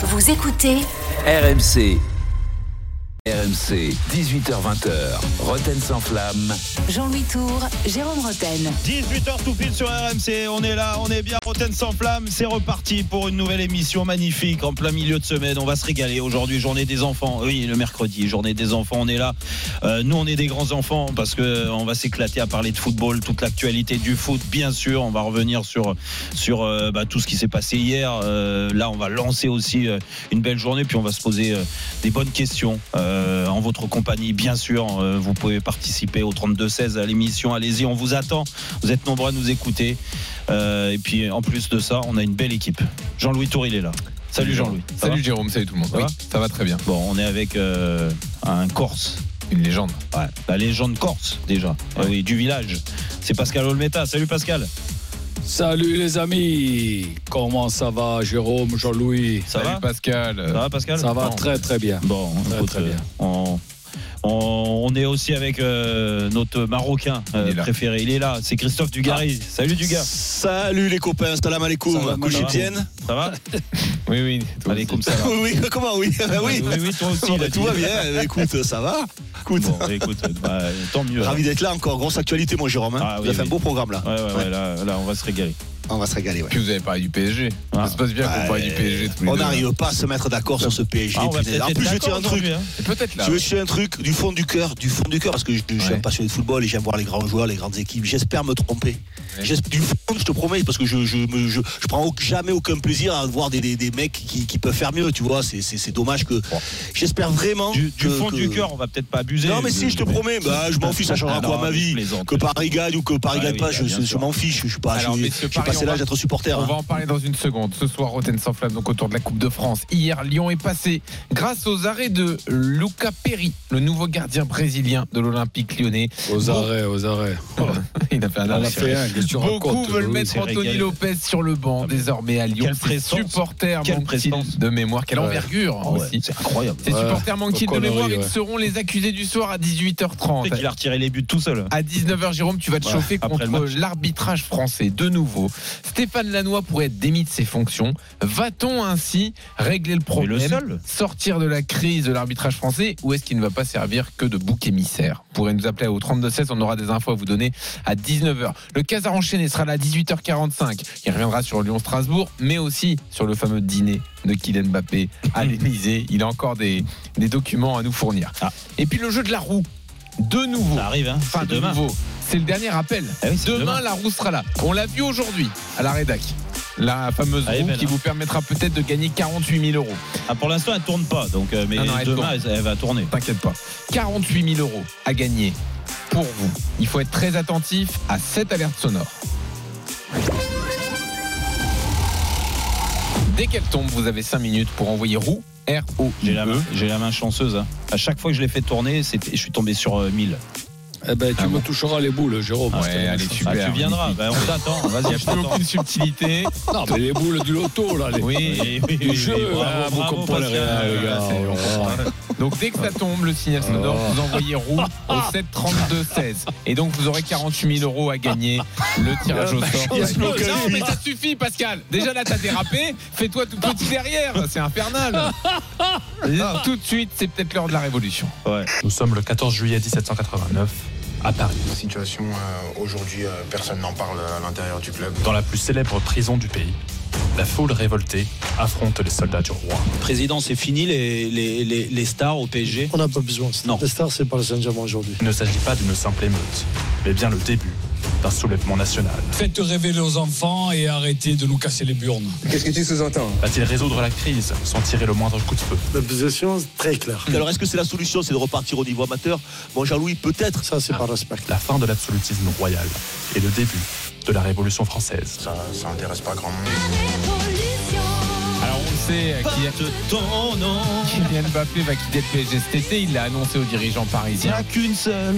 Vous écoutez RMC. RMC, 18h20h. Roten sans flamme. Jean-Louis Tour, Jérôme Roten. 18h tout pile sur RMC, on est là, on est bien, Roten sans flamme, c'est reparti pour une nouvelle émission magnifique en plein milieu de semaine, on va se régaler aujourd'hui, journée des enfants, oui le mercredi, journée des enfants, on est là, Euh, nous on est des grands enfants parce que on va s'éclater à parler de football, toute l'actualité du foot bien sûr, on va revenir sur, sur euh, bah, tout ce qui s'est passé hier, Euh, là on va lancer aussi euh, une belle journée puis on va se poser euh, des bonnes questions euh, en votre compagnie bien sûr, Euh, vous pouvez participer au 32-16 à l'émission, allez-y, on vous attend. Vous êtes nombreux à nous écouter. Euh, et puis en plus de ça, on a une belle équipe. Jean-Louis Tour, il est là. Salut Jean-Louis. Salut Jérôme, salut tout le monde. Ça oui, va ça va très bien. Bon, on est avec euh, un Corse. Une légende. Ouais, la légende Corse déjà. Ouais. oui, du village. C'est Pascal Olmeta. Salut Pascal. Salut les amis, comment ça va Jérôme, Jean-Louis? Ça salut va? Pascal. Ça va Pascal? Ça va très très bien. Bon, Très, écoute, très bien. euh, On, on- on est aussi avec euh, notre Marocain euh, Il préféré. Il est là. C'est Christophe Dugarry. Salut Dugas. Salut les copains, salam alaikum. Bien Ça va Oui, oui. Allez, comme ça. va. Oui, comment oui? Ah Oui, oui, oui, toi aussi. Bon, il a bah, tout va bien. Écoute, ça va. Écoute, Bon, écoute, bah, tant mieux. ravi d'être là encore. Grosse actualité, mon Jérôme. hein. Ah, Vous oui, avez fait un beau programme là. Ouais, ouais, ouais, là, là, on va se régaler. On va se régaler. Ouais. Puis vous avez parlé du PSG. Ah. Ça se passe bien qu'on parle du PSG On n'arrive pas à se mettre d'accord sur ce PSG. Ah, en plus, je vais te dire un truc. hein. Peut-être là. Je veux dire un truc du fond du cœur, du fond du cœur, parce que je, je suis Ouais. un passionné de football et j'aime voir les grands joueurs, les grandes équipes. J'espère me tromper. Ouais. Du fond, je te promets, parce que je je, me- je, je prends jamais aucun plaisir à voir des, des, des mecs qui, qui peuvent faire mieux. Tu vois, c'est dommage que. J'espère vraiment. Du, du que- fond que- du cœur, on va peut-être pas abuser. Non mais si je te promets, bah, je m'en fiche, ça changera Ah, quoi ma vie. Que Paris gagne ou que Paris Ah gagne pas, bah, je, m'en fiche, je suis pas, On l'âge va- d'être supporter. On hein. va en parler dans une seconde. Ce soir, Roten sans flamme, donc autour de la Coupe de France. Hier, Lyon est passé grâce aux arrêts de Luca Perry, le nouveau gardien brésilien de l'Olympique lyonnais. Aux Bon. arrêts, aux arrêts. Il a fait un arrêt. fait un, qu'est-ce que tu Beaucoup racontes veulent mettre c'est Anthony. Lopez sur le banc Ah, mais désormais à Lyon. quelle Ses prestance. supporters Quelle manquent-ils prestance. de mémoire, quelle Ouais. envergure Ah ouais, aussi. c'est incroyable. Ces Ouais. supporters manquent-ils de mémoire Ils seront les accusés du soir à 18h30. C'est qu'il a retiré les buts tout seul. À 19h, Jérôme, tu vas te Ouais, chauffer contre l'arbitrage français. De nouveau, Stéphane Lannoy pourrait être démis de ses fonctions. Va-t-on ainsi régler le problème le seul. Sortir de la crise de l'arbitrage français ou est-ce qu'il ne va pas servir que de bouc émissaire? Vous pourrez nous appeler au 32-16, on aura des infos à vous donner à 19h. Le Casar enchaîné sera là à 18h45. Il reviendra sur Lyon-Strasbourg, mais aussi sur le fameux dîner de Kylian Mbappé à l'Elysée. Il a encore des, des documents à nous fournir. Ah. Et puis le jeu de la roue, de nouveau. Ça arrive, hein. Enfin, C'est de demain. nouveau. C'est le dernier appel. Ah oui, demain, demain. la roue sera là. On l'a vu aujourd'hui à la rédac. La fameuse Ah, roue belle, qui hein. vous permettra peut-être de gagner 48 000 euros. Ah, pour l'instant, elle tourne pas. Donc, euh, mais Non, non, elle demain, elle va tourner. T'inquiète pas. 48 000 euros à gagner pour vous. Il faut être très attentif à cette alerte sonore. Dès qu'elle tombe, vous avez 5 minutes pour envoyer roue. R O J'ai la, E. main- j'ai la main chanceuse. hein. À chaque fois que je l'ai fait tourner, je suis tombé sur euh, 1000. Eh ben, tu Ah me bon. toucheras les boules, Jérôme. Ouais, allez, super. Ah, tu viendras. Ben, on t'attend. Vas-y, Il n'y je a aucune subtilité. Non, mais les boules du loto, là. Les... Oui, Oui, oui, jeu, oui, ah, bravo, vous comprenez rien, les gars. C'est- Oh. Donc dès que ça tombe, le signal sonore, vous envoyez roue au 7 32 16. Et donc vous aurez 48 000 euros à gagner. Le tirage au sort. Non mais ça suffit Pascal. Déjà là t'as dérapé. Fais-toi tout petit derrière. C'est infernal. Tout de suite, c'est peut-être l'heure de la révolution. Ouais. Nous sommes le 14 juillet 1789 à Paris, La situation, euh, aujourd'hui, euh, personne n'en parle à l'intérieur du club. dans la plus célèbre prison du pays. La foule révoltée affronte les soldats du roi. Président, c'est fini les, les, les, les stars au PSG. On n'a pas besoin. Non. Les stars, c'est pas le Saint-Germain aujourd'hui. Il ne s'agit pas d'une simple émeute, mais bien le début d'un soulèvement national. Faites rêver aux enfants et arrêtez de nous casser les burnes. Qu'est-ce que tu sous-entends Va-t-il résoudre la crise sans tirer le moindre coup de feu La position, très claire. Alors est-ce que c'est la solution, c'est de repartir au niveau amateur? Bon, Jean-Louis, peut-être. Ça, c'est par respect. La fin de l'absolutisme royal et le début de la Révolution française. Ça, ça intéresse pas grand monde. Alors on sait, Kylian, Porte ton nom. Kylian Mbappé va quitter le PSG cet été. Il l'a annoncé aux dirigeants Il n'y parisiens. a qu'une seule.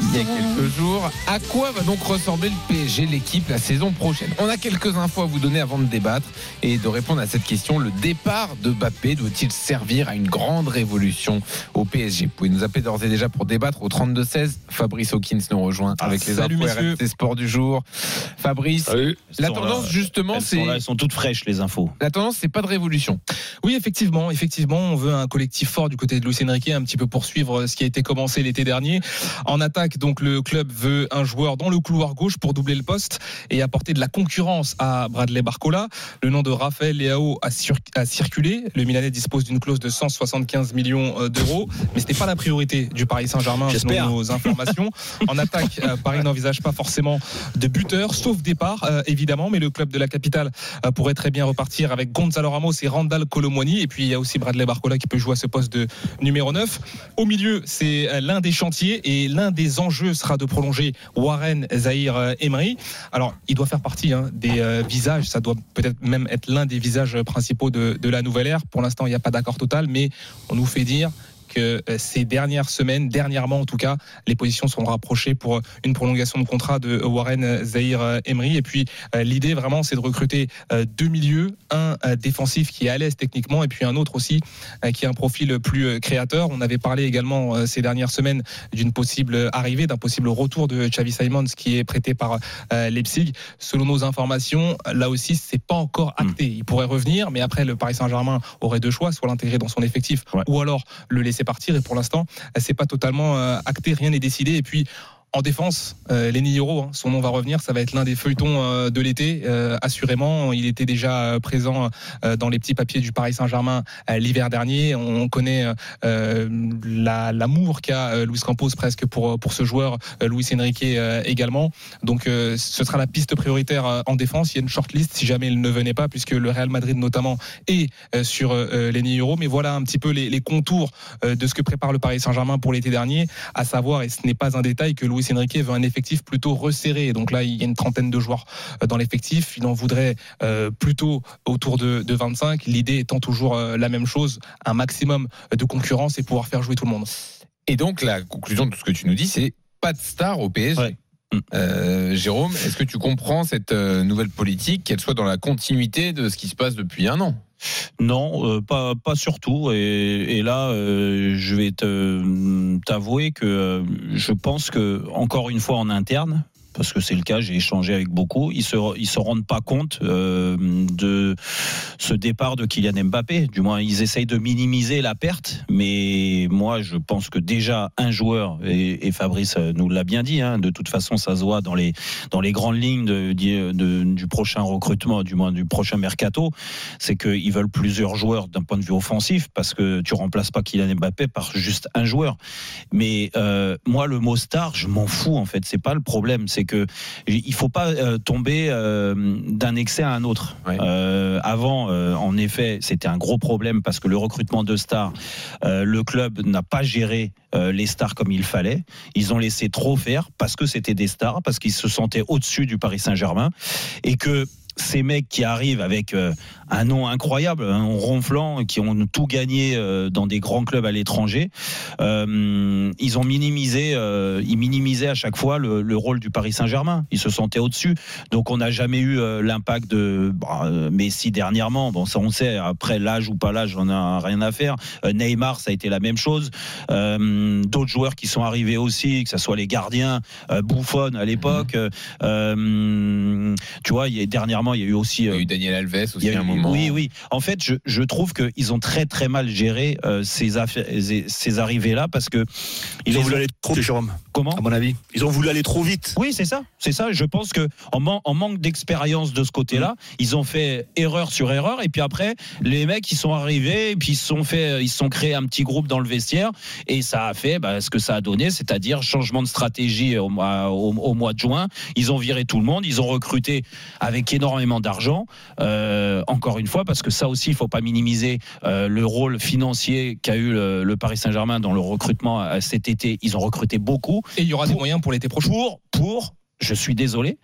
Il y a quelques jours. À quoi va donc ressembler le PSG, l'équipe, la saison prochaine? On a quelques infos à vous donner avant de débattre et de répondre à cette question. Le départ de Mbappé doit-il servir à une grande révolution au PSG Vous pouvez nous appeler d'ores et déjà pour débattre au 32-16. Fabrice Hawkins nous rejoint avec les salut, infos messieurs. RMC Sport du jour. Fabrice, Salut. la tendance là. justement, c'est elles sont toutes fraîches les infos. la tendance, c'est pas de révolution. Oui, effectivement, effectivement, on veut un collectif fort du côté de Luis Enrique, un petit peu poursuivre ce qui a été commencé l'été dernier. En attaque, donc le club veut un joueur dans le couloir gauche pour doubler le poste et apporter de la concurrence à Bradley Barcola. Le nom de Raphaël Leao a, sur- a circulé. Le Milanais dispose d'une clause de 175 millions euh, d'euros, mais c'était pas la priorité du Paris Saint-Germain selon nos informations. En attaque, euh, Paris n'envisage pas forcément de buteur, sauf départ euh, évidemment, mais le club de la capitale euh, pourrait très bien repartir avec Gonzalo Ramos et Randall Colomwani. Et puis il y a aussi Bradley Barcola qui peut jouer à ce poste de numéro 9. Au milieu, c'est l'un des chantiers et l'un des enjeux sera de prolonger Warren Zahir euh, Emery. Alors, il doit faire partie hein, des euh, visages, ça doit peut-être même être l'un des visages principaux de, de la nouvelle ère. Pour l'instant, il n'y a pas d'accord total, mais on nous fait dire que euh, ces dernières semaines, dernièrement en tout cas, les positions sont rapprochées pour une prolongation de contrat de Warren Zahir euh, Emery. Et puis euh, l'idée vraiment, c'est de recruter euh, deux milieux, un euh, défensif qui est à l'aise techniquement, et puis un autre aussi euh, qui a un profil plus euh, créateur. On avait parlé également euh, ces dernières semaines d'une possible arrivée, d'un possible retour de Xavi Simons qui est prêté par euh, Leipzig. Selon nos informations, là aussi, c'est pas encore acté. Il pourrait revenir, mais après, le Paris Saint-Germain aurait deux choix, soit l'intégrer dans son effectif, Ouais. ou alors le laisser partir. Et pour l'instant, c'est pas totalement euh, acté, rien n'est décidé. Et puis, en défense, euh, Lenny Yoro, hein, son nom va revenir, ça va être l'un des feuilletons euh, de l'été, euh, assurément. Il était déjà euh, présent dans les petits papiers du Paris Saint-Germain l'hiver dernier. On connaît la- l'amour qu'a Luis Campos presque pour, pour ce joueur, Luis Enrique également. Donc ce sera la piste prioritaire en défense. Il y a une shortlist si jamais il ne venait pas, puisque le Real Madrid notamment est sur Lenny Yoro. Mais voilà un petit peu les, les contours de ce que prépare le Paris Saint-Germain pour l'été dernier, à savoir, et ce n'est pas un détail, que Luis Enrique veut un effectif plutôt resserré. Donc là, il y a une trentaine de joueurs euh, dans l'effectif. Il en voudrait euh, plutôt autour de, de 25. L'idée étant toujours euh, la même chose, un maximum de concurrence et pouvoir faire jouer tout le monde. Et donc, la conclusion de tout ce que tu nous dis, c'est pas de star au PSG. Ouais. Euh, Jérôme, est-ce que tu comprends cette nouvelle politique, qu'elle soit dans la continuité de ce qui se passe depuis un an? Non, euh, pas, surtout. Et, là, euh, je vais te- t'avouer que euh, je pense que, encore une fois en interne, parce que c'est le cas, j'ai échangé avec beaucoup, ils se, ils se rendent pas compte euh, de ce départ de Kylian Mbappé. Du moins, ils essayent de minimiser la perte, mais moi, je pense que déjà un joueur, et, Fabrice nous l'a bien dit, hein, de toute façon, ça se voit dans les, dans les grandes lignes de, du prochain recrutement, du moins du prochain mercato, c'est qu'ils veulent plusieurs joueurs d'un point de vue offensif, parce que tu remplaces pas Kylian Mbappé par juste un joueur. Mais euh, moi, le mot star, je m'en fous en fait. C'est pas le problème. C'est que il faut pas euh, tomber euh, d'un excès à un autre. Ouais. Euh, avant, en effet, c'était un gros problème parce que le recrutement de stars, le club n'a pas géré les stars comme il fallait. Ils ont laissé trop faire parce que c'était des stars, parce qu'ils se sentaient au-dessus du Paris Saint-Germain et que ces mecs qui arrivent avec euh, un nom incroyable, un nom ronflant, qui ont tout gagné euh, dans des grands clubs à l'étranger, euh, ils ont minimisé, euh, ils minimisaient à chaque fois le, le rôle du Paris Saint-Germain. Ils se sentaient au-dessus. Donc on n'a jamais eu l'impact de bah, Messi dernièrement. Bon, ça on sait. Après l'âge ou pas l'âge, on a rien à faire. Neymar, ça a été la même chose. Euh, D'autres joueurs qui sont arrivés aussi, que ce soit les gardiens, Buffon à l'époque. euh, tu vois, il y a, dernièrement, il y a eu aussi. Il y a euh, eu Daniel Alves il aussi y a à un moment. Oui, oui. En fait, je, je trouve qu'ils ont très très mal géré euh, ces, arrivées-là parce que Ils ont voulu aller trop vite, Jérôme, comment à mon avis. Ils ont voulu aller trop vite. oui, c'est ça, c'est ça. Je pense que en, man- en manque d'expérience de ce côté-là, ils ont fait erreur sur erreur, et puis après, les mecs ils sont arrivés, et puis ils se sont fait, ils se sont créés un petit groupe dans le vestiaire, et ça a fait bah, ce que ça a donné, c'est-à-dire changement de stratégie au mois, au, au mois de juin. Ils ont viré tout le monde, ils ont recruté avec énormément d'argent. Euh, encore une fois, parce que ça aussi, il faut pas minimiser euh, le rôle financier qu'a eu le, le Paris Saint-Germain dans le recrutement euh, cet été. Ils ont recruté beaucoup Et il y aura des moyens pour l'été prochain. pour, pour, je suis désolé,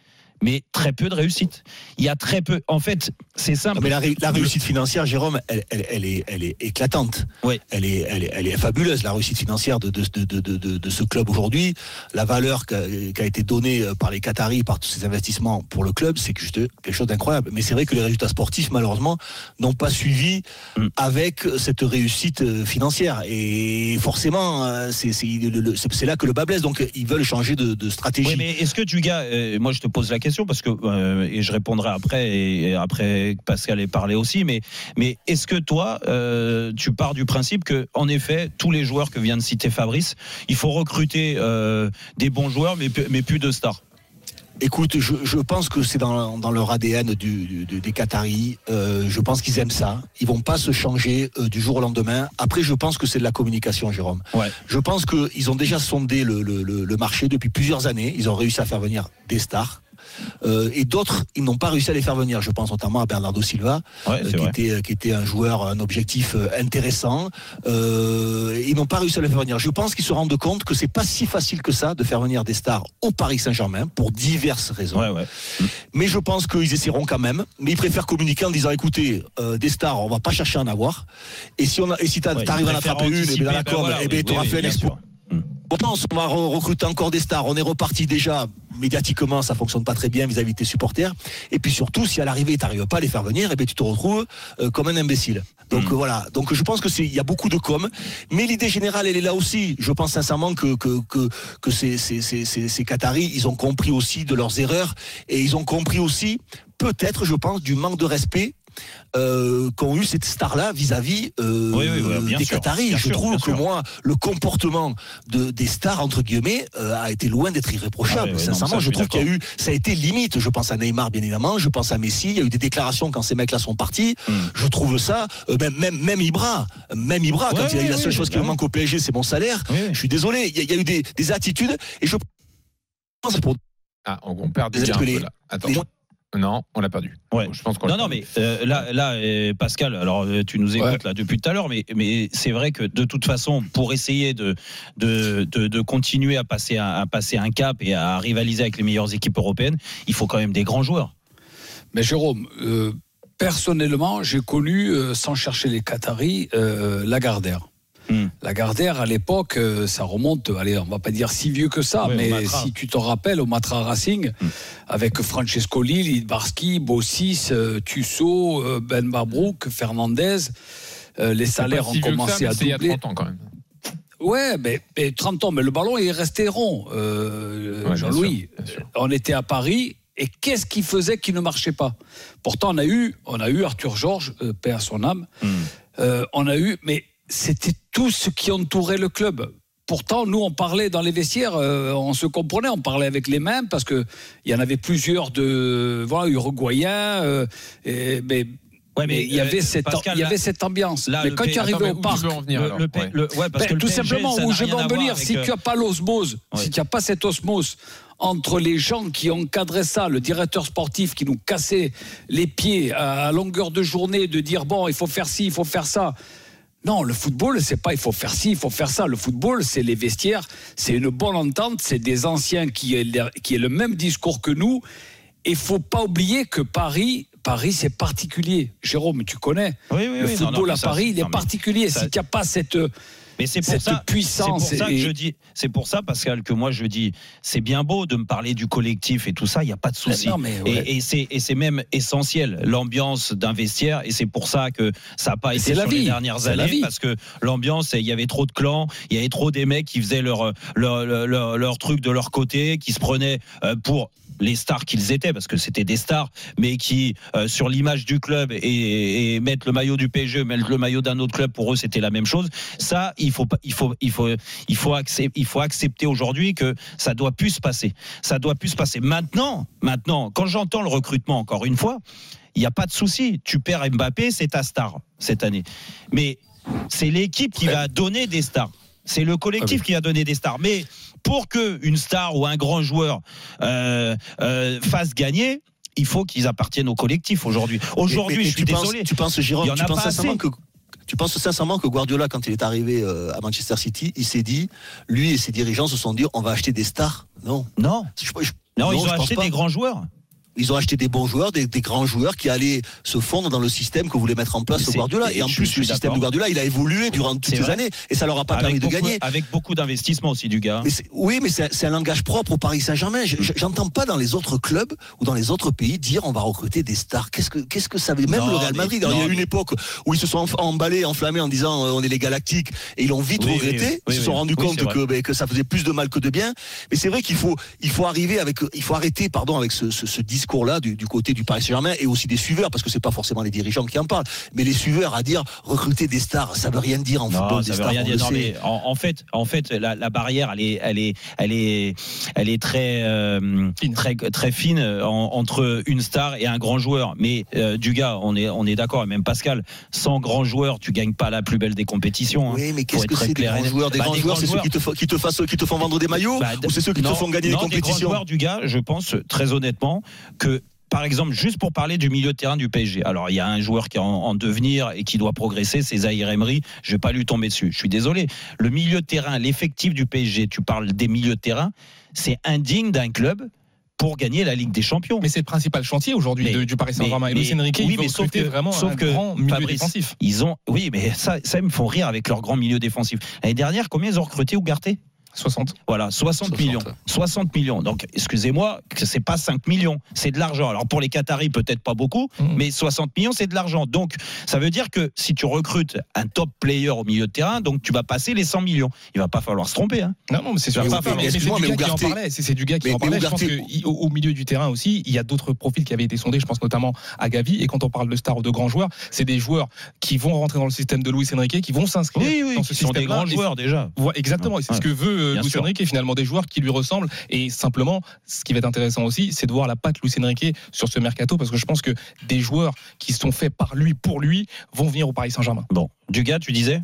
mais très peu de réussite. Il y a très peu. En fait, c'est simple. Mais la, ré- la réussite financière, Jérôme, elle, elle- elle est, elle est éclatante. Oui. Elle, est, elle, est, elle est fabuleuse, la réussite financière de, de, de, de, de- de ce club aujourd'hui. La valeur qui a été donnée euh, par les Qataris, par tous ces investissements pour le club, c'est juste quelque chose d'incroyable. Mais c'est vrai que les résultats sportifs, malheureusement, n'ont pas suivi Mm. avec cette réussite euh, financière. Et forcément, euh, c'est là que le bas blesse. Donc, ils veulent changer de, de stratégie. Oui, mais est-ce que tu gars, euh, moi je te pose la question parce que euh, et je répondrai après et, et après que Pascal ait parlé aussi, mais mais est-ce que toi euh, tu pars du principe que en effet tous les joueurs que vient de citer Fabrice, il faut recruter euh, des bons joueurs mais mais plus de stars? Écoute, je, je pense que c'est dans, dans leur ADN du, du- des Qataris. Euh, je pense qu'ils aiment ça. Ils vont pas se changer euh, du jour au lendemain. Après, je pense que c'est de la communication, Jérôme. Ouais. Je pense qu'ils ont déjà sondé le- le marché depuis plusieurs années. Ils ont réussi à faire venir des stars. Euh, et d'autres, ils n'ont pas réussi à les faire venir. Je pense notamment à Bernardo Silva, Ouais, euh, c'est qui, était, qui était un joueur, un objectif euh, intéressant. Euh, ils n'ont pas réussi à les faire venir. Je pense qu'ils se rendent compte que c'est pas si facile que ça de faire venir des stars au Paris Saint-Germain pour diverses raisons. Ouais, ouais. Mais je pense qu'ils essaieront quand même. Mais ils préfèrent communiquer en disant écoutez, euh, des stars, on va pas chercher à en avoir. Et si on a, et si t'arrives à en attraper une, et bien dans la anticiper, com, ben voilà, et bien oui, t'auras oui, fait un bien exploit. sûr. On pense, on va re- recruter encore des stars. On est reparti déjà médiatiquement, ça fonctionne pas très bien vis-à-vis de tes supporters. Et puis surtout, si à l'arrivée, tu n'arrives pas à les faire venir, et bien tu te retrouves euh, comme un imbécile. Donc Mm. euh, voilà. Donc je pense que c'est, il y a beaucoup de com, mais l'idée générale, elle est là aussi. Je pense sincèrement que que que, que ces, ces, ces, ces, ces Qataris, ils ont compris aussi de leurs erreurs et ils ont compris aussi, peut-être, je pense, du manque de respect. Euh, qu'ont eu cette star-là vis-à-vis euh, Oui, oui, oui, bien des sûr, Qataris. Je trouve que sûr. moi, le comportement de, des stars, entre guillemets, euh, a été loin d'être irréprochable. Ah non, Sincèrement, ça, je trouve qu'il y a eu, ça a été limite. Je pense à Neymar, bien évidemment. Je pense à Messi. Il y a eu des déclarations quand ces mecs-là sont partis. Hmm. Je trouve ça, euh, même, même, même Ibra, même Ibra, quand il a ouais, la seule chose qui me manque au PSG, c'est mon salaire. Je suis désolé. Il y, a- il y a eu des, des attitudes et je pense pour Ah, on, perd Des déjà un appelés. peu là. Attends. Non, on l'a perdu. Ouais. Je pense qu'on Non, non, perdu. mais euh, là, là, euh, Pascal, alors euh, tu nous écoutes Ouais. là depuis tout à l'heure, mais, mais c'est vrai que de toute façon, pour essayer de, de, de, de continuer à passer un, à passer un cap et à rivaliser avec les meilleures équipes européennes, il faut quand même des grands joueurs. Mais Jérôme, euh, personnellement, j'ai connu, euh, sans chercher les Qataris, euh, Lagardère. Hmm. Lagardère, à l'époque, euh, ça remonte, allez, on va pas dire si vieux que ça, mais si tu te rappelles, au Matra Racing, Hmm. avec Francescoli, Lidbarski, Bossis, euh, Tussaud, euh, Ben Mabrouk, Fernandez, euh, les salaires si ont ça, commencé mais à c'est il y a doubler. 30 ans quand même. Ouais, mais, mais 30 ans, mais le ballon est resté rond, euh, Ouais, Jean-Louis. On était à Paris. Et qu'est-ce qui faisait qui ne marchait pas? Pourtant, on a eu, on a eu Arthur Georges, euh, paix à son âme. Hmm. Euh, on a eu, mais c'était tout ce qui entourait le club. Pourtant, nous, on parlait dans les vestiaires, euh, on se comprenait, on parlait avec les mêmes parce que il y en avait plusieurs de, voilà, uruguayens. euh, et- mais Ouais, mais il y euh, avait cette, Pascal, il y là- avait cette ambiance. là, mais quand tu arrivais au où parc, tout simplement, où je veux en venir, si tu n'as pas l'osmose, Ouais. si tu n'as pas cette osmose entre les gens qui encadraient ça, le directeur sportif qui nous cassait les pieds à, à longueur de journée, de dire bon, il faut faire ci, il faut faire ça. Non, le football, c'est pas il faut faire ci, il faut faire ça. Le football, c'est les vestiaires, c'est une bonne entente, c'est des anciens qui aient, le- qui aient le même discours que nous. Et faut pas oublier que Paris, Paris, c'est particulier. Jérôme, tu connais? Oui, oui, le oui, football non, à ça, Paris, il est particulier. ça- si tu n'as pas cette Mais c'est pour ça, puissance C'est pour ça et- que je dis, c'est pour ça, Pascal, que moi je dis, c'est bien beau de me parler du collectif et tout ça, il n'y a pas de souci. Mais ouais. Et, et c'est même essentiel l'ambiance d'un vestiaire et c'est pour ça que ça n'a pas été c'est la sur les vie, dernières années vie. parce que l'ambiance il y avait trop de clans, il y avait trop des mecs qui faisaient leur leur, leur, leur- leur truc de leur côté, qui se prenaient euh, pour les stars qu'ils étaient parce que c'était des stars mais qui euh, sur l'image du club et, et mettre le maillot du PSG mettre le maillot d'un autre club pour eux c'était la même chose. Ça il faut il faut il faut il faut accepter il faut accepter aujourd'hui que ça doit plus se passer. Ça doit plus se passer. Maintenant maintenant quand j'entends le recrutement encore une fois il n'y a pas de souci. Tu perds Mbappé c'est ta star cette année. Mais c'est l'équipe qui va donner des stars. C'est le collectif qui va donner des stars. Mais pour que une star ou un grand joueur euh, euh, fasse gagner il faut qu'ils appartiennent au collectif aujourd'hui. Aujourd'hui, je suis tu penses- désolé. tu penses, Jérôme, tu penses sincèrement que tu penses sincèrement que Guardiola, quand il est arrivé euh, à Manchester City, il s'est dit, lui et ses dirigeants se sont dit, on va acheter des stars. Non. Non, Je- je- non, ils ont acheté des grands joueurs. Ils ont acheté des bons joueurs, des, des grands joueurs qui allaient se fondre dans le système que voulait mettre en place C'est- Guardiola. et en plus, le système de Guardiola, il a évolué durant toutes ces années et ça leur a pas permis de gagner. avec beaucoup d'investissement aussi du gars. Mais c'est- oui, mais c'est un langage propre au Paris Saint-Germain. Je- je- J'entends pas dans les autres clubs ou dans les autres pays dire on va recruter des stars. Qu'est-ce que qu'est-ce que ça veut Même Non, le Real Madrid? Alors, il y a non, une époque où ils se sont emballés, enflammés en disant euh, on est les Galactiques et ils l'ont vite Oui, regretté. oui, ils se sont rendus compte que, ben, que ça faisait plus de mal que de bien. Mais c'est vrai qu'il faut il faut arriver avec il faut arrêter pardon avec ce, ce- ce discours-là du, du côté du Paris Saint-Germain et aussi des suiveurs parce que c'est pas forcément les dirigeants qui en parlent, mais les suiveurs à dire recruter des stars, ça veut rien dire en Non, football. ça des veut stars, rien dire. Non, mais en, en fait, en fait, la, la barrière, elle est, elle est, elle est, elle est très, euh, Fine. très, très fine euh, en- entre une star et un grand joueur. Mais euh, du gars, on est, on est d'accord. Et même Pascal, sans grand joueur, tu gagnes pas la plus belle des compétitions. hein. Oui, mais qu'est-ce que c'est des grands joueurs Des Bah, grands des joueurs, c'est ceux qui te, qui, te fassent, qui te font vendre des maillots Bah, Ou c'est ceux qui non, te font gagner non, les des grands compétitions joueurs du gars, je pense très honnêtement que par exemple, juste pour parler du milieu de terrain du PSG. Alors, il y a un joueur qui est en, en devenir et qui doit progresser, c'est Zahir Emery. Je vais pas lui tomber dessus. Je suis désolé. Le milieu de terrain, l'effectif du PSG, tu parles des milieux de terrain, c'est indigne d'un club pour gagner la Ligue des Champions. Mais c'est le principal chantier aujourd'hui du Paris Saint-Germain. Et Luis Enrique, oui, mais sauf que- vraiment sauf un que grand milieu Fabrice, défensif. Ils ont, oui, mais ça, ça ils me font rire avec leur grand milieu défensif. L'année dernière, combien ils ont recruté Ougarté 60. Voilà, 60, 60. millions. 60 millions. Donc, excusez-moi, c'est pas 5 millions, c'est de l'argent. Alors pour les Qataris, peut-être pas beaucoup, Mhm. mais 60 millions, c'est de l'argent. Donc, ça veut dire que si tu recrutes un top player au milieu de terrain, donc tu vas passer les 100 millions. Il va pas falloir se tromper. Hein. Non, non, mais c'est sûr. Mais mais excuse-moi, du mais gars qui en Ougarté- parlait. C'est du gars qui Mais- en mais parlait. Je pense qu'au au milieu du terrain aussi, il y a d'autres profils qui avaient été sondés. Je pense notamment à Gavi. Et quand on parle de stars ou de grands joueurs, c'est des joueurs qui vont rentrer dans le système de Luis Enrique, qui vont s'inscrire dans ce qui sont des grands joueurs déjà. Exactement, et c'est ce que veut euh, Luis. Enrique, finalement des joueurs qui lui ressemblent. Et simplement, ce qui va être intéressant aussi, c'est de voir la patte Luis Enrique sur ce mercato, parce que je pense que des joueurs qui sont faits par lui, pour lui, vont venir au Paris Saint-Germain. Bon, du gars, tu disais?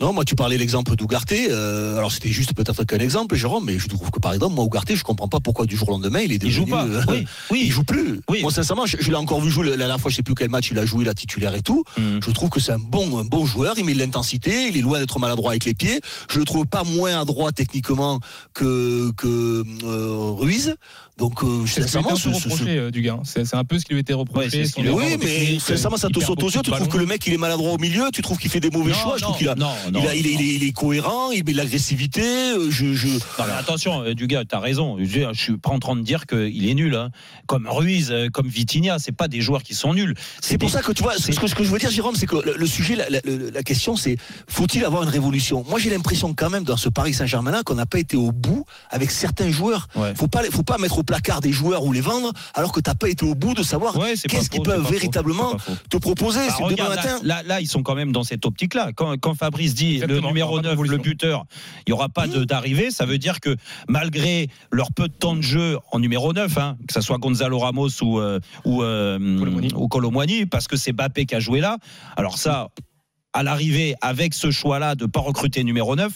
Non, moi tu parlais l'exemple d'Ougarté. euh, alors c'était juste peut-être qu'un exemple, Jérôme, mais je trouve que par exemple, moi Ougarté, je comprends pas pourquoi du jour au lendemain il est Il joue devenu. pas. euh, Oui, oui. Il joue plus. Oui. Moi sincèrement, je, je l'ai encore vu jouer la dernière fois, je sais plus quel match il a joué, la titulaire et tout. Hmm. Je trouve que c'est un bon, un bon joueur. Il met de l'intensité. Il est loin d'être maladroit avec les pieds. Je le trouve pas moins adroit techniquement que que euh, Ruiz. Donc euh, sincèrement, ce, ce- ce- reproché, euh, du gars. C'est un peu ce qui lui a été Ouais, reproché. c'est ce lui oui, mais sincèrement, ça te saute aux yeux. Tu trouves que le mec il est maladroit au milieu. Tu trouves qu'il fait des mauvais Non, choix. Je non, trouve qu'il a, il, il il est- cohérent. Il met de l'agressivité. euh, Je, je, attention, euh, du gars, t'as raison. Je, je suis pas en train de dire qu'il est nul. hein. Comme Ruiz, comme Vitinha, c'est pas des joueurs qui sont nuls. C'est pour des- ça que tu vois, ce que, ce que je veux dire, Jérôme, c'est que le, le sujet, la, la- question, c'est faut-il avoir une révolution? Moi, j'ai l'impression quand même dans ce Paris Saint-Germain-là qu'on n'a pas été au bout avec certains joueurs. Ouais. Faut pas, faut pas mettre au placard des joueurs ou les vendre alors que t'as pas été au bout de savoir Ouais, qu'est-ce qu'ils peuvent véritablement faux. te proposer. Bah, demain matin. là, là, là, ils sont quand même dans cette optique-là. Quand, quand Fabrice dit Exactement, le numéro il y aura pas 9, le buteur, il n'y aura pas Mmh. d'arrivée, ça veut dire que malgré leur peu de temps de jeu en numéro 9, hein, que ce soit Gonzalo Ramos ou, euh, ou, euh, Colomboigny. ou Colomboigny, parce que c'est Bappé qui a joué là. Alors ça, à l'arrivée, avec ce choix-là de ne pas recruter numéro 9,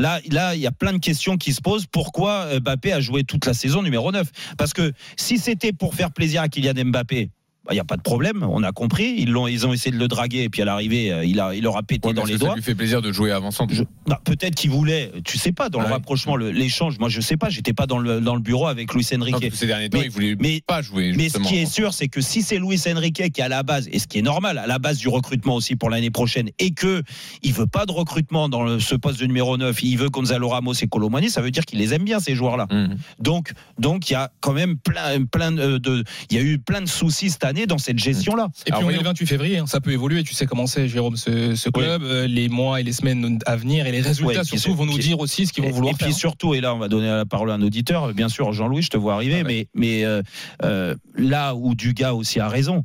Là, là, il y a plein de questions qui se posent. Pourquoi euh, Mbappé a joué toute la saison numéro 9 Parce que si c'était pour faire plaisir à Kylian Mbappé, bah, il n'y a pas de problème, on a compris. Ils, l'ont, ils ont essayé de le draguer, et puis à l'arrivée, euh, il, a, il leur a pété Ouais, dans les que ça doigts. lui fait plaisir de jouer avant. Je- bah, peut-être qu'il voulait, tu sais pas, dans le Ouais. rapprochement, le- l'échange. Moi, je sais pas, j'étais pas dans le, dans le bureau avec Luis Enrique. ces derniers temps, Mais- il voulait mais- pas jouer. Mais ce qui est sûr, c'est que si c'est Luis Enrique qui est à la base, et ce qui est normal, à la base du recrutement aussi pour l'année prochaine, et que il veut pas de recrutement dans le- ce poste de numéro 9, il veut Gonzalo Ramos et Colomani, ça veut dire qu'il les aime bien ces joueurs-là. Mhm. Donc, donc il y a quand même plein, plein de, de- il y a eu plein de soucis cette année dans cette gestion-là. Et puis Alors, on est le 28 février, hein, ça peut évoluer. Tu sais comment c'est, Jérôme, ce, ce club, euh, les mois et les semaines à venir et les résultats surtout vont nous dire aussi ce qu'ils vont Et- vouloir et puis faire. surtout, et là on va donner la parole à un auditeur, bien sûr Jean-Louis, je te vois arriver, Ah ouais. mais, mais euh, euh, là où Dugas aussi a raison,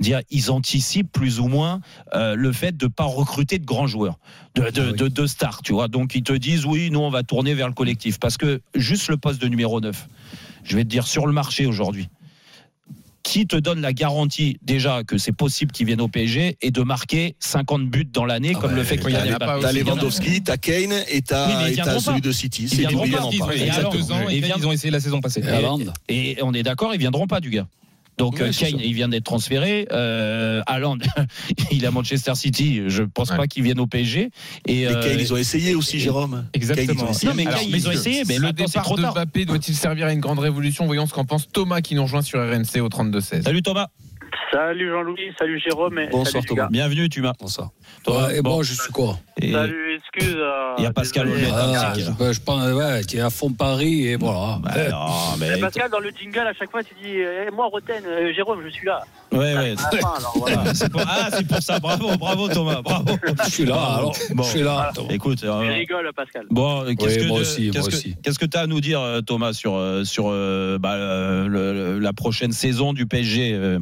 dire ils anticipent plus ou moins euh, le fait de pas recruter de grands joueurs, de, de, Ah oui. de- de stars, tu vois. Donc ils te disent oui, nous on va tourner vers le collectif, parce que juste le poste de numéro 9, je vais te dire sur le marché aujourd'hui. Qui te donne la garantie déjà que c'est possible qu'il vienne au PSG et de marquer 50 buts dans l'année Ah comme ouais, le fait oui, qu'il il y a pas T'as. Lewandowski, t'as Kane et t'as Oui, celui de City. Ils C'est viendront pas. ils ont essayé la saison passée. Et, et on est d'accord, ils viendront pas du gars. Donc euh, Kane, il vient d'être transféré. Euh, Haaland, il est à Manchester City. Je pense Ouais. pas qu'il vienne au PSG. Et Mais euh, Kane, ils ont essayé aussi, Jérôme. Exactement. Kane, ils ont essayé. Non, mais Alors, Kane, ils ont messieurs, essayé, mais le départ trop de. Mbappé doit-il servir à une grande révolution Voyons ce qu'en pense Thomas qui nous rejoint sur RMC au 32-16. Salut Thomas. Salut Jean-Louis, salut Jérôme. et Bonsoir, salut, Thomas. Bienvenue, tu m'as. Bonsoir. Ouais, et bon, je suis quoi Et- Salut, excuse. euh, Il y a Pascal. Olmet. Ah, je, je pense, ouais, tu es à fond Paris et voilà. Bah, non, mais- Eh, Pascal, dans le jingle, à chaque fois, tu dis eh, Moi, Roten, euh, Jérôme, je suis là. Ouais, ouais. Voilà. Ah, c'est pour, ah, c'est pour ça. Bravo, bravo Thomas. Bravo. Je suis là, alors. Bon. Je suis là. Écoute, euh, Je rigole, Pascal. Bon, qu'est-ce Oui, que moi tu- aussi, qu'est-ce moi que- aussi. Qu'est-ce que tu as à nous dire, euh, Thomas, sur euh, sur euh, bah, euh, le- le- la prochaine saison du PSG euh,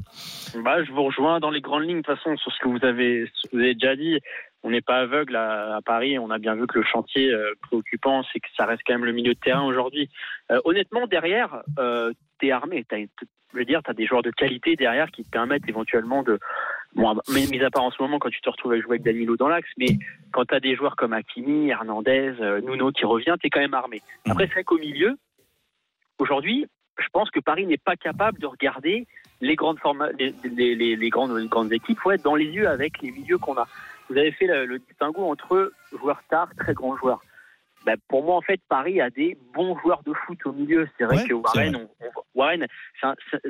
Bah, je vous rejoins dans les grandes lignes, de toute façon, sur ce que vous avez, ce que vous avez déjà dit. On n'est pas aveugle à, à Paris. On a bien vu que le chantier euh, préoccupant, c'est que ça reste quand même le milieu de terrain aujourd'hui. Euh, honnêtement, derrière, euh, t'es armé. T'as, je veux dire, tu as des joueurs de qualité derrière qui te permettent éventuellement de. Bon, mais mis à part en ce moment quand tu te retrouves à jouer avec Danilo dans l'axe, mais quand tu as des joueurs comme Hakimi, Hernandez, euh, Nuno qui revient, tu es quand même armé. Après, c'est vrai qu'au milieu, aujourd'hui, je pense que Paris n'est pas capable de regarder les grandes, forma- les, les- les- les grandes, les grandes équipes faut être dans les yeux avec les milieux qu'on a. Vous avez fait le, le distinguo entre joueurs stars, très grands joueurs. Ben, pour moi, en fait, Paris a des bons joueurs de foot au milieu. C'est vrai Ouais, que Warren, on- on- Warren,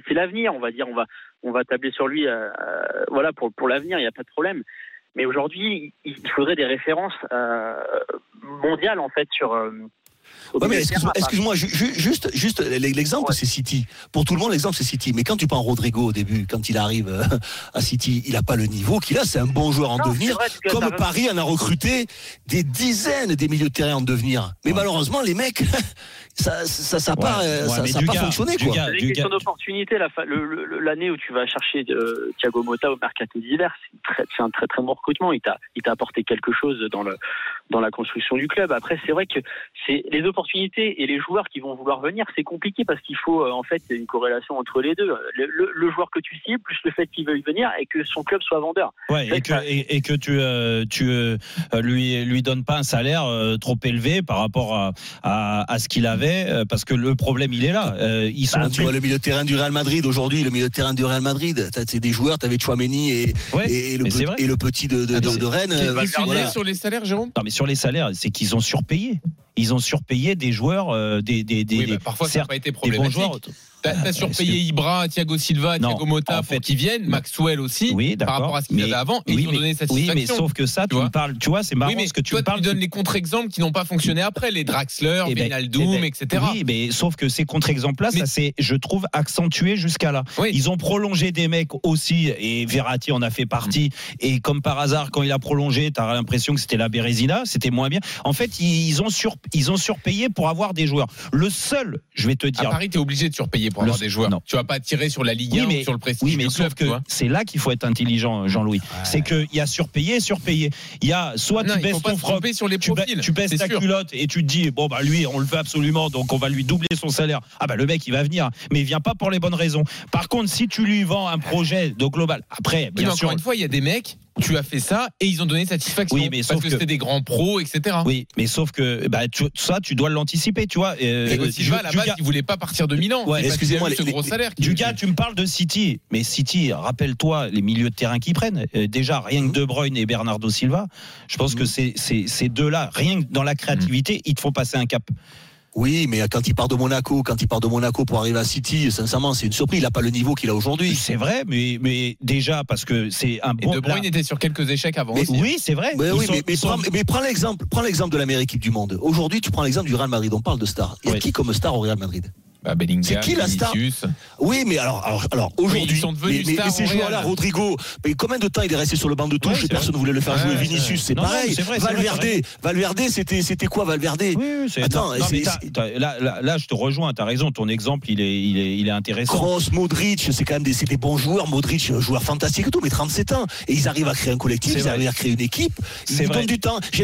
c'est l'avenir, on va dire. On va, on va tabler sur lui, euh, euh, voilà, pour, pour l'avenir. Il n'y a pas de problème. Mais aujourd'hui, il faudrait des références euh, mondiales, en fait, sur. euh, Ouais, mais excuse-moi, à Paris. excuse-moi, ju- ju- juste, juste l'exemple, Ouais. c'est City. Pour tout le monde, l'exemple, c'est City. Mais quand tu prends Rodrigo au début, quand il arrive euh, à City, il n'a pas le niveau qu'il a. C'est un bon joueur en Non, devenir. Comme. Paris en a recruté des dizaines des milieux de terrain en devenir. Mais malheureusement, les mecs, ça, ça, ça a pas, Ouais, euh, ouais, ça, ça pas gars, fonctionné, C'est une question d'opportunité. L'année où tu vas chercher euh, Thiago Motta au mercato d'hiver, c'est un très très bon recrutement. Il t'a il t'a apporté quelque chose dans le dans la construction du club. Après, c'est vrai que c'est les opportunités et les joueurs qui vont vouloir venir, c'est compliqué parce qu'il faut euh, en fait une corrélation entre les deux. Le, le- le joueur que tu cibles plus le fait qu'il veuille venir et que son club soit vendeur. Ouais, et que, et, et que tu, euh, tu euh, lui, lui donnes pas un salaire euh, trop élevé par rapport à, à, à ce qu'il avait, parce que le problème, il est là. Euh, ils sont Bah, tu vois le milieu de terrain du Real Madrid aujourd'hui, le milieu de terrain du Real Madrid, t'as- c'est des joueurs, t'avais Chouameni et, Ouais, et, le petit, vrai. et le petit de, de, Ah, de- de Rennes. Euh, tu voilà. sur les salaires, Jérôme? Non, mais sur les salaires, c'est qu'ils ont surpayé. Ils ont surpayé des joueurs, euh, des, des, des, Oui, bah, des- parfois, ça pas été des bons problématique. joueurs. T'as t'as surpayé Ibra, Thiago Silva, Non, Thiago Motta en pour qu'ils viennent, Maxwell aussi, Oui, par rapport à ce qu'ils avaient avant, et oui, ils ont donné Oui, satisfaction. mais sauf que ça, tu, me parles, tu vois, c'est marrant oui, mais ce que tu toi, me parles. tu donnes les contre-exemples qui n'ont pas fonctionné après, les Draxler, Eh ben, eh ben, etc. Oui, mais sauf que ces contre-exemples-là, ça s'est, je trouve, accentué jusqu'à là. Oui. Ils ont prolongé des mecs aussi, et Verratti en a fait partie. Et comme par hasard, quand il a prolongé, t'as l'impression que c'était la Bérésina, c'était moins bien. En fait, ils ont, sur, ils ont surpayé pour avoir des joueurs. Le seul, je vais te À dire. Paris, tu es obligé de surpayer pour Le- avoir des joueurs. non. Tu vas pas tirer sur la Ligue Oui, 1 mais- ou sur le prestige Oui, mais du club, que c'est là qu'il faut être intelligent, Jean-Louis. C'est qu'il y a surpayé et surpayé. Il y a soit Non, tu baisses ton froc, sur les tu, ba- profils. tu baisses ta sûr. culotte et tu te dis bon bah lui on le veut absolument donc on va lui doubler son salaire. Ah bah le mec il va venir mais il vient pas pour les bonnes raisons. Par contre si tu lui vends un projet de global après bien mais sûr encore une fois, il y a des mecs, tu as fait ça et ils ont donné satisfaction. Oui, mais parce sauf que, que- c'était des grands pros, etc. oui, mais sauf que bah, tu- ça, tu dois l'anticiper, tu vois. Euh, Silva, à la base, il voulait pas partir de Milan. Ouais, excusez-moi, ce gros salaire. qui- Du gars, tu me parles de City, mais City, rappelle-toi les milieux de terrain qu'ils prennent. Euh, déjà, rien que De Bruyne et Bernardo Silva, je pense que c'est- ces deux-là, rien que dans la créativité, ils te font passer un cap. Oui, mais quand il part de Monaco, quand il part de Monaco pour arriver à City, sincèrement, c'est une surprise. Il n'a pas le niveau qu'il a aujourd'hui. C'est vrai, mais, mais déjà, parce que c'est un Et bon. De Bruyne était sur quelques échecs avant Mais aussi. Oui, c'est vrai. Mais, Ils oui, sont- mais, mais ils sont- prends, mais prends l'exemple, prends l'exemple de la meilleure équipe du monde. Aujourd'hui, tu prends l'exemple du Real Madrid. On parle de stars. Il y a Oui. qui comme star au Real Madrid? Bah, Bellingham, C'est qui la star Vinicius. Oui, mais alors, alors, alors aujourd'hui, mais, mais- stars mais ces joueurs-là. Rodrigo, mais combien de temps il est resté sur le banc de touche Ouais, et personne ne voulait le faire Ouais, jouer Vinicius, c'est Non, non, pareil. c'est vrai, Valverde, t'as. Valverde, c'était c'était quoi Valverde? Oui, Attends, non, non, t'as- t'as- là, là, là, je te rejoins, tu as raison, ton exemple, il est, il est, il est intéressant. Kroos, Modric, c'est quand même des, des bons joueurs. Modric, joueur fantastique et tout, mais 37 ans. Et ils arrivent à créer un collectif, ils vrai. arrivent à créer une équipe. Ils donnent du temps. Tu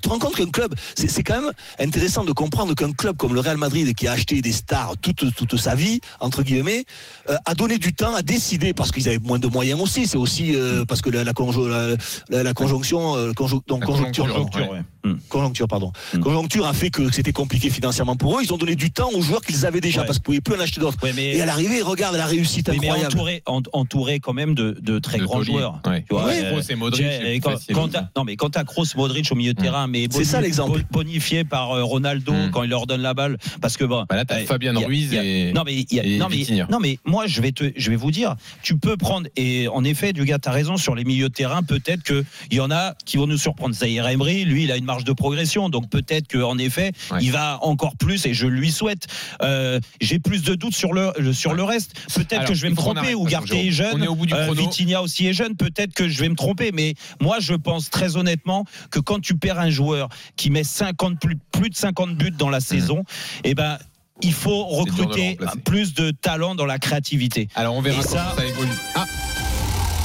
te rends compte qu'un club, c'est quand même intéressant de comprendre qu'un club comme le Real Madrid, qui a acheté des stars toute, toute sa vie, entre guillemets, euh, a donné du temps à décider, parce qu'ils avaient moins de moyens aussi. C'est aussi euh, parce que la, la, conjo- la, la- la conjonction, euh, conjo- donc La conjoncture, conjoncture, pardon. Conjoncture, ouais. Hmm. Conjoncture, pardon. Hmm. Conjoncture a fait que c'était compliqué financièrement pour eux. Ils ont donné du temps aux joueurs qu'ils avaient déjà Ouais. parce qu'ils pouvaient plus en acheter d'autres. Ouais, mais- Et à l'arrivée, regarde la réussite mais incroyable. entouré, en- entouré quand même de, de très De grands joueurs. Ouais. Tu vois, euh, et Modric, quand- non, mais quand t'as Kroos, Modric au milieu de terrain, mais C'est ça, l'exemple. bo- bonifié par euh, Ronaldo quand il leur donne la balle, parce que bon. Bah là, t'as euh, Fabien Ruiz a- et- non mais a- et non mais non mais moi je vais te je vais vous dire, tu peux prendre et en effet, du gars, t'as raison sur les milieux de terrain. Peut-être que il y en a qui vont nous surprendre. Zahir Emery, lui, il a une marge de progression, donc peut-être que en effet, Ouais. il va encore plus et je lui souhaite. Euh, J'ai plus de doutes sur le sur le reste. Peut-être que je vais me tromper. Jérôme. est jeune. Est au bout du euh. Vitinha aussi est jeune. Peut-être que je vais me tromper, mais moi je pense très honnêtement que quand tu perds un joueur qui met 50 plus, plus de 50 buts dans la saison, eh ben il faut Mmh. de recruter plus de talent dans la créativité. Alors on verra Et ça- ça, évolue. Ah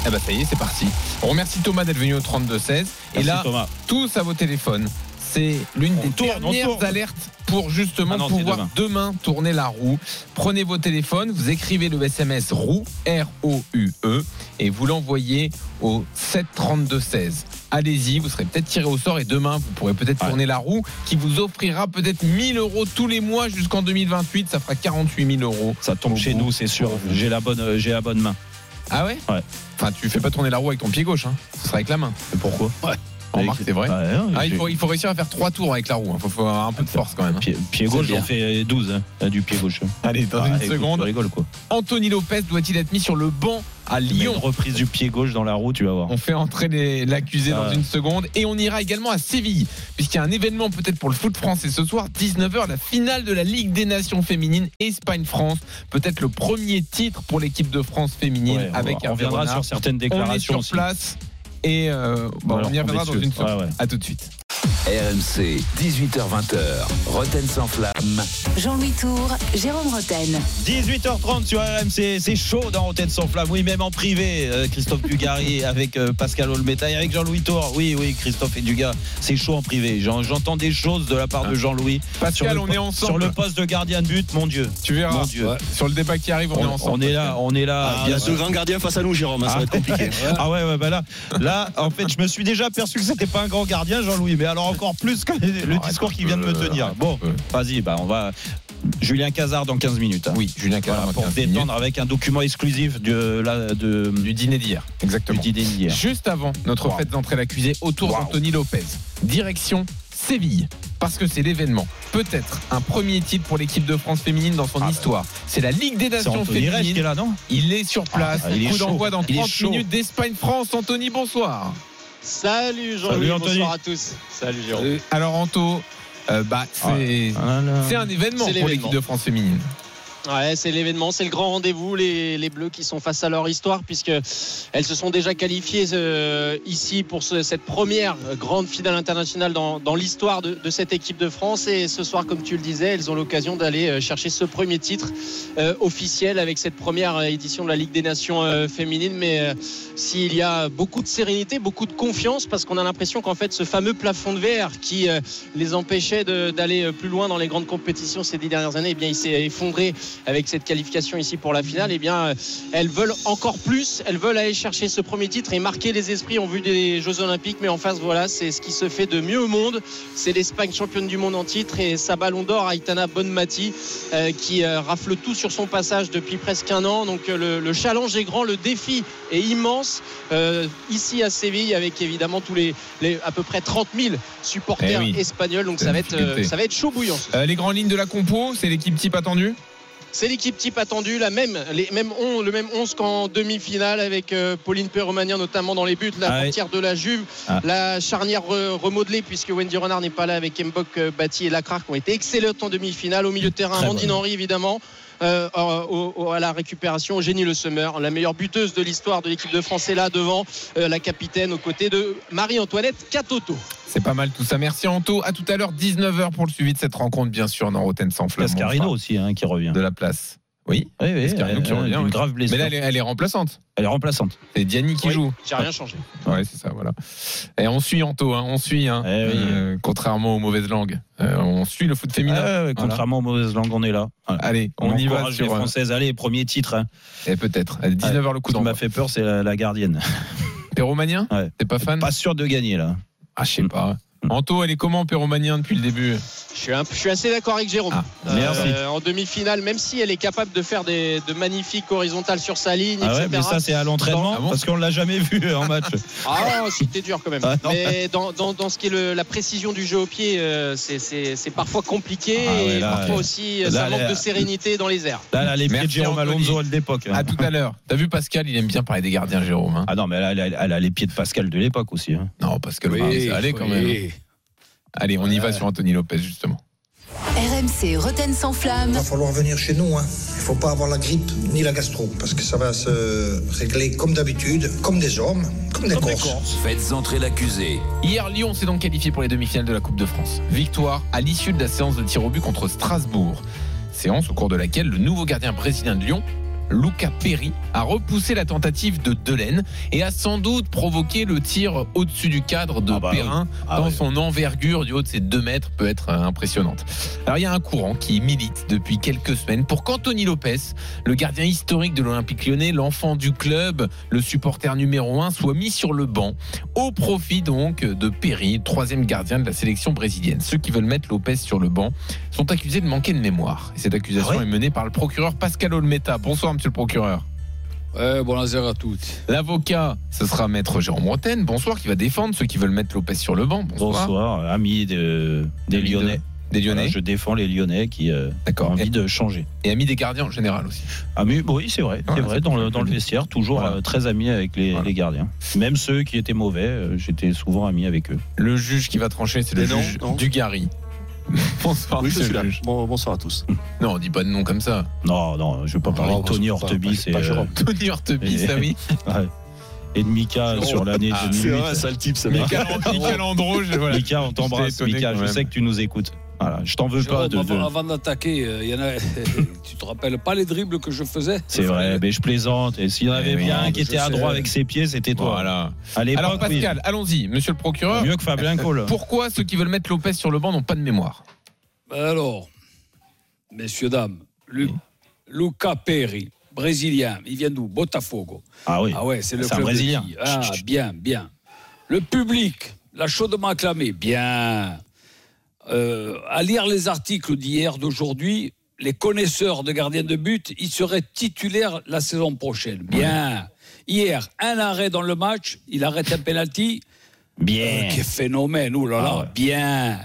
eh ben ça y est, c'est parti. On remercie Thomas d'être venu au 32-16. Et là, Thomas. tous à vos téléphones. C'est l'une des tourne, dernières alertes pour justement Ah non, pouvoir demain. tourner la roue. Prenez vos téléphones, vous écrivez le SMS roue R-O-U-E et vous l'envoyez au 732-16. Allez-y, vous serez peut-être tiré au sort et demain vous pourrez peut-être Ouais. tourner la roue qui vous offrira peut-être 1000 euros tous les mois jusqu'en 2028. Ça fera 48 000 euros. Ça tombe chez vous. nous, c'est sûr. J'ai la bonne, euh, j'ai la bonne main. Ah ouais Ouais. Enfin, tu fais pas tourner la roue avec ton pied gauche, hein. Ce sera avec la main. Et pourquoi? Ouais. C'est vrai. Ouais, Ah, il, faut, il faut réussir à faire trois tours avec la roue. Il faut, faut avoir un peu de force quand même. hein. Pied, gauche, j'en fais 12 hein, euh, du pied gauche. Allez, dans Ah, une écoute, seconde, Tu rigoles quoi. Anthony Lopez doit-il être mis sur le banc à Lyon. Lyon reprise du pied gauche dans la roue, tu vas voir. On fait entrer l'accusé dans Ah. une seconde et on ira également à Séville puisqu'il y a un événement peut-être pour le foot français ce soir 19h la finale de la Ligue des Nations féminines Espagne-France peut-être le premier titre pour l'équipe de France féminine Ouais, on avec on Hervé reviendra sur certaines On est déclarations sur aussi. Et euh, bon, on y reviendra dans une seconde. Ouais, ouais. À tout de suite. RMC, 18h20h. Roten sans flamme. Jean-Louis Tour, Jérôme Roten. 18h30 sur RMC, c'est chaud dans Rotten sans flamme. Oui, même en privé, euh, Christophe Dugarry avec euh, Pascal Olmeta et avec Jean-Louis Tour. Oui, oui, Christophe et Dugas, c'est chaud en privé. J'en- J'entends des choses de la part de Jean-Louis. Pascal, Sur le on est ensemble. Sur le poste de gardien de but, mon Dieu. Tu verras. Mon Dieu. Ouais. Sur le débat qui arrive, on, est ensemble. on est là, on est là. Ah, il y a deux grands gardiens face à nous, Jérôme. hein, Ça va être compliqué. Ah ouais, ouais, bah là, là, en fait, je me suis déjà aperçu que c'était pas un grand gardien, Jean-Louis, mais alors encore plus que le discours qu'il vient de me tenir. arrête Bon, vas-y, bah on va. Julien Cazard dans 15 minutes. hein. Oui, Julien Voilà, Cazard pour dans 15 détendre minutes. avec un document exclusif de, la, de, du dîner d'hier. du Exactement. dîner d'hier. Juste avant notre Wow. fête d'entrée l'accusé autour Wow. d'Anthony Lopez. Direction Séville. Parce que c'est l'événement. Peut-être un premier titre pour l'équipe de France féminine dans son Ah bah. histoire. C'est la Ligue des Nations qui est là, non? Il est sur place. Ah, il est Coup d'envoi dans Il est 30 chaud. minutes d'Espagne-France. Anthony, bonsoir. Salut Jean-Louis, bonsoir à tous. Salut Jérôme. Alors Anto, euh, bah, c'est un événement C'est pour l'équipe de France féminine. C'est l'événement, c'est le grand rendez-vous. Les, les Bleus qui sont face à leur histoire, puisque elles se sont déjà qualifiées euh, ici pour ce- cette première grande finale internationale dans, l'histoire de, cette équipe de France. Et ce soir, comme tu le disais, elles ont l'occasion d'aller euh, chercher ce premier titre euh, officiel avec cette première édition de la Ligue des Nations euh, féminine. Mais s'il y a beaucoup de sérénité, beaucoup de confiance, parce qu'on a l'impression qu'en fait, ce fameux plafond de verre qui les empêchait d'aller plus loin dans les grandes compétitions ces dix dernières années, eh bien, il s'est effondré avec cette qualification ici pour la finale. Eh bien, euh, elles veulent encore plus. Elles veulent aller chercher ce premier titre et marquer les esprits en vue des Jeux Olympiques. Mais en face, voilà, c'est ce qui se fait de mieux au monde. C'est l'Espagne championne du monde en titre et sa ballon d'or, Aitana Bonmati, euh, qui euh, rafle tout sur son passage depuis presque un an. Donc euh, le, le challenge est grand, le défi est immense. Ici à Séville, avec évidemment tous les, les à peu près 30 000 supporters Eh oui. espagnols. Donc ça va être, ça va être chaud bouillant. les grandes lignes de la compo, c'est l'équipe type attendue? C'est l'équipe type attendue, la même, les mêmes on- le même 11 qu'en demi-finale avec euh, Pauline Perromania notamment dans les buts, la Ah oui. de la Juve, Ah. la charnière re- remodelée puisque Wendy Renard n'est pas là avec Mbok euh, Bati et Lacrar qui ont été excellentes en demi-finale. Au milieu de terrain, bonne. Henry évidemment. Euh, au- au- à la récupération, Eugénie Le Sommer, la meilleure buteuse de l'histoire de l'équipe de France est là devant euh, la capitaine aux côtés de Marie-Antoinette Catoto. C'est pas mal tout ça. Merci Anto. À tout à l'heure, 19h pour le suivi de cette rencontre, bien sûr, dans Roten sans flamme. Cascarino aussi hein, qui revient. De la place. Oui. Oui, oui, Cascarino qui revient, une grave blessure. Mais là, elle est, elle est remplaçante. Elle est remplaçante. C'est Diani qui Oui, joue. J'ai rien changé. Ouais, c'est ça, voilà. Et on suit Anto, hein, on suit, hein, Eh oui. euh, contrairement aux mauvaises langues. Euh, on suit le foot féminin. Ah ouais, ouais, Voilà. contrairement aux mauvaises langues, on est là. Voilà. Allez, On, on, y va encourage les sur. euh, Françaises. Allez, premier titre. hein. Et peut-être. À 19h le coup Ce qui m'a d'envoi. fait peur, c'est la, la gardienne. Péromanien Ouais. T'es pas fan Pas sûr de gagner là. Ah, je sais pas. Anto, elle est comment, Péromanien, depuis le début Je suis, un- je suis assez d'accord avec Jérôme. Ah, merci. en demi-finale, même si elle est capable de faire des, de magnifiques horizontales sur sa ligne, Ah ouais, etc. mais ça c'est à l'entraînement Ah bon parce qu'on l'a jamais vu en match. Ah, c'était dur quand même. Ah, mais dans, dans, dans ce qui est le- la précision du jeu au pied, euh, c'est- c'est c'est parfois compliqué Ah ouais, et là, parfois ouais. aussi euh, Là, ça manque là, de sérénité dans les airs. Là, là les pieds de Jérôme. Alonso de l'époque. À tout à l'heure. T'as vu Pascal, il aime bien parler des gardiens, Jérôme. hein Ah non, mais elle a, elle a- elle a les pieds de Pascal de l'époque aussi. hein. non, Pascal, ça allait quand même. Allez, on y va sur Anthony Lopez, justement. RMC Roten sans flamme. Il va falloir venir chez nous. Hein. Il faut pas avoir la grippe ni la gastro, parce que ça va se régler comme d'habitude, comme des hommes, comme des Corses. Faites entrer l'accusé. Hier, Lyon s'est donc qualifié pour les demi-finales de la Coupe de France. Victoire à l'issue de la séance de tir au but contre Strasbourg. Séance au cours de laquelle le nouveau gardien brésilien de Lyon, Luca Perry, a repoussé la tentative de Delaine et a sans doute provoqué le tir au-dessus du cadre de Ah bah Perrin, oui. Ah ouais. son envergure du haut de ses 2 mètres peut être euh, impressionnante. Alors il y a un courant qui milite depuis quelques semaines pour qu'Anthony Lopez, le gardien historique de l'Olympique lyonnais, l'enfant du club, le supporter numéro 1, soit mis sur le banc, au profit donc de Perry, troisième gardien de la sélection brésilienne. Ceux qui veulent mettre Lopez sur le banc sont accusés de manquer de mémoire. Et cette accusation Ah est menée par le procureur Pascal Olmeta. Bonsoir monsieur le procureur. Ouais, bonjour à toutes. L'avocat, ce sera maître Jérôme Roten. Bonsoir, qui va défendre ceux qui veulent mettre Lopez sur le banc. Bonsoir. Bonsoir, ami de- des Ami de- Lyonnais. Des Lyonnais. Voilà, je défends les Lyonnais qui euh, ont D'accord. envie Et, de changer. et ami des gardiens en général aussi. Ami, oui, c'est vrai, c'est vrai. Dans le, dans vestiaire, toujours Voilà. euh, très ami avec les, Voilà. les gardiens. Même ceux qui étaient mauvais, euh, j'étais souvent ami avec eux. Le juge qui va trancher, c'est le non, juge non. Dugarry. Bonsoir, Oui, je monsieur suis le là. juge. Bon, bonsoir à tous. Non, on dit pas de nom comme ça. Non, non, je vais pas parler Non, de Tony Horteby, pas- c'est pas euh. Tony Horteby, Et- ça oui. ouais. et de Mika Jérôme. sur l'année Ah, 2008. C'est vrai, ça le type, ça Mika Mika Landreau, je- voilà. Mika, on t'embrasse, Mika. Je sais que tu nous écoutes. Voilà, je t'en veux pas Jérôme, de. de- avant, avant d'attaquer, euh, a. tu te rappelles pas les dribbles que je faisais? C'est vrai, mais je plaisante. Et s'il y en avait Eh oui, bien un qui était à droit avec ses pieds, c'était toi. Voilà. Alors oui. Pascal, allons-y, monsieur le procureur. mieux que Fabien Cole. Pourquoi ceux qui veulent mettre Lopez sur le banc n'ont pas de mémoire? Alors, messieurs, dames, Lu- Luca Perry, brésilien, il vient d'où? Botafogo. Ah oui. Ah ouais, c'est le club Brésilien. Ah, bien, bien. Le public l'a chaudement acclamé. Bien. Euh, à lire les articles d'hier, d'aujourd'hui, les connaisseurs de gardiens de but, ils seraient titulaires la saison prochaine. Bien. Hier, un arrêt dans le match, il arrête un penalty. Bien. Euh, quel phénomène, oh là là, Ah ouais. bien.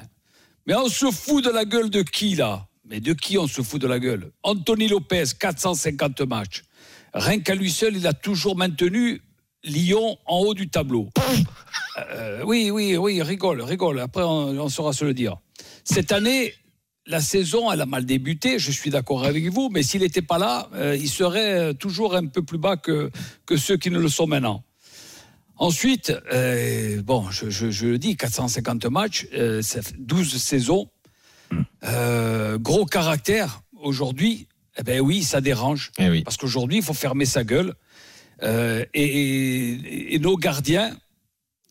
Mais on se fout de la gueule de qui là? Mais de qui on se fout de la gueule? Anthony Lopez, 450 matchs. Rien qu'à lui seul, il a toujours maintenu Lyon en haut du tableau. Euh, oui, oui, oui, rigole, rigole. Après, on, on saura se le dire. Cette année, la saison, elle a mal débuté, je suis d'accord avec vous, mais s'il n'était pas là, euh, il serait euh, toujours un peu plus bas que, que ceux qui ne le sont maintenant. Ensuite, euh, bon, je, je- je le dis, 450 matchs, euh, ça fait 12 saisons. Gros caractère, aujourd'hui, eh ben oui, ça dérange. Eh oui. Parce qu'aujourd'hui, il faut fermer sa gueule. Et, et- et nos gardiens,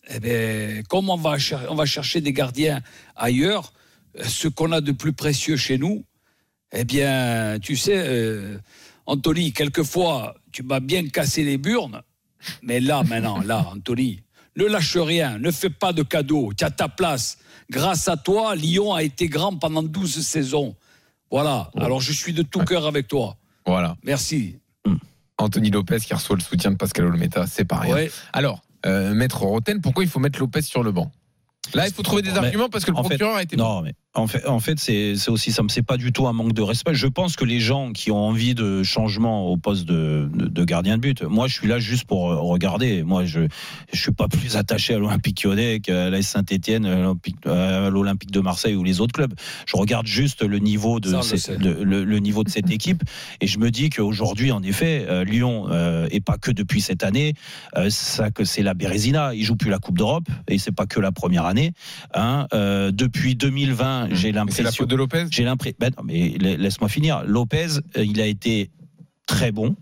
eh ben, comme on va, cher- on va chercher des gardiens ailleurs, ce qu'on a de plus précieux chez nous, eh bien, tu sais, euh, Anthony, quelquefois, tu m'as bien cassé les burnes, mais là, maintenant, là, Anthony, ne lâche rien, ne fais pas de cadeaux, tu as ta place. Grâce à toi, Lyon a été grand pendant 12 saisons. Voilà, alors je suis de tout cœur avec toi. Voilà. Merci. Anthony Lopez qui reçoit le soutien de Pascal Olmeta, c'est pas rien. Ouais. Alors, euh, maître Roten, pourquoi il faut mettre Lopez sur le banc? Là, il faut trouver des Mais, arguments parce que le fait, procureur a été. Non, mais en fait, en fait c'est aussi ça. C'est pas du tout un manque de respect. Je pense que les gens qui ont envie de changement au poste de, de, de gardien de but, moi, je suis là juste pour euh, regarder. Moi, je je suis pas plus attaché à l'Olympique Lyonnais qu'à l'AS Saint-Étienne, à l'Olympique de Marseille ou les autres clubs. Je regarde juste le niveau de, Ça, on le niveau de cette équipe et je me dis qu'aujourd'hui, en effet, euh, Lyon euh, et pas que depuis cette année, euh, ça que c'est la Bérésina. Il joue plus la Coupe d'Europe et c'est pas que la première année. Hein. Euh, depuis 2020, j'ai Mais C'est la l'impression. faute de Lopez J'ai l'impression. Ben non, mais la- laisse-moi finir. Lopez, euh, il a été très bon.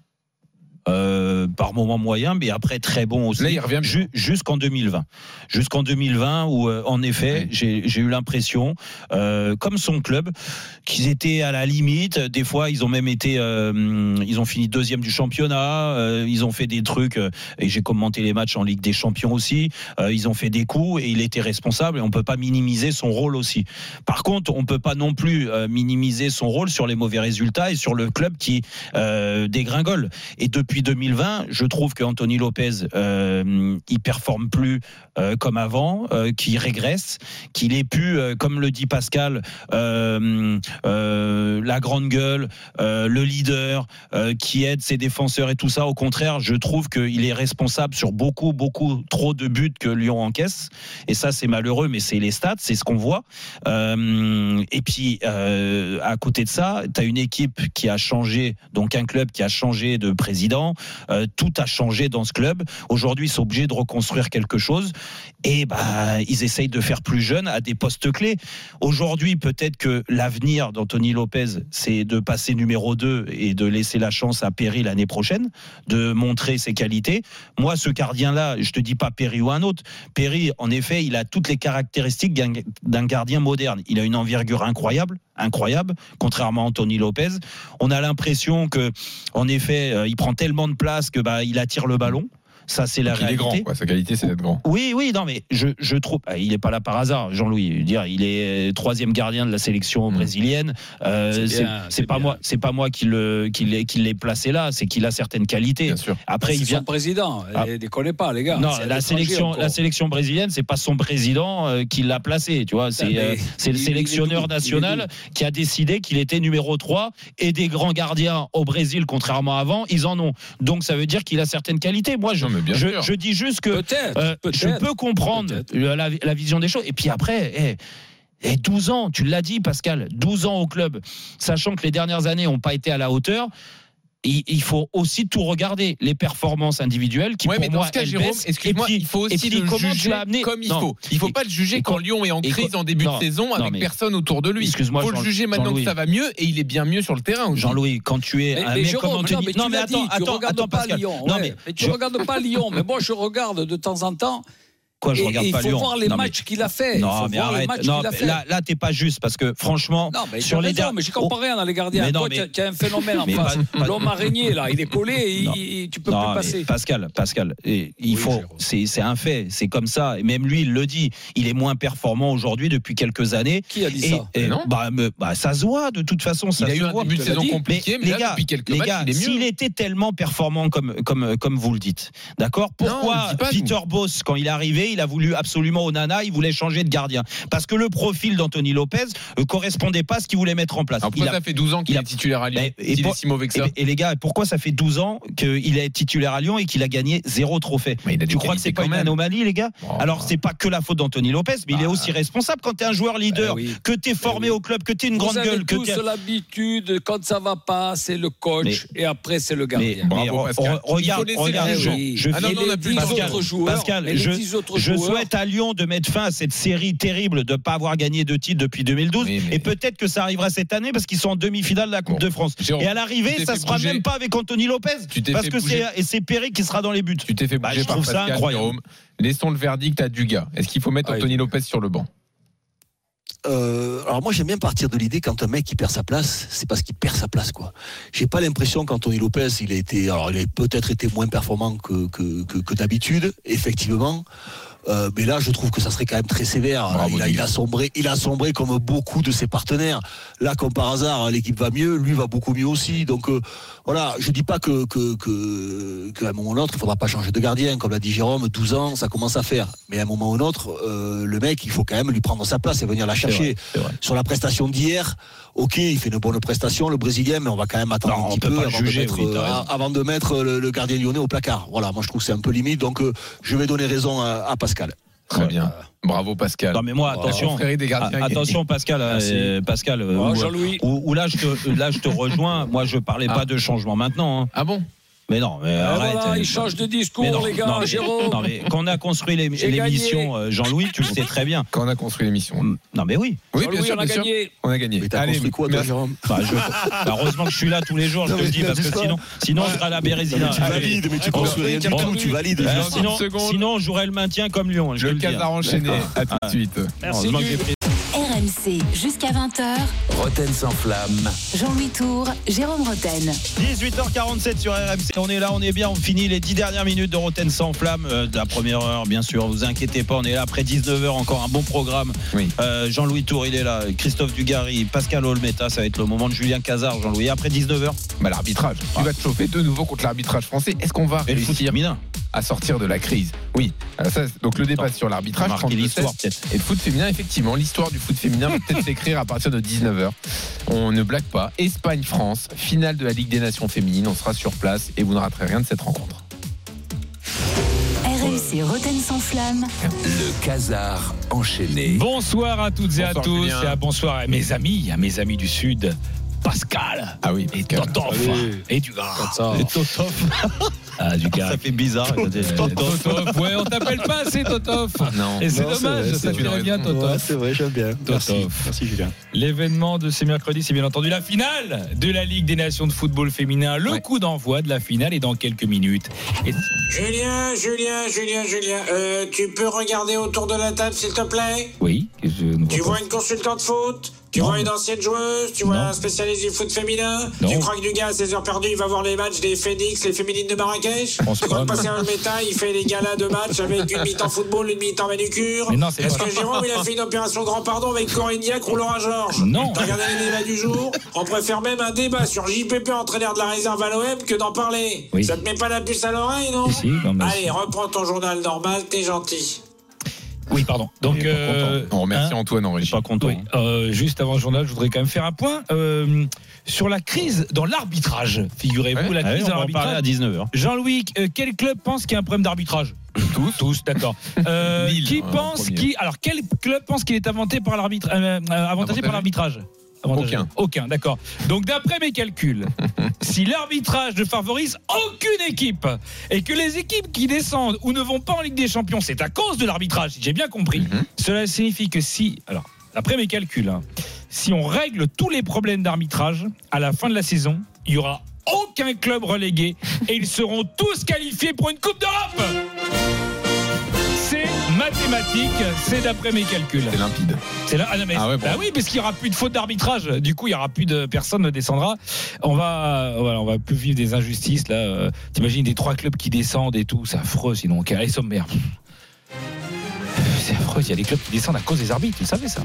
Euh, par moment moyen, mais après très bon aussi. Là, il revient. Ju- jusqu'en 2020. Jusqu'en 2020, où euh, en effet, j'ai j'ai eu l'impression, euh, comme son club, qu'ils étaient à la limite. Des fois, ils ont même été, ils ont fini deuxième du championnat. ils ont fait des trucs, et j'ai commenté les matchs en Ligue des Champions aussi. ils ont fait des coups et il était responsable. Et on peut pas minimiser son rôle aussi. Par contre, on peut pas non plus minimiser son rôle sur les mauvais résultats et sur le club qui dégringole. Et depuis 2020, je trouve que Anthony Lopez, euh, il performe plus euh, comme avant, euh, qu'il régresse, qu'il ait pu, euh, comme le dit Pascal, la grande gueule, le leader, qui aide ses défenseurs et tout ça. Au contraire, je trouve qu'il est responsable sur beaucoup, beaucoup trop de buts que Lyon encaisse. Et ça, c'est malheureux, mais c'est les stats, c'est ce qu'on voit. Et puis, à côté de ça, tu as une équipe qui a changé, donc un club qui a changé de président. Euh, tout a changé dans ce club. Aujourd'hui, ils sont obligés de reconstruire quelque chose. Et bah, ils essayent de faire plus jeune à des postes clés. Aujourd'hui, peut-être que l'avenir d'Anthony Lopez, c'est de passer numéro 2 et de laisser la chance à Perry l'année prochaine, de montrer ses qualités. Moi, ce gardien-là, je te dis pas Perry ou un autre. Perry, en effet, il a toutes les caractéristiques d'un- d'un gardien moderne. Il a une envergure incroyable, incroyable, contrairement à Anthony Lopez. On a l'impression que, en effet, euh, il prend tellement de place que bah, il attire le ballon. Ça, c'est la Donc, il est réalité. grand, quoi. Sa qualité, c'est d'être grand. Oui, oui, non, mais je, je trouve. ah, Il n'est pas là par hasard, Jean-Louis. Dire, il est euh, troisième gardien de la sélection brésilienne. Euh, C'est bien, pas bien. moi, c'est pas moi qui le qui l'ai qui l'ai placé là. C'est qu'il a certaines qualités. Après, c'est il vient. son président. Ah. Eh, Déconnez pas, les gars. Non, la sélection, encore. la sélection brésilienne, c'est pas son président euh, qui l'a placé, tu vois. C'est euh, c'est le il- il sélectionneur Il national qui a décidé qu'il était numéro 3 et des grands gardiens au Brésil, contrairement à avant, ils en ont. Donc ça veut dire qu'il a certaines qualités. Moi, je, Non, bien je, sûr. je dis juste que euh, je peux comprendre la, la vision des choses. Et puis après, eh, eh, 12 ans, tu l'as dit, Pascal, 12 ans au club, sachant que les dernières années n'ont pas été à la hauteur. Il, il faut aussi tout regarder, les performances individuelles qui Ouais, pour mais dans moi ce cas, elles Jérôme, baissent. excuse-moi, il faut aussi puis le juger amené comme il Non. faut. Il faut Et- pas le juger quand Lyon est en crise en début non, de saison non, avec mais- personne autour de lui. Excuse-moi, faut le juger maintenant que Jean-Louis. ça va mieux et il est bien mieux sur le terrain. Jean-Louis, quand tu es Mais, un mais mec Jérôme, comme Anthony, non, mais non dit, attends, tu attends, regardes attends, pas. Lyon. Non mais tu regardes pas Lyon. Mais moi, je regarde de temps en temps. Quoi, je Et- regarde et il pas faut Lyon. voir les Non, mais- matchs qu'il a fait. Il Non, faut mais arrête. Non, mais là, là, t'es pas juste parce que franchement, Non, mais sur les derniers, mais j'ai comparé rien dans les gardiens. Mais non, Toi, mais- tu as- un phénomène en Mais face. L'homme araignée, là, il est collé et il- tu peux Non, plus mais passer. Pascal, Pascal, et il Oui, faut, c'est c'est un fait, c'est comme ça. Et même lui, il le dit. Il est moins performant aujourd'hui depuis quelques années. Qui a dit Et, ça et Non. bah, me- bah, ça se voit de toute façon. Ça Il a se eu un voit. début de saison compliqué, mais les là, gars, depuis quelques matchs, gars, il est mieux. s'il était tellement performant comme, comme, comme vous le dites, d'accord? Pourquoi. Peter Boss, quand il est arrivé, il a voulu absolument Onana, il voulait changer de gardien Parce que le profil d'Anthony Lopez ne correspondait pas à ce qu'il voulait mettre en place. Alors pourquoi Il a- ça fait 12 ans qu'il il a- est titulaire à Lyon Mais- et S'il pour- est si mauvais que ça et les gars, pourquoi ça fait 12 ans qu'il est titulaire à Lyon et qu'il a gagné zéro trophée Mais a Tu crois que c'est pas quand une même. anomalie, les gars Oh, Alors, bah. c'est pas que la faute d'Anthony Lopez, mais il est Bah. aussi responsable quand tu es un joueur leader, Eh oui. que tu es formé oui. au club, que tu es une Vous grande avez gueule. Que tous t'es- l'habitude, quand ça va pas, c'est le coach et après c'est le gardien. mais Bravo, Pascal. re- regarde, regarde, je, Ah non, non, on a plus Pascal, autres joueurs, Pascal, je, autres je souhaite à Lyon de mettre fin à cette série terrible de ne pas avoir gagné de titre depuis 2012. Oui, mais- Et peut-être que ça arrivera cette année parce qu'ils sont en demi-finale de la Coupe Bon. de France. Jérôme, et à l'arrivée, ça fait sera bouger. même pas avec Anthony Lopez. Tu t'es Parce fait que bouger. c'est et c'est Perry qui sera dans les buts. Tu t'es fait Bah, bouger je par trouve ça incroyable. Jérôme. Laissons le verdict à Dugas. Est-ce qu'il faut mettre Ouais. Anthony Lopez sur le banc? Euh, alors moi j'aime bien partir de l'idée quand un mec il perd sa place, c'est parce qu'il perd sa place quoi. J'ai pas l'impression qu'Anthony Lopez il a été, alors il a peut-être été moins performant que que, que, que d'habitude, effectivement. Euh, mais là, je trouve que ça serait quand même très sévère. Bravo, il, a, il Didier. a sombré, il a sombré comme beaucoup de ses partenaires. Là, comme par hasard, l'équipe va mieux, lui va beaucoup mieux aussi. Donc euh, voilà, je dis pas que que que qu'à un moment ou l'autre, il faudra pas changer de gardien, comme l'a dit Jérôme. 12 ans, ça commence à faire. Mais à un moment ou l'autre, euh, le mec, il faut quand même lui prendre sa place et venir la chercher. vrai. Sur la prestation d'hier, ok, il fait une bonne prestation, le Brésilien, mais on va quand même attendre Non, un petit peu pas le avant, juger, de mettre, oui, t'as euh, avant de mettre le, le gardien lyonnais au placard. Voilà, moi je trouve que c'est un peu limite, donc euh, je vais donner raison à, à Pascal. Très bien. Bravo Pascal. Non mais moi attention, confrérie des gardiens. Attention Pascal, euh, Pascal, euh, Oh, où, Jean-Louis. où- où là je te là je te rejoins. Moi je parlais Ah. pas de changement maintenant. hein. Ah bon? Mais non, mais Et arrête. voilà, euh, il change de discours, non, les gars, non, mais- Jérôme. Non, mais quand on a construit l'émission, euh, Jean-Louis, tu le sais très bien. Quand on a construit l'émission. Non, mais oui. Oui, bien sûr, on a bien sûr. gagné. On a gagné. Mais t'as Allez, construit quoi, toi, merci. Jérôme Bah, je- bah, heureusement que je suis là tous les jours, je te le dis, parce que sinon, sinon je serai à la Bérésina. Tu Allez. valides, mais tu On- construis rien du on- tout, tu valides. Euh, sinon, 30 secondes. sinon, je jouerai le maintien comme Lyon. Je Le casar enchaîné. À tout de suite. Pris- RMC jusqu'à 20h. Roten sans flamme. Jean-Louis Tour, Jérôme Roten. 18h47 sur RMC. On est là, on est bien. On finit les 10 dernières minutes de Roten sans flamme. euh, de la première heure, bien sûr. Vous inquiétez pas, on est là après 19h. Encore un bon programme. Oui. Euh, Jean-Louis Tour, il est là. Christophe Dugarry, Pascal Olmeta. Ça va être le moment de Julien Cazard, Jean-Louis. Après 19h, Bah, l'arbitrage. Tu vas te chauffer de nouveau contre l'arbitrage français. Est-ce qu'on va et réussir. À sortir de la crise Oui. Ça, donc le débat sur l'arbitrage, marquer 32-16. l'histoire, peut-être. Et le foot féminin, effectivement, l'histoire du foot féminin va peut-être s'écrire à partir de 19h. On ne blague pas. Espagne-France, finale de la Ligue des Nations féminines. On sera sur place et vous ne raterez rien de cette rencontre. RMC Roten sans flamme. Le casar enchaîné. Bonsoir à toutes et à tous Julien. et à bonsoir à mes amis, à mes amis du Sud. Pascal Ah oui, et. Totof Salut. et du gars. Et Totof. Ah, du gars. Ça fait bizarre. Totof, ouais, on t'appelle pas assez Totof. Non. Et c'est dommage, ça c'est te bien Totof. c'est vrai, j'aime bien. Merci. Totof. Merci, Julien. L'événement de ce mercredi, c'est bien entendu la finale de la Ligue des Nations de football féminin. Le coup d'envoi de la finale est dans quelques minutes. Julien, Julien, Julien, Julien, euh, tu peux regarder autour de la table, s'il te plaît? Oui, Tu vois vois une consultante foot Tu Non. vois une ancienne joueuse Tu vois Non. un spécialiste du foot féminin Non. Tu crois que du gars à 16 heures perdues, il va voir les matchs des Phoenix, les féminines de Marrakech pense Tu crois que passer un méta, il fait les galas de matchs avec une mi-temps football, une mi-temps manucure Est-ce que. Jérôme, il a fait une opération grand pardon avec Corinne Diacre ou Laura Georges Non. T'as regardé les débats du jour On préfère même un débat sur JPP, entraîneur de la réserve à l'OM, que d'en parler. Oui. Ça te met pas la puce à l'oreille, non Si, Allez, reprends ton journal normal, t'es gentil. Oui, pardon. Donc, euh, On remercie hein, Antoine en régie. pas content. Oui, euh, juste avant le journal, je voudrais quand même faire un point euh, sur la crise dans l'arbitrage. Figurez-vous, Ouais, la Allez, crise dans parler à l'arbitrage. 19h. Jean-Louis, quel club pense qu'il y a un problème d'arbitrage? Tous. Tous, d'accord. Qui hein, en pense qui Alors, quel club pense qu'il est inventé par l'arbitre, avantagé par l'arbitrage? Aucun. Aucun, d'accord. Donc, d'après mes calculs, si l'arbitrage ne favorise aucune équipe et que les équipes qui descendent ou ne vont pas en Ligue des Champions, c'est à cause de l'arbitrage, si j'ai bien compris, Mhm. cela signifie que si, alors, d'après mes calculs, hein, si on règle tous les problèmes d'arbitrage, à la fin de la saison, il y aura aucun club relégué et ils seront tous qualifiés pour une Coupe d'Europe. C'est mathématique, c'est d'après mes calculs. C'est limpide. C'est là. Ah, non, mais- Ah ouais, bah oui, parce qu'il n'y aura plus de faute d'arbitrage. Du coup, il y aura plus de personne ne descendra. On va, voilà, on va plus vivre des injustices là. T'imagines des trois clubs qui descendent et tout, c'est affreux. Sinon, allez sommaire. C'est affreux. Il y a des clubs qui descendent à cause des arbitres. Vous savez ça.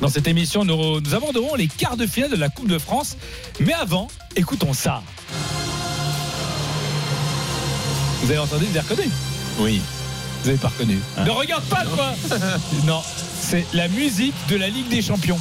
Dans cette émission, nous, nous aborderons les quarts de finale de la Coupe de France. Mais avant, écoutons ça. Vous avez entendu, vous avez reconnu? Oui. Vous avez pas reconnu. Ne regarde pas toi Non, c'est la musique de la Ligue des Champions.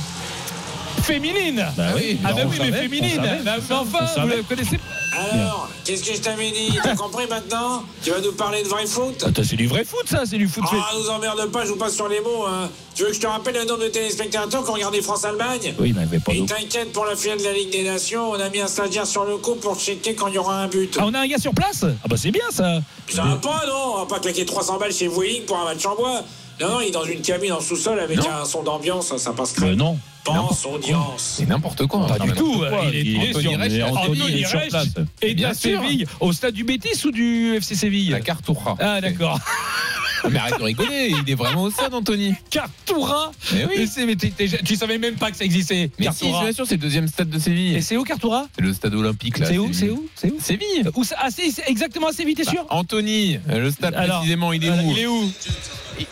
Féminine Bah oui, Ah bah oui, mais savait, féminine on savait. Bah, mais Enfin, On vous savait. la connaissez Alors, qu'est-ce que je t'avais dit T'as compris maintenant Tu vas nous parler de vrai foot Attends, c'est du vrai foot ça, c'est du foot. Ah, nous emmerde pas, je vous passe sur les mots. Hein. Tu veux que je te rappelle le nombre de téléspectateurs qui ont regardé France-Allemagne Oui, mais pas Et t'inquiète, pour la finale de la Ligue des Nations, on a mis un stagiaire sur le coup pour checker quand il y aura un but. Ah, on a un gars sur place? Ah bah c'est bien ça Ça va pas, non? On va pas claquer 300 balles chez Vueling pour un match en bois. Non, non, il est dans une cabine en sous-sol avec Non. un son d'ambiance, ça passe Euh, crème. non. Pense, audience. C'est n'importe quoi. Pas du tout quoi, Il est, sur, place. Et Bien sûr. Séville Au stade du Bétis ou du FC Séville La Cartoura. Ah d'accord. Mais arrête de rigoler, il est vraiment au stade, Anthony. Cartoura Mais oui. mais Tu savais même pas que ça existait Mais si, bien sûr, c'est le deuxième stade de Et Séville. c'est où Cartoura C'est le stade olympique, là. C'est où C'est où C'est où Séville. Où Ah c'est exactement à Séville, t'es sûr Bah, Anthony, le stade Alors, précisément, il est Alors, où Il est où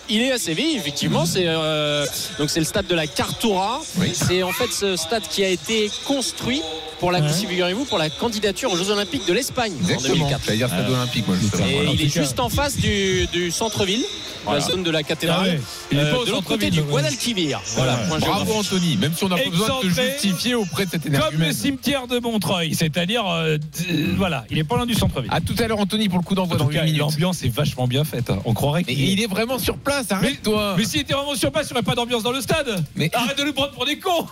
Il est à Séville, effectivement. C'est euh, donc c'est le stade de la Cartoura. Oui. C'est en fait ce stade qui a été construit pour la, Ouais. figurez-vous, pour la candidature aux Jeux Olympiques de l'Espagne en Exactement. 2004. J'allais dire stade Ah. olympique, moi, justement. Et Voilà. il est juste en face du, du centre-ville. la zone de la cathédrale. Ah ouais. Il est Euh, pas de l'autre côté centre-ville, du. Guadalquivir. Voilà, Bravo. Anthony, même si on n'a pas besoin de te justifier auprès de cette Comme le cimetière de Montreuil, c'est-à-dire, euh, d- voilà, il est pas loin du centre-ville. À tout à l'heure Anthony pour le coup d'envoi En dans tout 8 cas, minutes. l'ambiance est vachement bien faite. hein. On croirait qu'il il est vraiment sur place, Mais, arrête-toi. mais s'il était vraiment sur place, il n'y aurait pas d'ambiance dans le stade. Mais- Arrête de nous prendre pour des cons.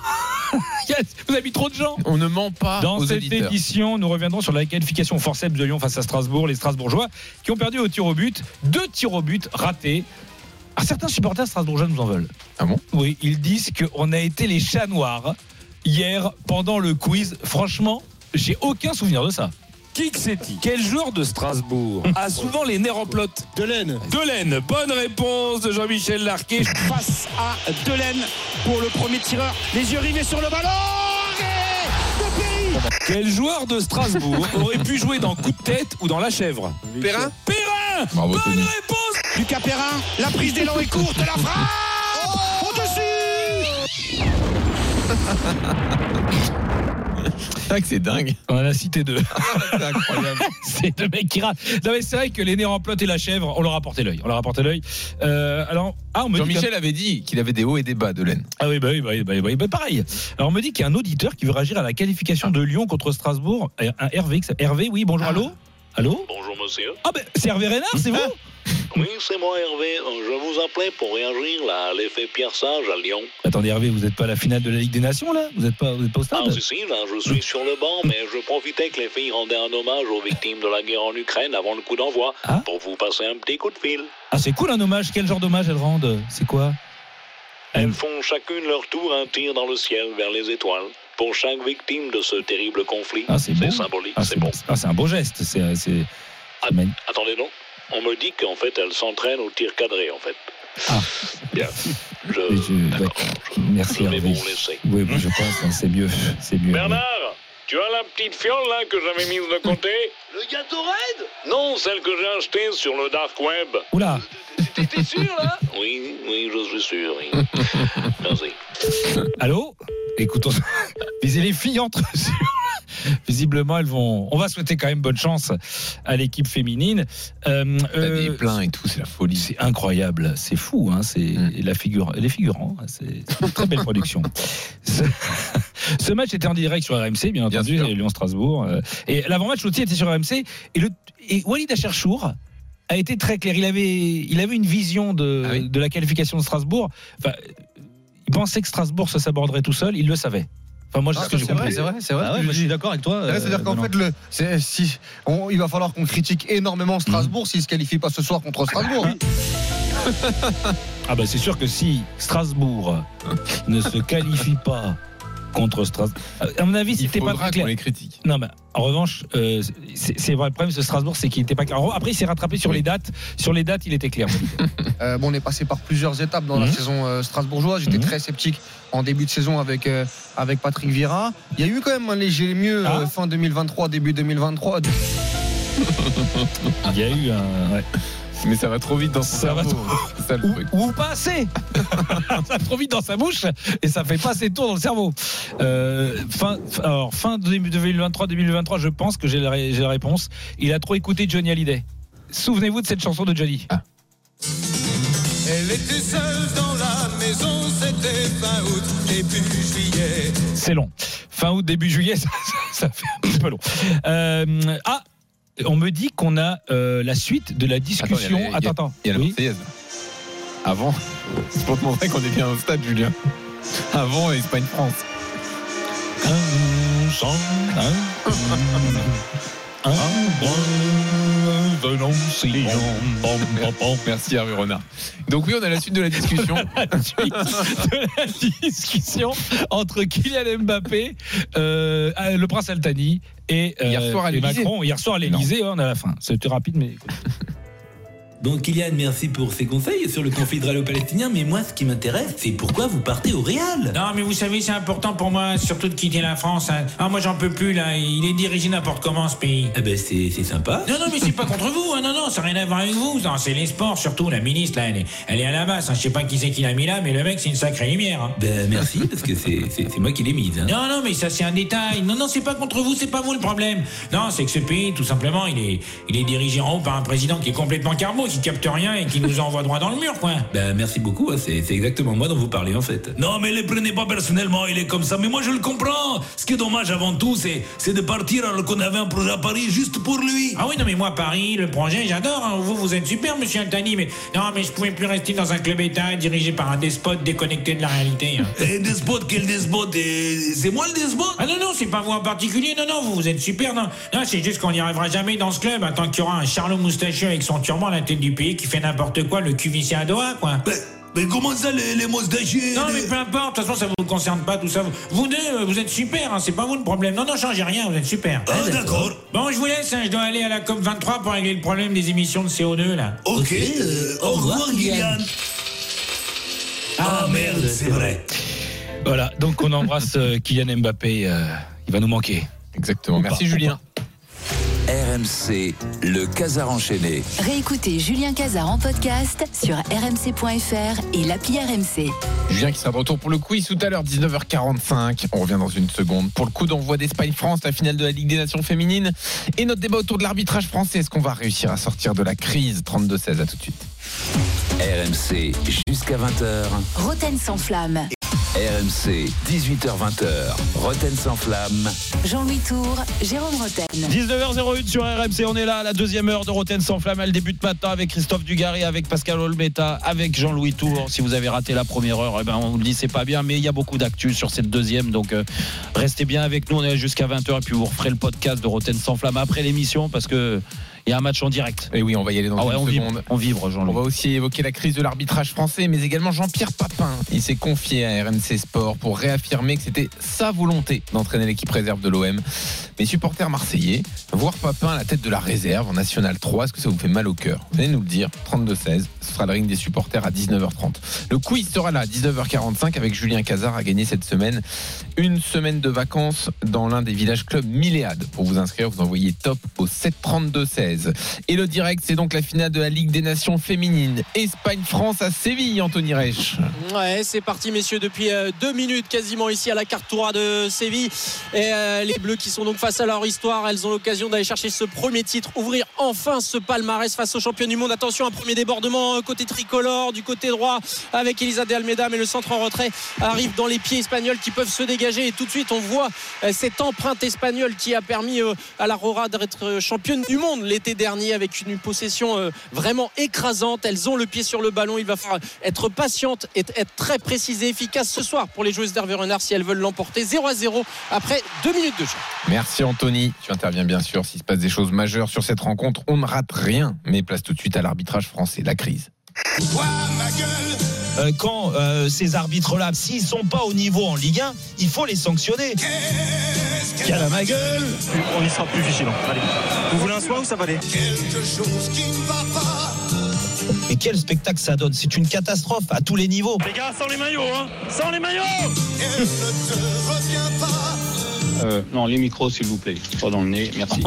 Yes, Vous avez mis trop de gens. On ne ment pas Dans aux cette auditeurs. édition, nous reviendrons sur la qualification forceps de Lyon face à Strasbourg. Les Strasbourgeois qui ont perdu au tir au but. Deux tirs au but ratés. Alors, certains supporters strasbourgeois nous en veulent. Ah bon? Oui, ils disent qu'on a été les chats noirs hier pendant le quiz. Franchement, j'ai aucun souvenir de ça. Kiksetti, quel joueur de Strasbourg a souvent les nerfs en plot Delaine. Delaine, bonne réponse de Jean-Michel Larquet. face à Delaine pour le premier tireur. Les yeux rivés sur le ballon. Et de Perry. Quel joueur de Strasbourg aurait pu jouer dans Coup de tête ou dans La Chèvre Perrin Perrin Bravo Bonne Tony. réponse Lucas Perrin, la prise d'élan est courte, la frappe Au-dessus C'est vrai que c'est dingue. On en a cité deux. C'est incroyable. c'est deux mecs qui ratent. Non, mais c'est vrai que les nerfs en plot et la chèvre, on leur a porté l'œil. On leur a porté l'œil. Euh, alors, ah, on me dit que- Jean-Michel avait dit qu'il avait des hauts et des bas de laine. Ah oui, bah oui, bah oui, bah oui, bah oui, bah pareil. Alors on me dit qu'il y a un auditeur qui veut réagir à la qualification de Lyon contre Strasbourg. Un Hervé, qui s'appelle- Hervé, oui, bonjour, allô? Allô Bonjour monsieur. Ah ben c'est Hervé Renard, c'est vous Oui, c'est moi Hervé. Je vous appelais pour réagir là, à l'effet Pierre Sage à Lyon. Attendez Hervé, vous n'êtes pas à la finale de la Ligue des Nations là Vous n'êtes pas, vous êtes pas au stade Ah si, si, là, je suis sur le banc, mais je profitais que les filles rendaient un hommage aux victimes de la guerre en Ukraine avant le coup d'envoi Ah. pour vous passer un petit coup de fil. Ah c'est cool un hommage, quel genre d'hommage elles rendent? C'est quoi? Elles font chacune leur tour un tir dans le ciel vers les étoiles pour chaque victime de ce terrible conflit. Ah c'est symbolique, Ah, c'est bon. ah, c'est un beau geste, c'est magn- Attendez donc, on me dit qu'en fait elles s'entraînent au tir cadré en fait. Ah. Bien. Je... Mais je- ouais. Merci Je vais Hervé. vous laisser. Oui, je pense, hein, c'est mieux, c'est mieux. Bernard, tu as la petite fiole là que j'avais mise de côté? Le gâteau raide? Non, celle que j'ai achetée sur le dark web. Oula, T'es sûr là Oui, oui, je suis sûr. oui. Merci. allô Écoutons, visez les filles entre. Visiblement, elles vont. On va souhaiter quand même bonne chance à l'équipe féminine. Euh, euh, plein et tout, c'est la folie. c'est incroyable, c'est fou, hein, c'est la figure, les figurants, hein, c'est une très belle production. Ce, match était en direct sur RMC, bien entendu. Lyon-Strasbourg, euh, et l'avant-match aussi était sur RMC, et, le, et Walid a été très clair. Il avait, il avait une vision de, Ah oui. de la qualification de Strasbourg. Enfin, il pensait que Strasbourg se saborderait tout seul, il le savait. Enfin, moi, c'est Ah, ce que ça, j'ai c'est vrai, compris. c'est vrai, c'est vrai. Ah ouais, je suis d'accord avec toi. C'est-à-dire euh, qu'en fait, le, c'est- si, on- il va falloir qu'on critique énormément Strasbourg s'il ne se qualifie pas ce soir contre Strasbourg. Ah bah c'est sûr que si Strasbourg ne se qualifie pas contre Strasbourg, à mon avis, c'était pas très clair. les critique. Non, mais en revanche, euh, c'est vrai. Le problème de Strasbourg, c'est qu'il n'était pas clair. Après, il s'est rattrapé sur les dates. Sur les dates, il était clair. Euh, bon, on est passé par plusieurs étapes dans la Mhm. saison euh, strasbourgeoise. J'étais Mhm. très sceptique en début de saison avec, euh, avec Patrick Vieira. Il y a eu quand même un léger mieux Ah. euh, fin 2023, début 2023. Il y a eu un. ouais. Mais ça va trop vite dans son Ça va cerveau. C'est ça le Ou, truc. ou pas assez Ça va trop vite dans sa bouche et ça fait pas assez de tours dans le cerveau. Euh, fin, alors, fin 2023-2023, je pense que j'ai la, ré- j'ai la réponse. Il a trop écouté Johnny Hallyday. Souvenez-vous de cette chanson de Johnny. Elle était seule dans la maison, c'était fin août, début juillet. C'est long. Fin août, début juillet, ça, ça- ça fait un petit peu long. Euh, ah, on me dit qu'on a euh, la suite de la discussion. Attends, il y a- attends, attends. Il y a la Oui. Marseillaise. Avant, c'est pour te montrer qu'on est bien au stade, Julien. Avant Espagne-France. Merci Hervé Renard. Donc oui, on a la suite de la discussion. la suite de la discussion entre Kylian Mbappé, euh, euh, le prince Altani et, euh, Hier soir à et. Macron. Hier soir à l'Elysée, on a la fin. C'était rapide, mais. Donc Kylian, merci pour ces conseils sur le conflit israélo-palestinien, mais moi ce qui m'intéresse, c'est pourquoi vous partez au Real Non, mais vous savez, c'est important pour moi, surtout de quitter la France. hein. Ah, moi, j'en peux plus, là. Il est dirigé n'importe comment, ce pays. Eh ben c'est sympa. Non, non, mais c'est pas contre vous, hein. non, non, ça n'a rien à voir avec vous. Non, c'est les sports, surtout. La ministre, là, elle est, elle est à la masse. hein. Je sais pas qui c'est qui l'a mis là, mais le mec, c'est une sacrée lumière. hein. Ben merci, parce que c'est moi qui l'ai mise. hein. Non, non, mais ça, c'est un détail. Non, non, c'est pas contre vous, c'est pas vous le problème. Non, c'est que ce pays, tout simplement, il est, il est dirigé en haut par un président qui est complètement carbo. Qui capte rien et qui nous envoie droit dans le mur, quoi. Ben, merci beaucoup, hein, c'est c'est exactement moi dont vous parlez en fait. Non, mais les prenez pas personnellement, il est comme ça. Mais moi, je le comprends. Ce qui est dommage avant tout, c'est c'est de partir alors qu'on avait un projet à Paris juste pour lui. Ah oui, non, mais moi, Paris, le projet, j'adore. hein. Vous, vous êtes super, monsieur Altani, mais non, mais je pouvais plus rester dans un club État dirigé par un despote déconnecté de la réalité. hein. Et despote, quel despote? Et C'est moi le despote? Ah non, non, c'est pas vous en particulier, non, non, vous, vous êtes super, non. Non, c'est juste qu'on n'y arrivera jamais dans ce club, hein, tant qu'il y aura un Charlot moustachu avec son turban à la tête du pays qui fait n'importe quoi, le vissé à Doha, quoi. Mais comment ça, les, les moustachus Non, mais peu importe, de toute façon, ça vous concerne pas, tout ça. Vous, vous deux, vous êtes super, hein, c'est pas vous le problème. Non, non, changez rien, vous êtes super. Ah, d'accord. Bon, je vous laisse, hein, je dois aller à la COP23 pour régler le problème des émissions de CO2, là. Ok, euh, au revoir, Gillian. Ah merde, c'est vrai. Voilà, donc on embrasse euh, Kylian Mbappé. euh, il va nous manquer. Exactement. Merci Julien. RMC, le Casar enchaîné. Réécoutez Julien Cazard en podcast sur rmc.fr et l'appli RMC. Julien qui sera de retour pour le quiz tout à l'heure, 19h45. On revient dans une seconde. Pour le coup d'envoi d'Espagne-France, la finale de la Ligue des Nations féminines. Et notre débat autour de l'arbitrage français. Est-ce qu'on va réussir à sortir de la crise? 32-16 À tout de suite. RMC, jusqu'à 20h. Roten sans flamme. RMC, 18h-20h. Roten sans flamme. Jean-Louis Tour, Jérôme Roten. 19h01 sur RMC, on est là à la deuxième heure de Roten sans flamme. Elle débute maintenant avec Christophe Dugarry, avec Pascal Olmeta, avec Jean-Louis Tour. Si vous avez raté la première heure, eh ben on vous le dit, c'est pas bien, mais il y a beaucoup d'actu sur cette deuxième. Donc euh, restez bien avec nous, on est là jusqu'à 20h et puis vous referez le podcast de Roten sans flamme après l'émission parce que il y a un match en direct. Et oui, on va y aller dans Ah ouais, une on seconde. vibre, on vibre, Jean-Louis. On va aussi évoquer la crise de l'arbitrage français, mais également Jean-Pierre Papin. Il s'est confié à RMC Sport pour réaffirmer que c'était sa volonté d'entraîner l'équipe réserve de l'OM. Mais supporters marseillais, voir Papin à la tête de la réserve en National 3, est-ce que ça vous fait mal au cœur? Venez nous le dire, 32-16, ce sera le ring des supporters à 19h30. Le quiz sera là à 19h45 avec Julien Cazard à gagner cette semaine une semaine de vacances dans l'un des villages clubs Milléade. Pour vous inscrire, vous envoyez top au 732-16. Et le direct, c'est donc la finale de la Ligue des Nations féminines. Espagne-France à Séville, Anthony Reich. Ouais, c'est parti, messieurs, depuis euh, deux minutes quasiment ici à la Cartoura de Séville. Et euh, les Bleus qui sont donc face à leur histoire, elles ont l'occasion d'aller chercher ce premier titre, ouvrir enfin ce palmarès face aux champions du monde. Attention, un premier débordement euh, côté tricolore, du côté droit avec Elisa de Almeida, mais le centre en retrait arrive dans les pieds espagnols qui peuvent se dégager. Et tout de suite, on voit cette empreinte espagnole qui a permis à la Rora d'être championne du monde l'été dernier avec une possession euh, vraiment écrasante. Elles ont le pied sur le ballon. Il va falloir être patiente et être très précise et efficace ce soir pour les joueuses d'Hervé Renard si elles veulent l'emporter 0 à 0 après deux minutes de jeu. Merci Anthony. Tu interviens bien sûr s'il se passe des choses majeures sur cette rencontre. On ne rate rien, mais place tout de suite à l'arbitrage français, la crise. Euh, quand euh, ces arbitres-là, s'ils sont pas au niveau en Ligue 1, il faut les sanctionner. À ma gueule On y sera plus vigilant. Allez. Vous voulez un soin ou ça va aller Mais quel spectacle ça donne C'est une catastrophe à tous les niveaux. Les gars, sans les maillots, hein Sans les maillots Euh, non, les micros, s'il vous plaît. Pas dans le nez, merci.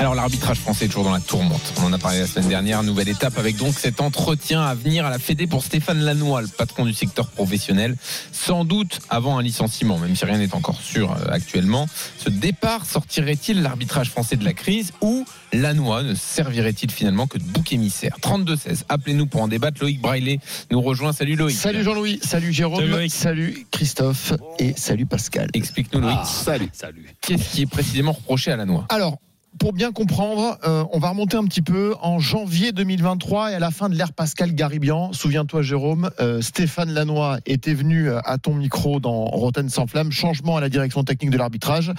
Alors l'arbitrage français est toujours dans la tourmente. On en a parlé la semaine dernière. Nouvelle étape avec donc cet entretien à venir à la Fédé pour Stéphane Lannoy, le patron du secteur professionnel. Sans doute avant un licenciement, même si rien n'est encore sûr euh, actuellement. Ce départ sortirait-il l'arbitrage français de la crise ou Lannoy ne servirait-il finalement que de bouc émissaire? 32-16. Appelez-nous pour en débattre. Loïc Braillet nous rejoint. Salut Loïc. Salut Jean-Louis, salut Jérôme, Salut salut. Christophe et salut Pascal. Explique-nous Loïc. Ah, salut. Qu'est-ce qui est précisément reproché à Lannoy Alors, pour bien comprendre, euh, on va remonter un petit peu en janvier 2023 et à la fin de l'ère Pascal Garibian. Souviens-toi, Jérôme, euh, Stéphane Lannoy était venu euh, à ton micro dans Rotten sans flamme. Changement à la direction technique de l'arbitrage.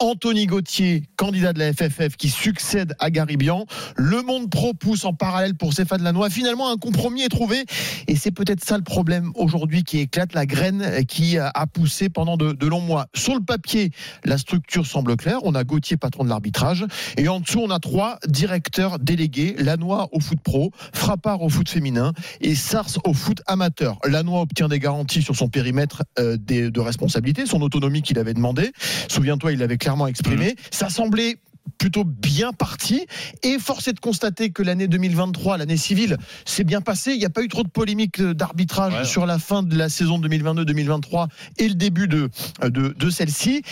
Anthony Gauthier, candidat de la FFF, qui succède à Garibian. Le monde pro pousse en parallèle pour Stéphane Lannoy. Finalement, un compromis est trouvé et c'est peut-être ça le problème aujourd'hui qui éclate la graine qui a poussé pendant de, de longs mois. Sur le papier, la structure semble claire. On a Gauthier, patron de l'arbitrage. Et en dessous, on a trois directeurs délégués Lannoy au foot pro, Frappard au foot féminin et Sars au foot amateur. Lannoy obtient des garanties sur son périmètre euh, des- de responsabilité, son autonomie qu'il avait demandé. Souviens-toi, il l'avait clairement exprimé. Ça semblait plutôt bien parti et force est de constater que l'année 2023 l'année civile s'est bien passée il n'y a pas eu trop de polémiques euh, d'arbitrage sur la fin de la saison 2022-2023 et le début de, de, de celle-ci